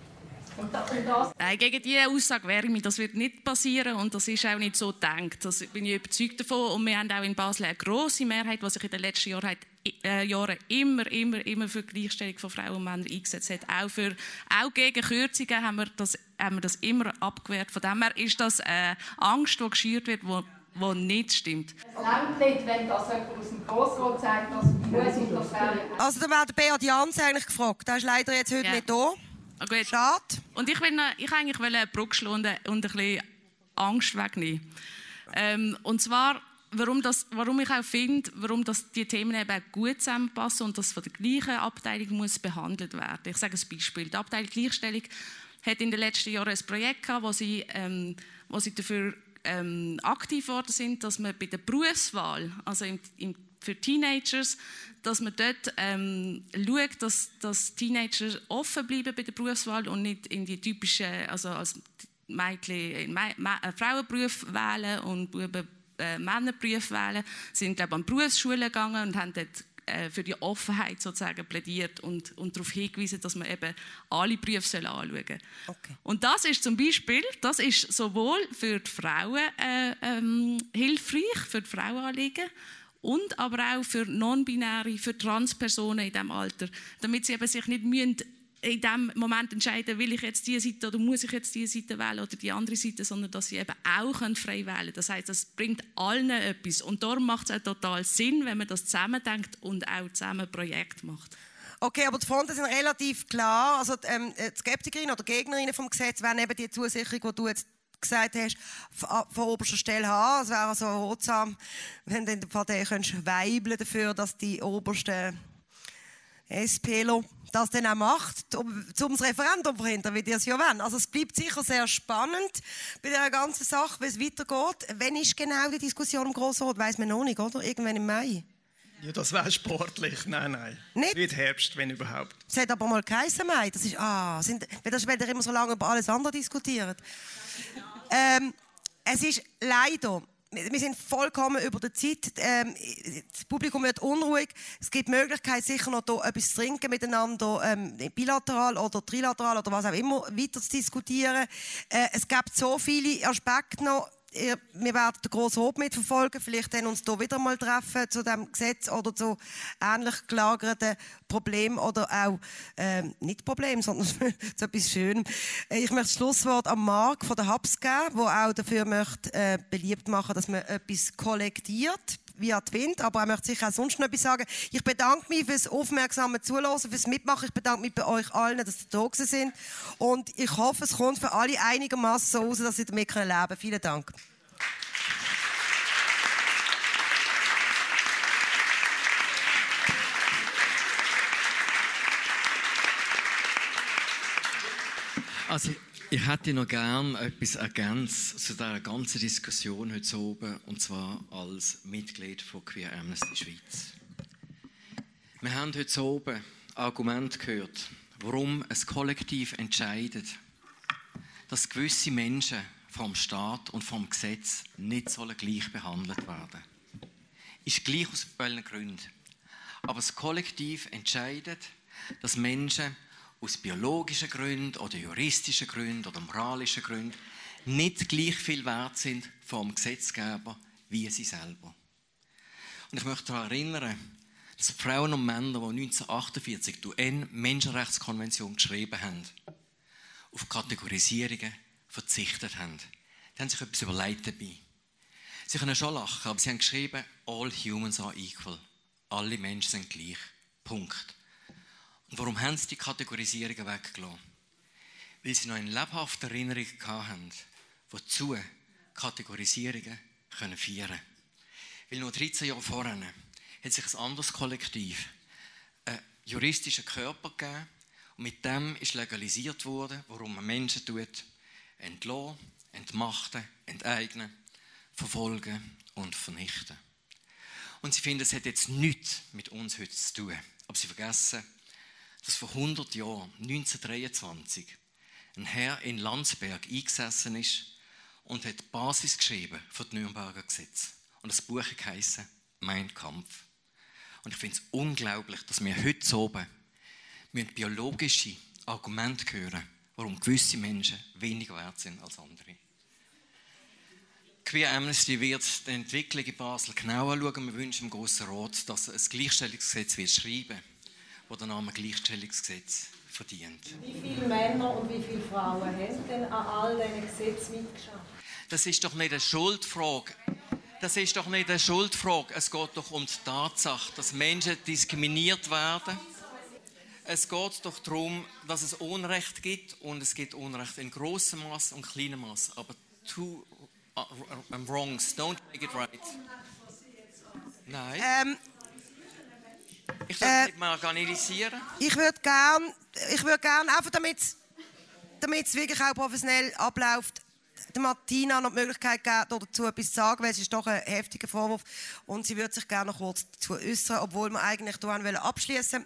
Nein, gegen diese Aussage wehre ich mich. Das wird nicht passieren und das ist auch nicht so gedacht. Das bin ich überzeugt davon. Und wir haben auch in Basel eine grosse Mehrheit, die sich in den letzten Jahren, hat, äh, Jahren immer, immer, immer für die Gleichstellung von Frauen und Männern eingesetzt hat. Auch, für, auch gegen Kürzungen haben wir, das, haben wir das immer abgewehrt. Von dem her ist das eine Angst, die geschürt wird, die wo nicht stimmt. Es nicht, wenn das jemand aus dem Grossrot sagt, muss und das wäre. Also da wäre der Beat Jans eigentlich gefragt. Der ist leider jetzt heute Ja. nicht da. Ah, gut. Schade. Und ich will ich eigentlich will eine Brücke schlagen und ein bisschen Angst wegnehmen. Ähm, und zwar, warum, das, warum ich auch finde, warum das, die Themen eben auch gut zusammenpassen und das von der gleichen Abteilung muss behandelt werden. Ich sage ein Beispiel. Die Abteilung Gleichstellung hat in den letzten Jahren ein Projekt gehabt, wo sie, ähm, wo sie dafür ähm, aktiv geworden sind, dass man bei der Berufswahl, also im, im, für Teenagers, dass man dort ähm, schaut, dass, dass Teenager offen bleiben bei der Berufswahl und nicht in die typischen, also als Mädchen Me äh, Frauenberuf wählen und Buben äh, Männerberuf wählen. Sie sind glaube an Berufsschulen gegangen und haben dort äh, für die Offenheit sozusagen plädiert und, und darauf hingewiesen, dass man eben alle Berufe soll anschauen soll. Und das ist zum Beispiel, das ist sowohl für die Frauen äh, ähm, hilfreich, für die Frauenanliegen, und aber auch für Non-Binäre, für Transpersonen in diesem Alter, damit sie eben sich nicht müssen in dem Moment entscheiden, will ich jetzt diese Seite oder muss ich jetzt diese Seite wählen oder die andere Seite, sondern dass sie eben auch frei wählen können. Das heißt, das bringt allen etwas. Und darum macht es auch total Sinn, wenn man das zusammendenkt und auch zusammen ein Projekt macht. Okay, aber die Fronten sind relativ klar. Also die, ähm, die Skeptikerinnen oder Gegnerinnen vom Gesetz wären eben die Zusicherung, die du jetzt gesagt hast, von, von oberster Stelle haben. Es wäre also rotsam, wenn du in der Partei könntest weibeln dafür, dass die obersten SPler das dann auch macht, um, um das Referendum verhindern, wie die es ja wollen. Also es bleibt sicher sehr spannend bei der ganzen Sache, wie es weitergeht. Wann ist genau die Diskussion im Grossen Rat? Weiss man noch nicht, oder? Irgendwann im Mai. Ja, das wäre sportlich. Nein, nein. Nicht? Wird Herbst, wenn überhaupt. Es hat aber mal geheißen, Mai. Das ist, ah, sind, das weil ihr immer so lange über alles andere diskutiert. Ähm, es ist leider, wir sind vollkommen über der Zeit. Ähm, das Publikum wird unruhig. Es gibt Möglichkeit, sicher noch hier etwas zu trinken miteinander, ähm, bilateral oder trilateral oder was auch immer, weiter zu diskutieren. Äh, es gibt so viele Aspekte noch. Ihr- Wir werden den grossen Hof mitverfolgen, vielleicht dann uns hier wieder mal treffen zu dem Gesetz oder zu ähnlich gelagerten Problemen oder auch ähm, nicht Problem, sondern (laughs) zu etwas Schönem. Äh, Ich möchte das Schlusswort am Marc von der Hubs geben, der auch dafür möchte, äh, beliebt machen, dass man etwas kollektiert via Twint, aber er möchte sicher auch sonst noch etwas sagen. Ich bedanke mich fürs aufmerksame Zuhören, fürs Mitmachen. Ich bedanke mich bei euch allen, dass ihr da sind. Und ich hoffe, es kommt für alle einigermaßen so raus, dass sie damit leben können. Vielen Dank. Also, ich hätte noch gern etwas ergänzt zu dieser ganzen Diskussion heute oben, und zwar als Mitglied von Queer Amnesty Schweiz. Wir haben heute oben Argument gehört, warum ein Kollektiv entscheidet, dass gewisse Menschen vom Staat und vom Gesetz nicht sollen gleich behandelt werden. Ist gleich aus welchen Gründen. Aber das Kollektiv entscheidet, dass Menschen aus biologischen Gründen oder juristischen Gründen oder moralischen Gründen nicht gleich viel wert sind vom Gesetzgeber wie sie selber. Und ich möchte daran erinnern, dass Frauen und Männer, die 1948 die UN-Menschenrechtskonvention geschrieben haben, auf Kategorisierungen verzichtet haben. Die haben sich etwas überlegt dabei. Sie können schon lachen, aber sie haben geschrieben, all humans are equal. Alle Menschen sind gleich. Punkt. Und warum haben sie die Kategorisierungen weggelassen? Weil sie noch eine lebhafte Erinnerung hatten, wozu Kategorisierungen können feiern Weil noch 13 Jahre vorher hat sich ein anderes Kollektiv einen juristischen Körper gegeben und mit dem ist legalisiert worden, warum man Menschen tut, entlassen, entmachten, enteignen, verfolgen und vernichten. Und sie finden, es hat jetzt nichts mit uns heute zu tun. Aber sie vergessen, dass vor 100 Jahren, 1923, ein Herr in Landsberg eingesessen ist und hat die Basis geschrieben für die Nürnberger Gesetze. Und das Buch heisst Mein Kampf. Und ich finde es unglaublich, dass wir heute oben biologische Argumente hören, warum gewisse Menschen weniger wert sind als andere. Queer Amnesty wird die Entwicklung in Basel genau anschauen. Wir wünschen dem Grossen Rat, dass er ein Gleichstellungsgesetz wird schreiben wird, das den Namen Gleichstellungsgesetz verdient. Wie viele Männer und wie viele Frauen haben denn an all diesen Gesetzen mitgeschafft? Das ist doch nicht eine Schuldfrage. Das ist doch nicht eine Schuldfrage. Es geht doch um die Tatsache, dass Menschen diskriminiert werden. Es geht doch darum, dass es Unrecht gibt und es gibt Unrecht in großem Maß und kleinem Maß. Aber two uh, uh, wrongs, don't make it right. Nein. Ähm, ich würde äh, mal organisieren. Ich würde gerne, ich würde gerne einfach damit, damit es wirklich auch professionell abläuft, der Martina noch die Möglichkeit geben, dazu etwas zu sagen, weil es ist doch ein heftiger Vorwurf und sie würde sich gerne noch kurz dazu äußern, obwohl wir eigentlich hier abschließen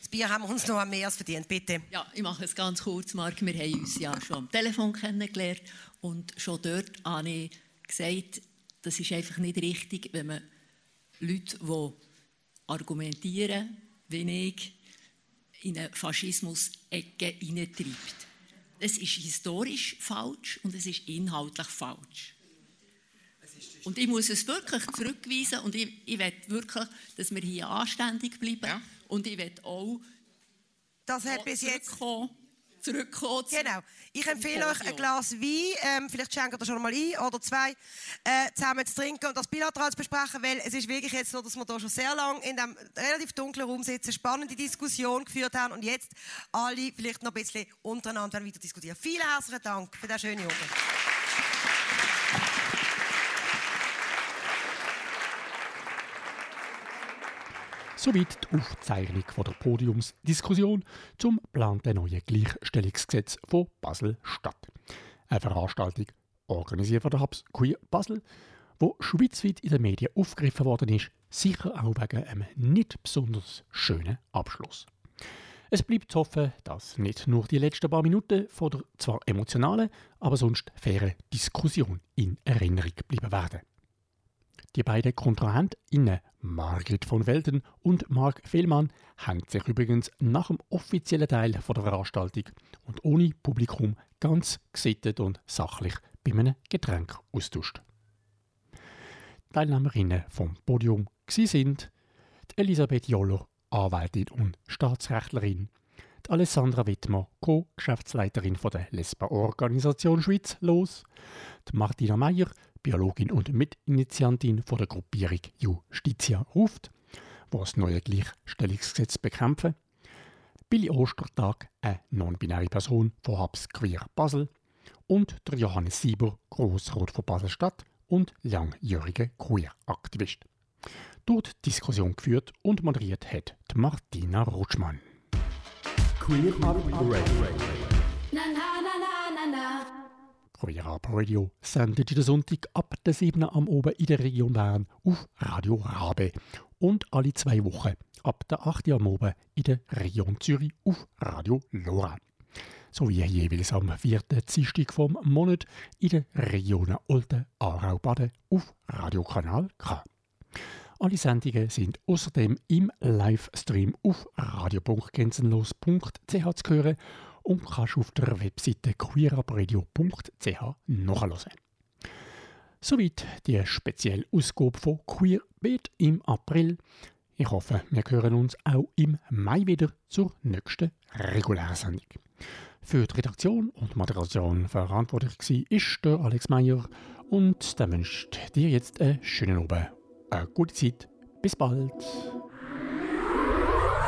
Das Bier haben wir uns noch mehr als verdient, bitte. Ja, ich mache es ganz kurz, Marc. Wir haben uns ja schon am Telefon kennengelernt und schon dort habe ich gesagt, das ist einfach nicht richtig, wenn man Leute, die argumentieren, wie ich, in eine Faschismus-Ecke hineintreibt. Es ist historisch falsch und es ist inhaltlich falsch. Und ich muss es wirklich zurückweisen und ich, ich will wirklich, dass wir hier anständig bleiben. Ja. Und ich will auch das hat bis jetzt zurückkommen. Genau. Ich empfehle euch ein Glas Wein, ähm, vielleicht schenkt ihr schon mal ein oder zwei, äh, zusammen zu trinken und das bilateral zu besprechen, weil es ist wirklich jetzt so, dass wir hier schon sehr lange in einem relativ dunklen Raum sitzen, spannende Diskussion geführt haben und jetzt alle vielleicht noch ein bisschen untereinander weiter diskutieren. Vielen herzlichen Dank für diesen schönen Abend. Soweit die Aufzeichnung von der Podiumsdiskussion zum geplanten neuen Gleichstellungsgesetz von Basel-Stadt. Eine Veranstaltung organisiert von der Hubs Queer Basel, wo schweizweit in den Medien aufgegriffen worden ist, sicher auch wegen einem nicht besonders schönen Abschluss. Es bleibt zu hoffen, dass nicht nur die letzten paar Minuten von der zwar emotionalen, aber sonst fairen Diskussion in Erinnerung bleiben werden. Die beiden KontrahentInnen Margrit von Welden und Marc Fehlmann haben sich übrigens nach dem offiziellen Teil der Veranstaltung und ohne Publikum ganz gesittet und sachlich bei einem Getränk austauscht. Teilnehmerinnen vom Podium sind Elisabeth Joller, Anwältin und Staatsrechtlerin, Alessandra Wittmer, Co-Geschäftsleiterin der Lesba-Organisation Schweiz, los, Martina Meyer, Biologin und Mitinitiantin von der Gruppierung Justitia ruft, die das neue Gleichstellungsgesetz bekämpfen. Billy Ostertag, eine non-binäre Person von Habs Queer Basel. Und der Johannes Sieber, Grossrot von Basel-Stadt und langjähriger Queer-Aktivist. Dort Diskussion geführt und moderiert hat Martina Rutschmann. Queer Up Radio. Up Radio sendet jeden Sonntag ab der 7. am Oben in der Region Bern auf Radio Rabe und alle zwei Wochen ab der 8. am Oben in der Region Zürich auf Radio Lora. Sowie jeweils am 4. Dienstag vom Monat in der Region Olten, Aarau, Baden auf Radiokanal K. Alle Sendungen sind außerdem im Livestream auf radio.grenzenlos.ch zu hören und kannst auf der Webseite queerabradio.ch nachhören. Soweit die spezielle Ausgabe von Queerbeat im April. Ich hoffe, wir hören uns auch im Mai wieder zur nächsten regulären Sendung. Für die Redaktion und Moderation verantwortlich war ist der Alex Meyer und der wünscht dir jetzt einen schönen Abend, eine gute Zeit, bis bald.